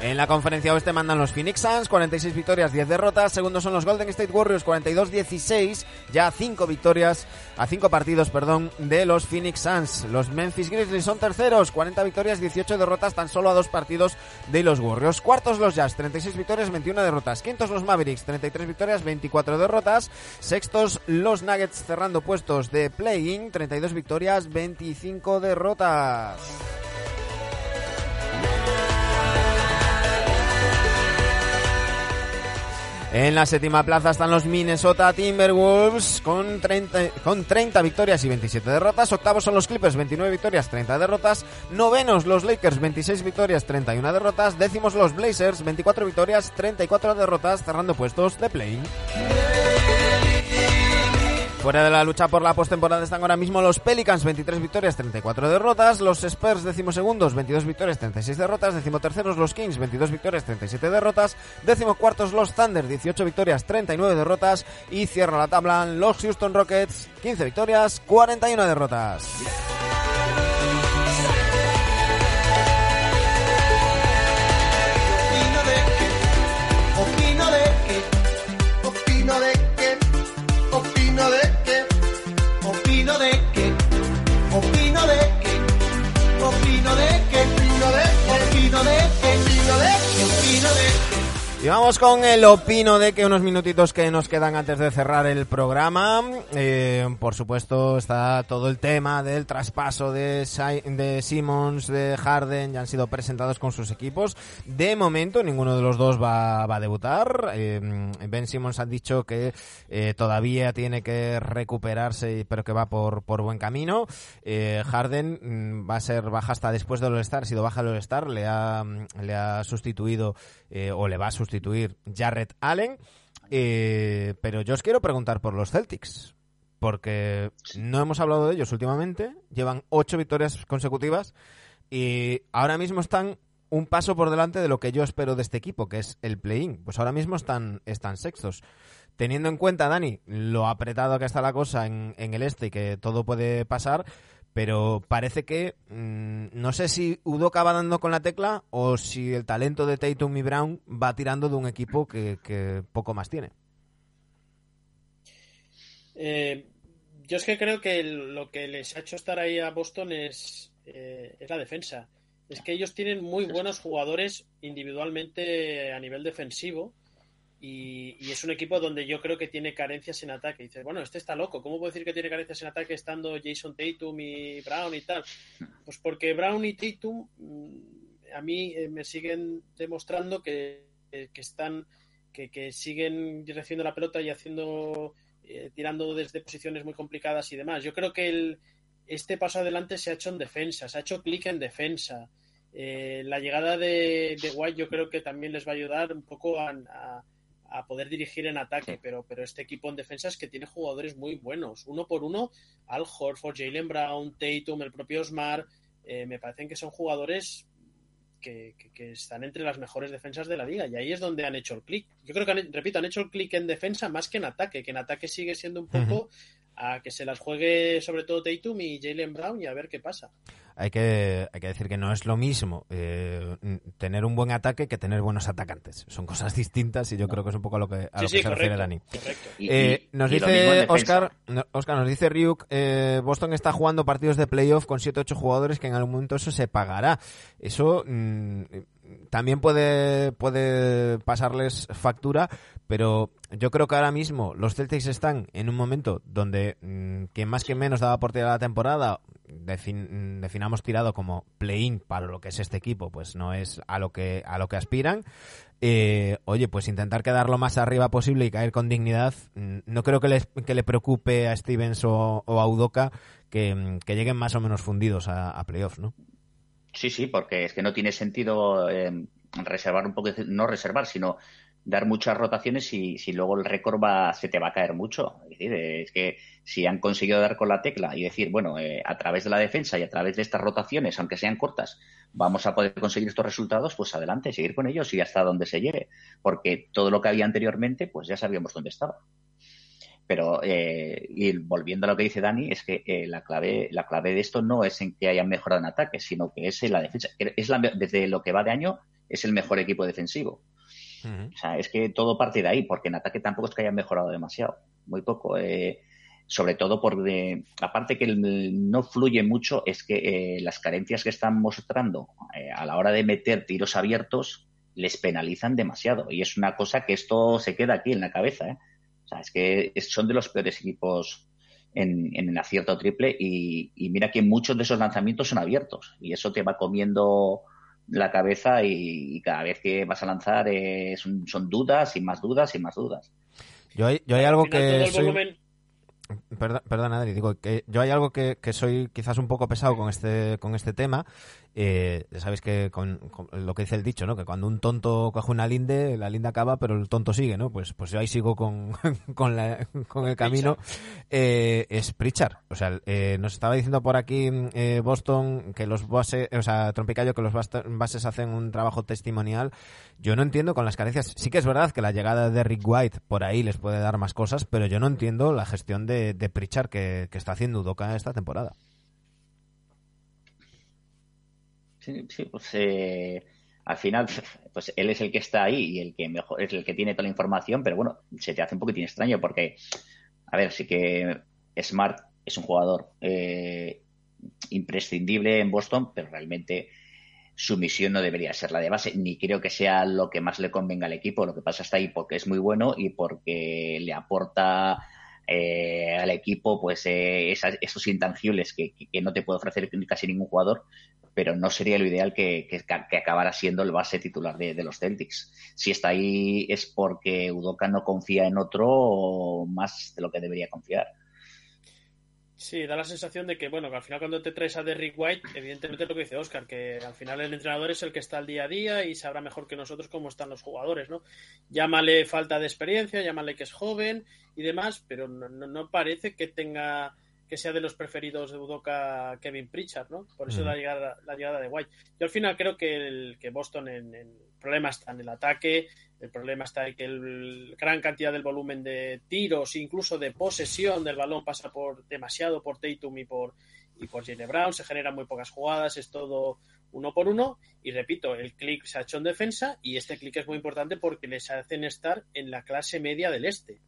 En la conferencia oeste mandan los Phoenix Suns, 46 victorias, 10 derrotas. Segundos son los Golden State Warriors, 42-16, ya 5 victorias, a 5 partidos, perdón, de los Phoenix Suns. Los Memphis Grizzlies son terceros, 40 victorias, 18 derrotas, tan solo a 2 partidos de los Warriors. Cuartos los Jazz, 36 victorias, 21 derrotas. Quintos los Mavericks, 33 victorias, 24 derrotas. Sextos los Nuggets cerrando puestos de play-in, 32 victorias, 25 derrotas. En la séptima plaza están los Minnesota Timberwolves con 30, con 30 victorias y 27 derrotas. Octavos son los Clippers, 29 victorias, 30 derrotas. Novenos los Lakers, 26 victorias, 31 derrotas. Décimos los Blazers, 24 victorias, 34 derrotas, cerrando puestos de play. Fuera de la lucha por la postemporada están ahora mismo los Pelicans, 23 victorias, 34 derrotas. Los Spurs, decimosegundos, 22 victorias, 36 derrotas. Decimoterceros los Kings, 22 victorias, 37 derrotas. Decimocuartos los Thunder, 18 victorias, 39 derrotas. Y cierra la tabla los Houston Rockets, 15 victorias, 41 derrotas. Opino de que, opino de que, opino de que, opino de que, opino de que, Y vamos con el opino de que unos minutitos que nos quedan antes de cerrar el programa. Eh, por supuesto está todo el tema del traspaso de, de Simmons, de Harden, ya han sido presentados con sus equipos. De momento ninguno de los dos va, va a debutar. Eh, ben Simmons ha dicho que eh, todavía tiene que recuperarse, pero que va por, por buen camino. Harden mm, va a ser baja hasta después del All-Star, ha sido baja del All-Star, le ha, le ha sustituido o le va a sustituir Jarrett Allen. Eh, pero yo os quiero preguntar por los Celtics, porque no hemos hablado de ellos últimamente, llevan ocho victorias consecutivas y ahora mismo están un paso por delante de lo que yo espero de este equipo, que es el play-in. Pues ahora mismo están, están sextos. Teniendo en cuenta, Dani, lo apretado que está la cosa en, en el este y que todo puede pasar, pero parece que mm, no sé si Udoka va dando con la tecla o si el talento de Tatum y Brown va tirando de un equipo que, que poco más tiene. Eh, yo es que creo que lo que les ha hecho estar ahí a Boston es, eh, es la defensa. Es que ellos tienen muy buenos jugadores individualmente a nivel defensivo y, es un equipo donde yo creo que tiene carencias en ataque. Dices, bueno, este está loco. ¿Cómo puedo decir que tiene carencias en ataque estando Jason Tatum y Brown y tal? Pues porque Brown y Tatum mm, a mí eh, me siguen demostrando que, que- que están que, que siguen recibiendo la pelota y haciendo eh, tirando desde posiciones muy complicadas y demás. Yo creo que el, este paso adelante se ha hecho en defensa, se ha hecho clic en defensa. Eh, la llegada de, de White yo creo que también les va a ayudar un poco a- a poder dirigir en ataque, pero, pero este equipo en defensa es que tiene jugadores muy buenos. Uno por uno, Al Horford, Jalen Brown, Tatum, el propio Osmar, eh, me parecen que son jugadores que, que- que están entre las mejores defensas de la liga y ahí es donde han hecho el clic. Yo creo que, han- repito, han hecho el clic en defensa más que en ataque, que en ataque sigue siendo un poco a que se las juegue sobre todo Tatum y Jalen Brown y a ver qué pasa. Hay que, hay que decir que no es lo mismo eh, tener un buen ataque que tener buenos atacantes. Son cosas distintas y yo creo que es un poco a lo que, a Sí, lo sí, que se refiere Dani. Y- Eh, y- nos y dice. Oscar, no- Oscar, nos dice Ryuk, eh, Boston está jugando partidos de playoff con 7-8 jugadores que en algún momento eso se pagará. Eso mm, también puede, puede pasarles factura, pero yo creo que ahora mismo los Celtics están en un momento donde mm, quien más que menos daba por tirada la temporada, defin- definamos tirado como play-in para lo que es este equipo, pues no es a lo que, a lo que aspiran. Eh, oye, pues intentar quedar lo más arriba posible y caer con dignidad, mm, no creo que, les, que le preocupe a Stevens o, a Udoka que, mm, que lleguen más o menos fundidos a, a playoffs, ¿no? Sí, sí, porque es que no tiene sentido eh, reservar un poco, no reservar, sino dar muchas rotaciones si, si luego el récord va, se te va a caer mucho. Es decir, es que si han conseguido dar con la tecla y decir, bueno, eh, a través de la defensa y a través de estas rotaciones, aunque sean cortas, vamos a poder conseguir estos resultados, pues adelante, seguir con ellos y hasta donde se llegue. Porque todo lo que había anteriormente, pues ya sabíamos dónde estaba. Pero, eh, y volviendo a lo que dice Dani, es que eh, la, clave, la clave de esto no es en que hayan mejorado en ataque, sino que es en la defensa. Es la, desde lo que va de año, es el mejor equipo defensivo. O sea, es que todo parte de ahí, porque en ataque tampoco es que hayan mejorado demasiado, muy poco. Eh, sobre todo porque, aparte que no fluye mucho, es que eh, las carencias que están mostrando eh, a la hora de meter tiros abiertos les penalizan demasiado. Y es una cosa que esto se queda aquí en la cabeza. ¿eh? O sea, es que son de los peores equipos en, en el acierto triple y, y mira que muchos de esos lanzamientos son abiertos y eso te va comiendo la cabeza y, y cada vez que vas a lanzar eh, son, son dudas y más dudas y más dudas. Yo hay, yo hay Al algo que soy... Perdón, perdona, Adri, digo que yo hay algo que, que soy quizás un poco pesado con este con este tema. Eh, ya sabéis que con, con lo que dice el dicho, ¿no? Que cuando un tonto coge una linde, la linde acaba, pero el tonto sigue, ¿no? Pues, pues yo ahí sigo con, con, la- con el camino. Eh, es Pritchard. O sea, eh, nos estaba diciendo por aquí eh, Boston que los bases, o sea, Trompicayo, que los bases hacen un trabajo testimonial. Yo no entiendo con las carencias. Sí que es verdad que la llegada de Rick White por ahí les puede dar más cosas, pero yo no entiendo la gestión de, de Pritchard que, que está haciendo Udoka esta temporada. Sí, sí, pues eh, al final, pues él es el que está ahí y el que mejor es el que tiene toda la información, pero bueno, se te hace un poquitín extraño porque, a ver, sí que Smart es un jugador eh, imprescindible en Boston, pero realmente su misión no debería ser la de base, ni creo que sea lo que más le convenga al equipo. Lo que pasa está ahí porque es muy bueno y porque le aporta eh, al equipo pues eh, esas- esos intangibles que, no te puede ofrecer casi ningún jugador, pero no sería lo ideal que, acabara siendo el base titular de, de los Celtics. Si está ahí es porque Udoka no confía en otro más de lo que debería confiar. Sí, da la sensación de que, bueno, que al final cuando te traes a Derrick White, evidentemente es lo que dice Oscar, que al final el entrenador es el que está al día a día y sabrá mejor que nosotros cómo están los jugadores, ¿no? Llámale falta de experiencia, llámale que es joven y demás, pero no, no- no parece que tenga que sea de los preferidos de Udoka Kevin Pritchard, ¿no? Por eso Mm. la, llegada, la llegada de White. Yo al final creo que, el, que Boston en, en problema está en el ataque, el problema está en que el gran cantidad del volumen de tiros, incluso de posesión del balón pasa por demasiado por Tatum y por y por Jaylen Brown, se generan muy pocas jugadas, es todo uno por uno y repito, el clic se ha hecho en defensa y este clic es muy importante porque les hacen estar en la clase media del este,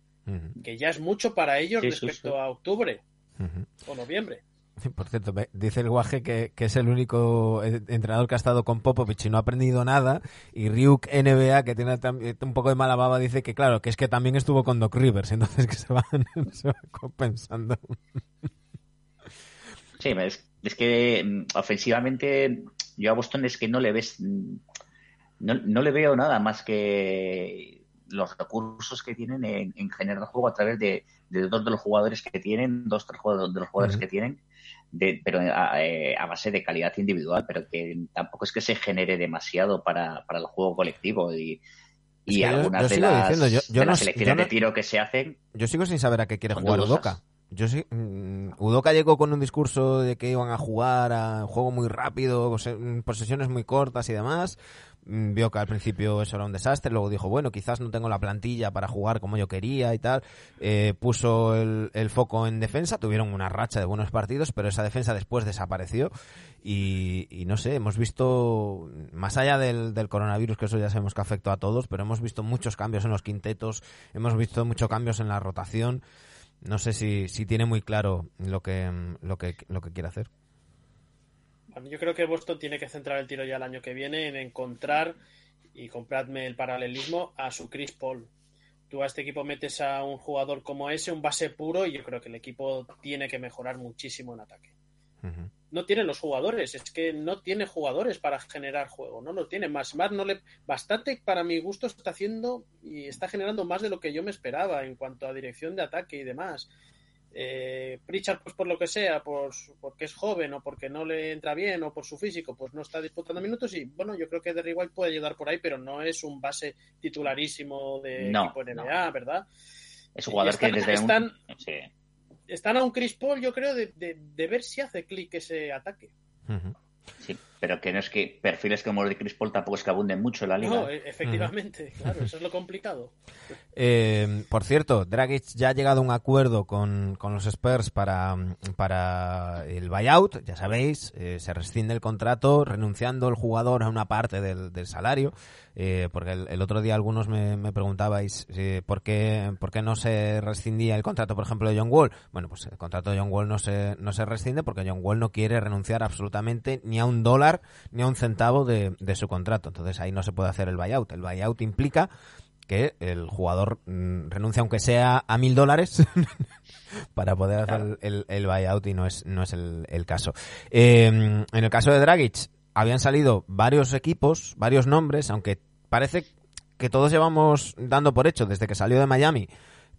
que ya es mucho para ellos Sí, respecto sí. a octubre o noviembre. Por cierto, dice el guaje que, que es el único eh, entrenador que ha estado con Popovich y no ha aprendido nada. Y Ryuk NBA, que tiene eh, un poco de mala baba, dice que claro, que es que también estuvo con Doc Rivers, entonces que se van, se van compensando. Sí, es, es que mm, ofensivamente yo a Boston es que no le ves, mm, no, no le veo nada más que los recursos que tienen en, en generar juego a través de, de dos de los jugadores que tienen, dos tres jugadores de los jugadores que tienen, de, pero a, eh, a base de calidad individual, pero que tampoco es que se genere demasiado para, para el juego colectivo y, Es y que algunas yo de las, diciendo, yo- de no las sé- selecciones no- de tiro que se hacen Yo sigo sin saber a qué quiere jugar dudosas. Udoka. Yo sí, mm, Udoka llegó con un discurso de que iban a jugar a un juego muy rápido, posesiones muy cortas y demás. Mm, Vio que al principio eso era un desastre, luego dijo, bueno, quizás no tengo la plantilla para jugar como yo quería y tal. Eh, puso el, foco en defensa, tuvieron una racha de buenos partidos, pero esa defensa después desapareció. Y, y no sé, hemos visto, más allá del, del coronavirus, que eso ya sabemos que afectó a todos, pero hemos visto muchos cambios en los quintetos, hemos visto muchos cambios en la rotación. No sé si, si tiene muy claro lo que, lo que, lo que quiere hacer. Yo creo que Boston tiene que centrar el tiro ya el año que viene en encontrar, y compradme el paralelismo, a su Chris Paul. Tú a este equipo metes a un jugador como ese, un base puro, y yo creo que el equipo tiene que mejorar muchísimo en ataque. No tiene los jugadores, es que no tiene jugadores para generar juego, no lo tiene. Más Smart no le. Bastante para mi gusto está haciendo y está generando más de lo que yo me esperaba en cuanto a dirección de ataque y demás. Eh, Pritchard, pues por lo que sea, por, su- porque es joven o porque no le entra bien o por su físico, pues no está disputando minutos y bueno, yo creo que Derry White puede ayudar por ahí, pero no es un base titularísimo de No, equipo NBA, ¿verdad? Es un jugador están- que desde están- un... Sí. Están a un Chris Paul, yo creo, de, de- de ver si hace clic ese ataque. Sí, pero que no es que perfiles como los de Chris Paul tampoco es que abunden mucho en la liga. No, e- efectivamente, claro, eso es lo complicado. Eh, por cierto, Dragic ya ha llegado a un acuerdo con, con los Spurs para, para el buyout, ya sabéis, eh, se rescinde el contrato renunciando el jugador a una parte del, del salario, eh, porque el, el otro día algunos me, me preguntabais eh, por, qué, por qué no se rescindía el contrato, por ejemplo, de John Wall. Bueno, pues el contrato de John Wall no se, no se rescinde porque John Wall no quiere renunciar absolutamente ni a un dólar ni a un centavo de, de su contrato. Entonces ahí no se puede hacer el buyout. El buyout implica que el jugador mm, renuncia aunque sea a mil dólares para poder hacer el, el- el buyout y no es, no es el, el caso. Eh, en el caso de Dragic habían salido varios equipos, varios nombres, aunque parece que todos llevamos dando por hecho desde que salió de Miami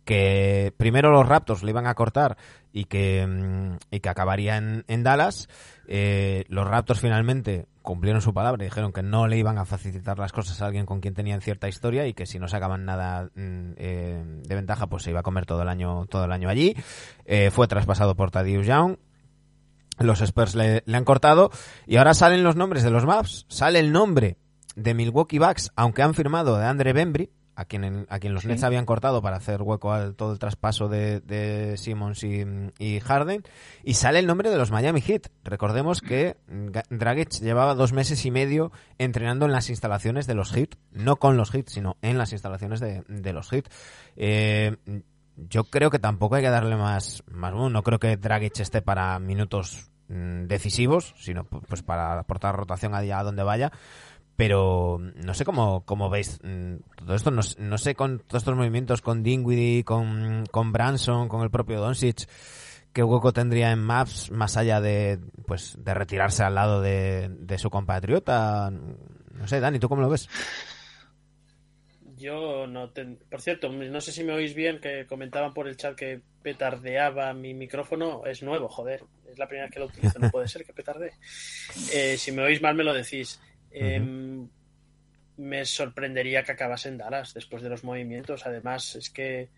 que primero los Raptors le iban a cortar y que, mm, y que acabaría en, en Dallas. Eh, los Raptors finalmente cumplieron su palabra y dijeron que no le iban a facilitar las cosas a alguien con quien tenían cierta historia y que si no sacaban nada mm, eh, de ventaja pues se iba a comer todo el año todo el año allí. Eh, fue traspasado por Thaddeus Young. Los Spurs le han cortado y ahora salen los nombres de los Maps. Sale el nombre de Milwaukee Bucks, aunque han firmado de Andre Bembry, a quien, a quien los Sí. Nets habían cortado para hacer hueco al todo el traspaso de, de Simmons y, y Harden. Y sale el nombre de los Miami Heat. Recordemos que Dragic llevaba dos meses y medio entrenando en las instalaciones de los Heat. No con los Heat, sino en las instalaciones de, de los Heat. Eh, yo creo que tampoco hay que darle más, más boom. No creo que Dragic esté para minutos mm, decisivos, sino pu- pues para aportar rotación allá a donde vaya. Pero no sé cómo, cómo veis mm, todo esto. No, no sé con todos estos movimientos, con Dinwiddie, con, con Branson, con el propio Doncic, qué hueco tendría en Maps más allá de pues de retirarse al lado de, de su compatriota. No sé, Dani, ¿tú cómo lo ves? Yo no ten- Por cierto, no sé si me oís bien que comentaban por el chat que petardeaba mi micrófono. Es nuevo, joder. Es la primera vez que lo utilizo. No puede ser que petardee. Eh, si me oís mal, me lo decís. Eh, Me sorprendería que acabase en Dallas después de los movimientos. Además, es que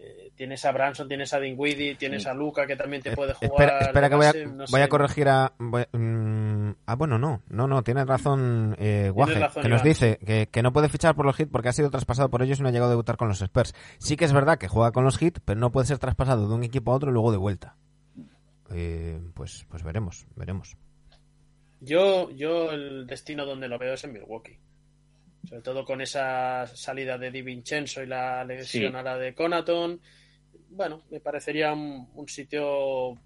eh, tienes a Branson, tienes a Dinwiddie, tienes a Luca que también te Eh, puede jugar. espera, espera que voy a, no voy a corregir a... voy- mm, ah, bueno, no. No, no, tienes razón eh, Guaje, razón, que nos dice que, que no puede fichar por los Heat porque ha sido traspasado por ellos y no ha llegado a debutar con los Spurs. Sí que es verdad que juega con los Heat, pero no puede ser traspasado de un equipo a otro y luego de vuelta. Eh, pues, pues veremos, veremos. Yo, yo el destino donde lo veo es en Milwaukee. Sobre todo con esa salida de Di Vincenzo y la lesión Sí. ahora de Conaton. Bueno, me parecería un, un sitio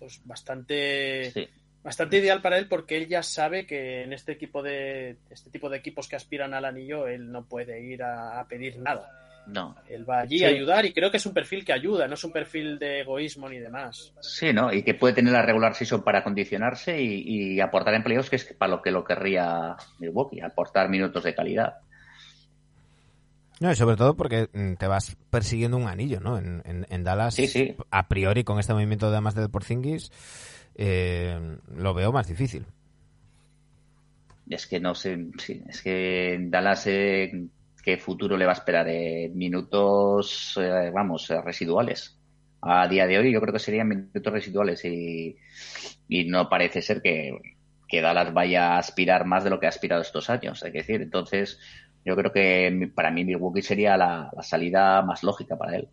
pues bastante Sí. bastante ideal para él porque él ya sabe que en este equipo de este tipo de equipos que aspiran al anillo él no puede ir a, a pedir nada. No. Él va allí Sí. a ayudar y creo que es un perfil que ayuda, no es un perfil de egoísmo ni demás. Sí, ¿no? Y que puede tener la regular season para condicionarse y, y aportar empleos, que es para lo que lo querría Milwaukee, aportar minutos de calidad. No, y sobre todo porque mm, te vas persiguiendo un anillo, ¿no? En, en, en Dallas, Sí, sí. a priori, con este movimiento de más del Porzingis, eh, lo veo más difícil. Es que no sé, sí, es que en Dallas eh, qué futuro le va a esperar minutos, eh, vamos, eh, residuales. A día de hoy yo creo que serían minutos residuales y, y no parece ser que, que Dallas vaya a aspirar más de lo que ha aspirado estos años, hay que decir. Entonces, yo creo que para mí Milwaukee sería la salida más lógica para él.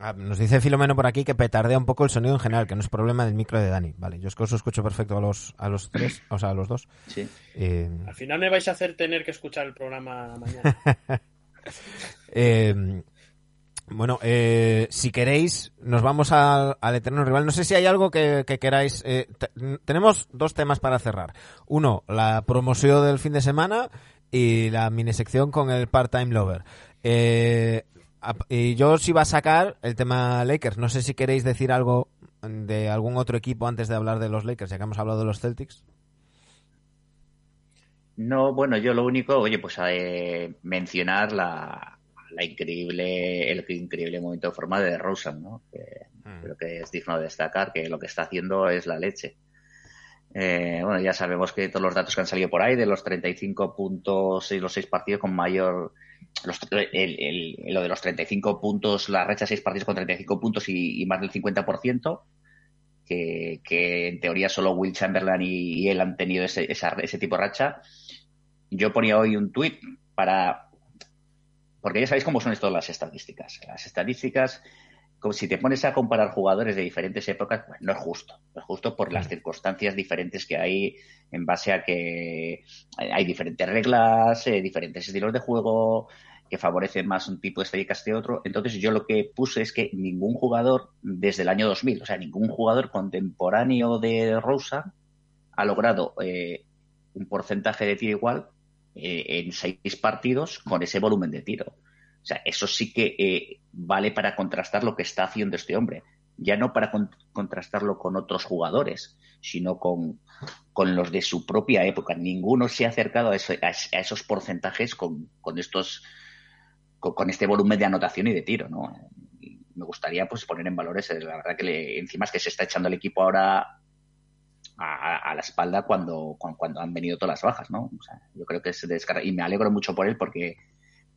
Ah, nos dice Filomeno por aquí que petardea un poco el sonido en general, que no es problema del micro de Dani. Vale, yo es que os escucho perfecto a los, a los tres, o sea, a los dos. Sí. Eh, Al final me vais a hacer tener que escuchar el programa mañana. eh, bueno, eh, si queréis, nos vamos al, al eterno rival. No sé si hay algo que, que queráis. eh, te- tenemos dos temas para cerrar. Uno, la promoción del fin de semana y la mini sección con el part-time lover. Eh, y yo os iba a sacar el tema Lakers. No sé si queréis decir algo de algún otro equipo antes de hablar de los Lakers, ya que hemos hablado de los Celtics. No, bueno, yo lo único, oye, pues eh, mencionar la, la increíble, el increíble momento de forma de Rosen, ¿no? Que Mm. creo que es digno de destacar que lo que está haciendo es la leche. Eh, bueno, ya sabemos que todos los datos que han salido por ahí, de los 35 puntos y los 6 partidos con mayor. Los, el- el- lo de los 35 puntos, la racha 6 partidos con 35 puntos y, más del 50%, que, que en teoría solo Will Chamberlain y, y él han tenido ese, esa- ese tipo de racha. Yo ponía hoy un tuit para. Porque ya sabéis cómo son esto las estadísticas. Las estadísticas como si te pones a comparar jugadores de diferentes épocas, pues no es justo. No es justo por las circunstancias diferentes que hay en base a que hay diferentes reglas, eh, diferentes estilos de juego que favorecen más un tipo de estadísticas que otro. Entonces yo lo que puse es que ningún jugador desde el año 2000, o sea, ningún jugador contemporáneo de Rosa ha logrado eh, un porcentaje de tiro igual eh, en seis partidos con ese volumen de tiro. Sea, eso sí que eh, vale para contrastar lo que está haciendo este hombre. Ya no para con- contrastarlo con otros jugadores, sino con, con los de su propia época. Ninguno se ha acercado a, ese- a es- a esos porcentajes con, con estos con, este volumen de anotación y de tiro, ¿no? Y me gustaría pues poner en valores, eh, la verdad que le- encima es que se está echando el equipo ahora a, a la espalda cuando, cuando, cuando han venido todas las bajas, ¿no? O sea, yo creo que es descarga y me alegro mucho por él porque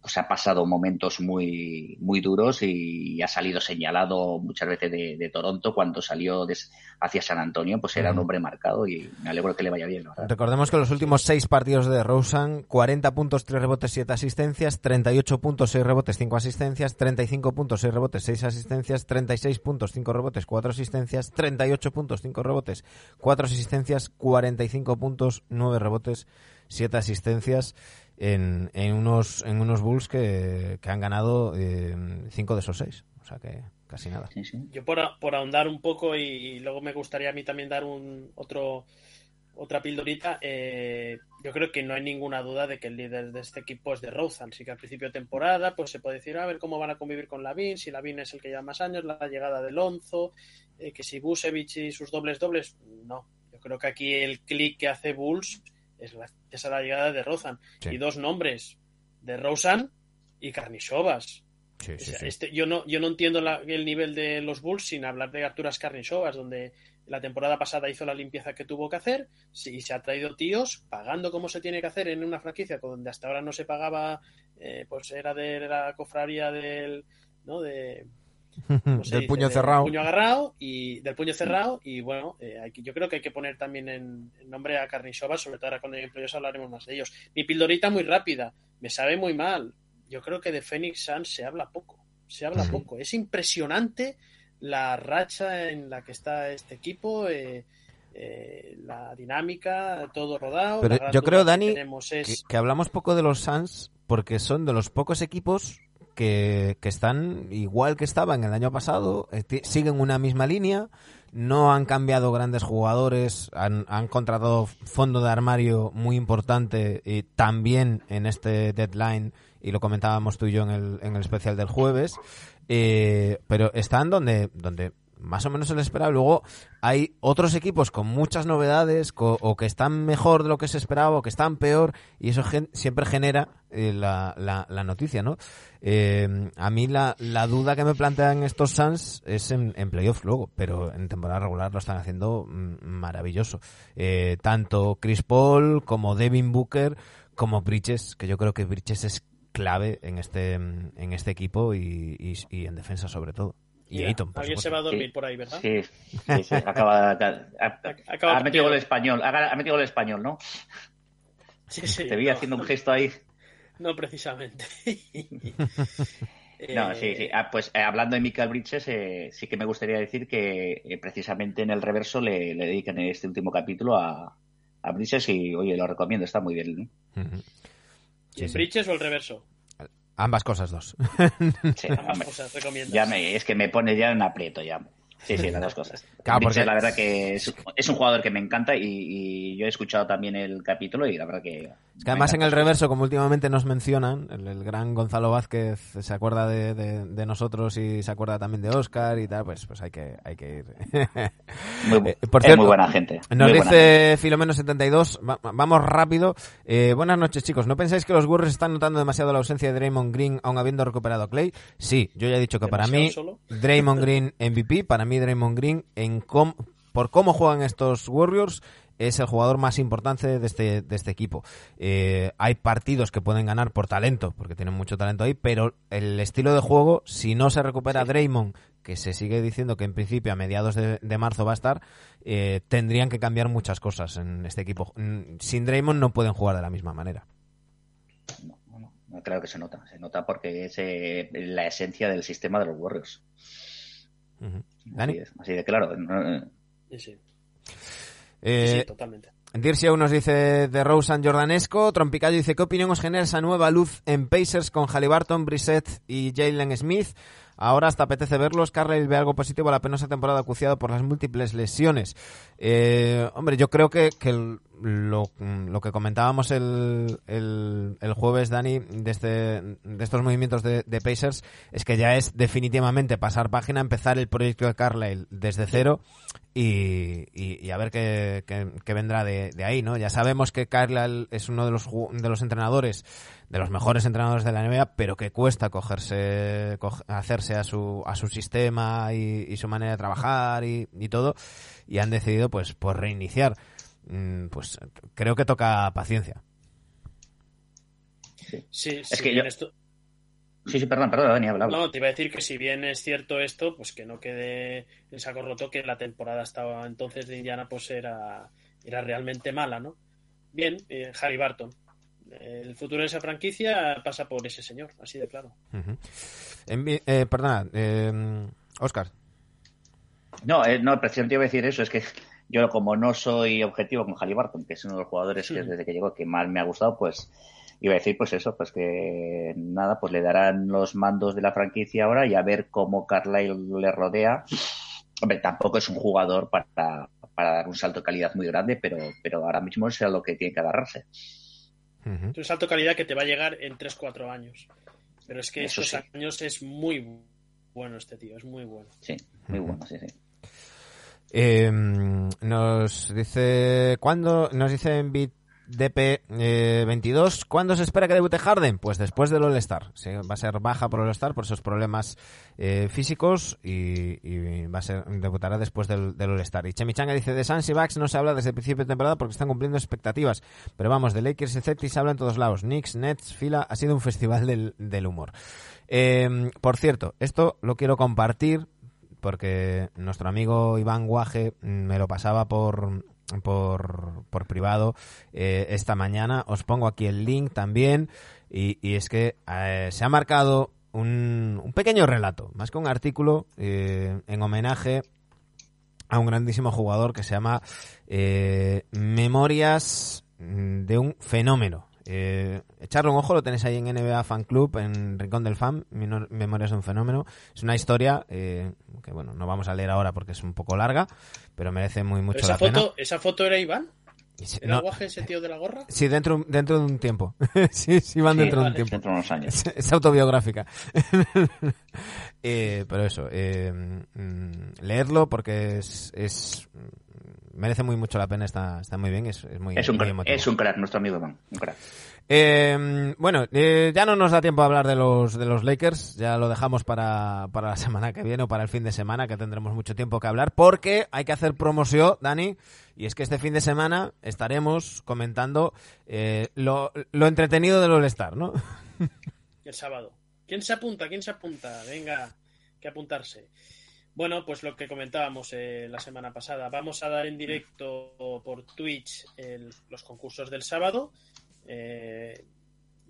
pues ha pasado momentos muy, muy duros y ha salido señalado muchas veces de, de Toronto cuando salió des- hacia San Antonio, pues era un hombre marcado y me alegro que le vaya bien, verdad. Recordemos que los últimos seis partidos de Rosen, 40 puntos, 3 rebotes, 7 asistencias, 38 puntos, 6 rebotes, 5 asistencias, 35 puntos, 6 rebotes, 6 asistencias, 36 puntos, 5 rebotes, 4 asistencias, 38 puntos, 5 rebotes, 4 asistencias, 45 puntos, 9 rebotes, 7 asistencias en, en unos en unos Bulls que, que han ganado 5 de esos 6. O sea que casi nada. Sí, sí. Yo por, a- por ahondar un poco y, y luego me gustaría a mí también dar un otro otra pildorita, eh, yo creo que no hay ninguna duda de que el líder de este equipo es de Rosen. Sí que al principio de temporada pues se puede decir a ver cómo van a convivir con Lavin, si Lavin es el que lleva más años, la llegada de Lonzo, eh, que si Busevich y sus dobles dobles, no. Yo creo que aquí el clic que hace Bulls es la, esa la llegada de. Sí. Y dos nombres, de Rosen y Karnisovas. Sí, O sí, sea, sí. este- yo no yo no entiendo la- el nivel de los Bulls sin hablar de Arturas Karnisovas, donde la temporada pasada hizo la limpieza que tuvo que hacer y se ha traído tíos pagando como se tiene que hacer en una franquicia donde hasta ahora no se pagaba, eh, pues era de la cofradía del, ¿no? De, ¿cómo se Del dice? puño Del cerrado. puño agarrado y del puño cerrado y bueno, eh, hay que- yo creo que hay que poner también en, en nombre a Karnisovas, sobre todo ahora cuando en playoffs hablaremos más de ellos. Mi pildorita muy rápida, me sabe muy mal. Yo creo que de Phoenix Suns se habla poco, se habla Sí. poco. Es impresionante la racha en la que está este equipo, eh, eh, la dinámica, todo rodado. Pero yo creo, Dani, que, es... que hablamos poco de los Suns porque son de los pocos equipos que, que están igual que estaban el año pasado, eh, siguen una misma línea, no han cambiado grandes jugadores, han, han contratado fondo de armario muy importante y también en este deadline, y lo comentábamos tú y yo en el, en el especial del jueves, eh, pero están donde, donde más o menos se les esperaba. Luego hay otros equipos con muchas novedades co- o que están mejor de lo que se esperaba o que están peor y eso gen- siempre genera eh, la, la, noticia, ¿no? Eh, a mí la, la duda que me plantean estos Suns es en, playoffs luego, pero en temporada regular lo están haciendo mm, maravilloso. Eh, tanto Chris Paul como Devin Booker como Bridges, que yo creo que Bridges es clave en este en este equipo y- y en defensa sobre todo. Y alguien se va a dormir Sí. por ahí, ¿verdad? Sí, sí, sí, acaba, ha, Acaba ha metido el español, ha, ha metido el español, ¿no? Sí, sí, Te vi no, haciendo un gesto ahí. No, precisamente. No, Eh, sí, sí. Ah, pues eh, hablando de Michael Bridges, eh, sí que me gustaría decir que eh, precisamente en el reverso le, le dedican este último capítulo a, a Bridges y, oye, lo recomiendo, está muy bien. ¿no? Ujú. ¿Y Sí, el sí. Bridges o el reverso? Ambas cosas dos. Sí, Ambas cosas ya me, es que me pone ya en aprieto ya. Sí, sí, las dos cosas. Claro, porque- la verdad que es, es un jugador que me encanta y, y yo he escuchado también el capítulo y la verdad que Es que además en el reverso, como últimamente nos mencionan, el, el gran Gonzalo Vázquez se acuerda de, de- de nosotros y se acuerda también de Oscar y tal, pues, pues hay que, hay que ir. Muy, Eh, es muy buena gente. Nos muy dice Filomeno72, va- vamos rápido. Eh, buenas noches, chicos. ¿No pensáis que los Warriors están notando demasiado la ausencia de Draymond Green, aun habiendo recuperado a Clay? Sí, yo ya he dicho que para mí, solo. Draymond Green MVP, para mí Draymond Green, en com- por cómo juegan estos Warriors, es el jugador más importante de este, de este equipo. Eh, hay partidos que pueden ganar por talento, porque tienen mucho talento ahí, pero el estilo de juego, si no se recupera Draymond, que se sigue diciendo que en principio a mediados de, de marzo va a estar, eh, tendrían que cambiar muchas cosas en este equipo. Mm, Sin Draymond no pueden jugar de la misma manera. No, no, no, claro que se nota. Se nota porque es eh, la esencia del sistema de los Warriors. Dani, Así, es, así de claro. Sí, sí. Eh, sí, totalmente. Nos dice de Rosen Jordanesco, Trompicayo dice, ¿qué opinión os genera esa nueva luz en Pacers con Halliburton, Brissett y Jalen Smith? Ahora hasta apetece verlos. Carlisle ve algo positivo a la penosa temporada acuciada por las múltiples lesiones. Eh, hombre, yo creo que, que el- lo, lo que comentábamos el, el, el jueves, Dani, de, este, de estos movimientos de, de Pacers, es que ya es definitivamente pasar página, empezar el proyecto de Carlisle desde cero y, y- y a ver qué, qué- qué vendrá de, de ahí, ¿no? Ya sabemos que Carlisle es uno de los, de los entrenadores, de los mejores entrenadores de la NBA, pero que cuesta cogerse, co- hacerse a su, a su sistema y, y su manera de trabajar y, y todo, y han decidido, pues, pues reiniciar. Mm, Pues creo que toca paciencia. Sí, Es si que yo- esto- Sí, sí, perdón, perdón, Dani, habla. habla. No, te iba a decir que si bien es cierto esto, pues que no quede en saco roto que la temporada estaba entonces de Indiana pues era, era realmente mala, ¿no? Bien, eh, Harry Barton. El futuro de esa franquicia pasa por ese señor, así de claro. Ujú. Envi- eh, perdona, eh, Oscar. No, eh, no, precisamente iba a decir eso. Es que yo, como no soy objetivo con Halliburton, que es uno de los jugadores que desde que llegó que más me ha gustado, pues iba a decir pues eso, pues que nada, pues le darán los mandos de la franquicia ahora y a ver cómo Carlisle le rodea. Hombre, tampoco es un jugador para, para dar un salto de calidad muy grande, pero, pero ahora mismo es a lo que tiene que agarrarse. Uh -huh. Un salto de calidad que te va a llegar en 3-4 años. Pero es que esos años es muy bueno este tío, es muy bueno. Sí, muy bueno, sí, sí. Em, nos dice cuando nos dicen Bit DP22. Eh, ¿Cuándo se espera que debute Harden? Pues después del All-Star. Va a ser baja por All-Star por sus problemas eh, físicos y, va a ser debutará después del, All-Star. Y Chemichanga dice: de Suns y Bucks no se habla desde el principio de temporada porque están cumpliendo expectativas. Pero vamos, de Lakers y Celtics se habla en todos lados. Knicks, Nets, fila. Ha sido un festival del, humor. Em, por cierto, esto lo quiero compartir porque nuestro amigo Iván Guaje mm, me lo pasaba por, por, por privado eh, esta mañana. Os pongo aquí el link también. Y, es que eh, se ha marcado un, un pequeño relato, más que un artículo, eh, en homenaje a un grandísimo jugador que se llama Memorias mm, de un fenómeno. Eh, echarle un ojo, lo tenéis ahí en NBA Fan Club, en Rincón del Fan, Memorias de un fenómeno. Es una historia eh, que, bueno, no vamos a leer ahora porque es un poco larga, pero merece muy mucho esa la pena. foto, ¿Esa foto era Iván? ¿Era no, guaje ese tío de la gorra? sí, dentro, dentro de un tiempo. sí, sí, van Sí, dentro de un tiempo. Dentro de unos años. Es, es autobiográfica. Eh, pero eso, eh, mm, leerlo porque es, es merece muy mucho la pena, está, está muy bien, es, es muy, Es un, muy crack, emotivo. es un crack, nuestro amigo Iván. Un crack. Eh, bueno, eh, ya no nos da tiempo a hablar de los de los Lakers, ya lo dejamos para, para la semana que viene o para el fin de semana, que tendremos mucho tiempo que hablar, porque hay que hacer promoción, Dani, y es que este fin de semana estaremos comentando eh, lo, lo entretenido del All-Star, ¿no? El sábado. ¿Quién se apunta? ¿Quién se apunta? Venga, que apuntarse. Bueno, pues lo que comentábamos eh, la semana pasada. Vamos a dar en directo por Twitch el- los concursos del sábado. Eh,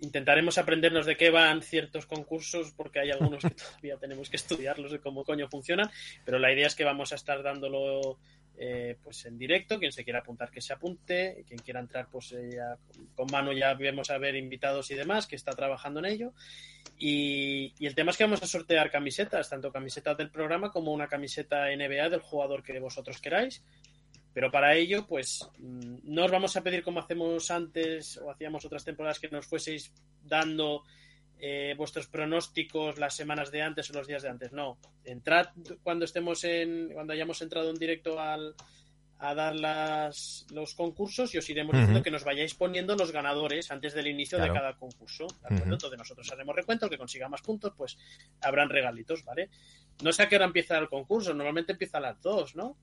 intentaremos aprendernos de qué van ciertos concursos, porque hay algunos que todavía tenemos que estudiarlos de cómo coño funcionan. Pero la idea es que vamos a estar dándolo eh, pues en directo. Quien se quiera apuntar, que se apunte. Quien quiera entrar, pues eh, ya con mano ya vemos a ver invitados y demás, que está trabajando en ello. Y, y el tema es que vamos a sortear camisetas, tanto camisetas del programa como una camiseta NBA del jugador que vosotros queráis. Pero para ello, pues mm, no os vamos a pedir como hacemos antes o hacíamos otras temporadas que nos fueseis dando eh, vuestros pronósticos las semanas de antes o los días de antes. No, entrad cuando estemos en, cuando hayamos entrado en directo al, a dar las, los concursos y os iremos diciendo que nos vayáis poniendo los ganadores antes del inicio Claro. de cada concurso. ¿de acuerdo? Ujú. Entonces nosotros haremos recuento, el que consiga más puntos, pues habrán regalitos, ¿vale? No sé a qué hora empieza el concurso, normalmente empieza a las 2, ¿no?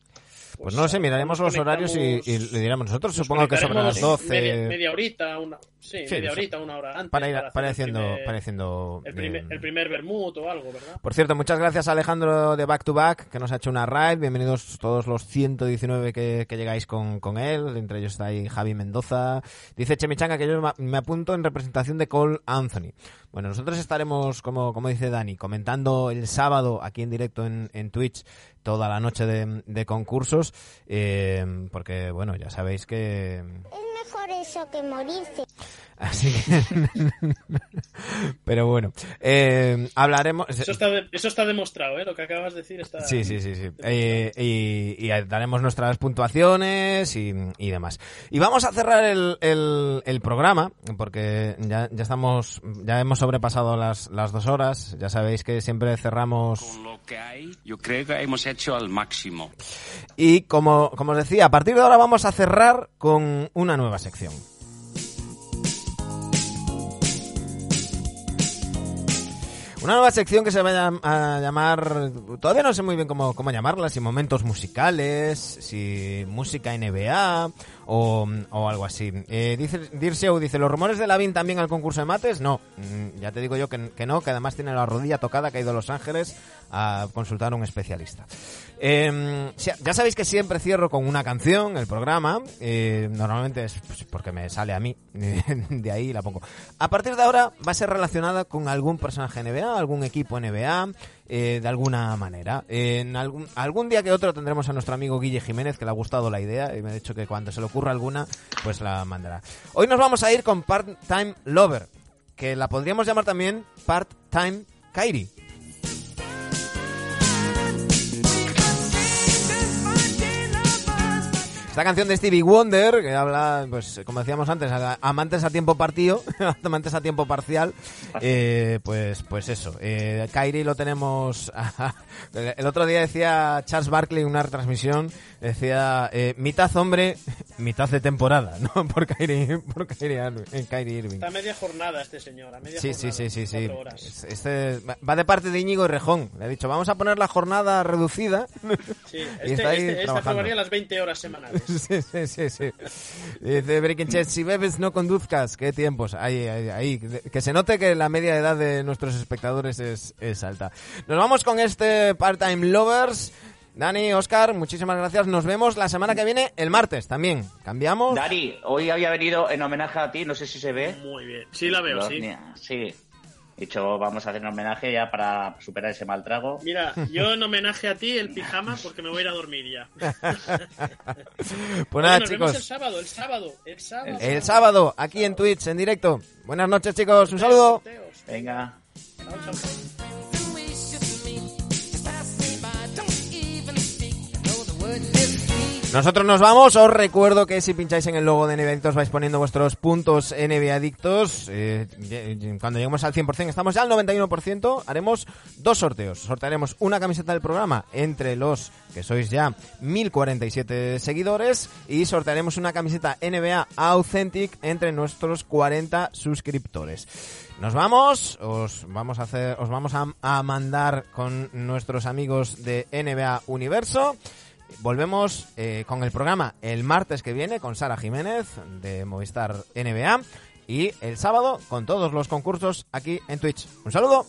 Pues no lo sé, miraremos los horarios y, y le diremos. Nosotros supongo que sobre las conectaremos 12. Media, media horita, una, sí, Sí, media horita, una hora antes. para ir para el primer- para haciendo, el primer, eh, el primer vermut o algo, ¿verdad? Por cierto, muchas gracias a Alejandro de Back to Back, que nos ha hecho una raid. Bienvenidos todos los 119 que, que llegáis con, con él. Entre ellos está ahí Javi Mendoza. Dice Chemichanga que yo me apunto en representación de Cole Anthony. Bueno, nosotros estaremos, como, como dice Dani, comentando el sábado aquí en directo en, en Twitch toda la noche de, de concursos. eh, porque, bueno, ya sabéis que... Es mejor eso que morirse. Así que... Pero bueno, eh, hablaremos... Eso está, de- eso está demostrado, ¿eh? Lo que acabas de decir está... Sí, sí, sí, sí. Eh, y, y daremos nuestras puntuaciones y, y demás. Y vamos a cerrar el, el, el programa, porque ya, ya estamos, ya hemos sobrepasado las, las dos horas. Ya sabéis que siempre cerramos. Con lo que hay, yo creo que hemos hecho al máximo. Y como, como os decía, a partir de ahora vamos a cerrar con una nueva sección. Una nueva sección que se va a llam- a llamar, todavía no sé muy bien cómo, cómo llamarla, si momentos musicales, si música NBA o, o algo así. Eh, dice Dirceu, dice, ¿los rumores de Lavin también al concurso de mates? No, Mm, ya te digo yo que, que no, que además tiene la rodilla tocada, que ha ido a Los Ángeles a consultar a un especialista. Eh, ya sabéis que siempre cierro con una canción el programa. eh, normalmente es pues, porque me sale a mí. De ahí la pongo. A partir de ahora va a ser relacionada con algún personaje NBA, algún equipo NBA, eh, de alguna manera. En algún, algún día que otro tendremos a nuestro amigo Guille Jiménez, que le ha gustado la idea y me ha dicho que cuando se le ocurra alguna, pues la mandará. Hoy nos vamos a ir con Part-Time Lover, que la podríamos llamar también Part-Time Kairi. Esta canción de Stevie Wonder, que habla, pues como decíamos antes, amantes a tiempo partido, amantes a tiempo parcial, eh, pues pues eso. Eh, Kyrie lo tenemos... el otro día decía Charles Barkley en una retransmisión, decía eh, mitad hombre, mitad de temporada, ¿no? Por Kyrie, por Kyrie, Irving-. Está a media jornada este señor, a media Sí, sí, jornada. sí, sí, sí. Es- Este va- de parte de Íñigo y Rejón. Le ha dicho, vamos a poner la jornada reducida. Sí, este, está ahí este, este trabajando. aprobaría las 20 horas semanales. Sí, sí, sí, sí. Dice Breaking Chat, si bebes no conduzcas, qué tiempos. Ahí, ahí, ahí. Que se note que la media edad de nuestros espectadores es, es alta. Nos vamos con este Part-Time Lovers. Dani, Oscar, muchísimas gracias. Nos vemos la semana que viene, el martes también. Cambiamos. Dani, hoy había venido en homenaje a ti, no sé si se ve. Muy bien. Sí la veo, Los sí. ni- Sí. Dicho, vamos a hacer un homenaje ya para superar ese mal trago. Mira, yo en homenaje a ti el pijama porque me voy a ir a dormir ya. Pues Oye, nada, nos vemos el sábado, el sábado, el sábado. El sábado, aquí en Twitch, en directo. Buenas noches, chicos. Un saludo. Venga. Chao, chao. Nosotros nos vamos. Os recuerdo que si pincháis en el logo de NBA Adictos vais poniendo vuestros puntos NBA Adictos. Eh, cuando lleguemos al 100%, estamos ya al 91%, haremos dos sorteos. Sortearemos una camiseta del programa entre los que sois ya 1047 seguidores y sortearemos una camiseta NBA Authentic entre nuestros 40 suscriptores. Nos vamos, os vamos a hacer, os vamos a mandar con nuestros amigos de NBA Universo. Volvemos eh, con el programa el martes que viene con Sara Jiménez de Movistar NBA y el sábado con todos los concursos aquí en Twitch. Un saludo.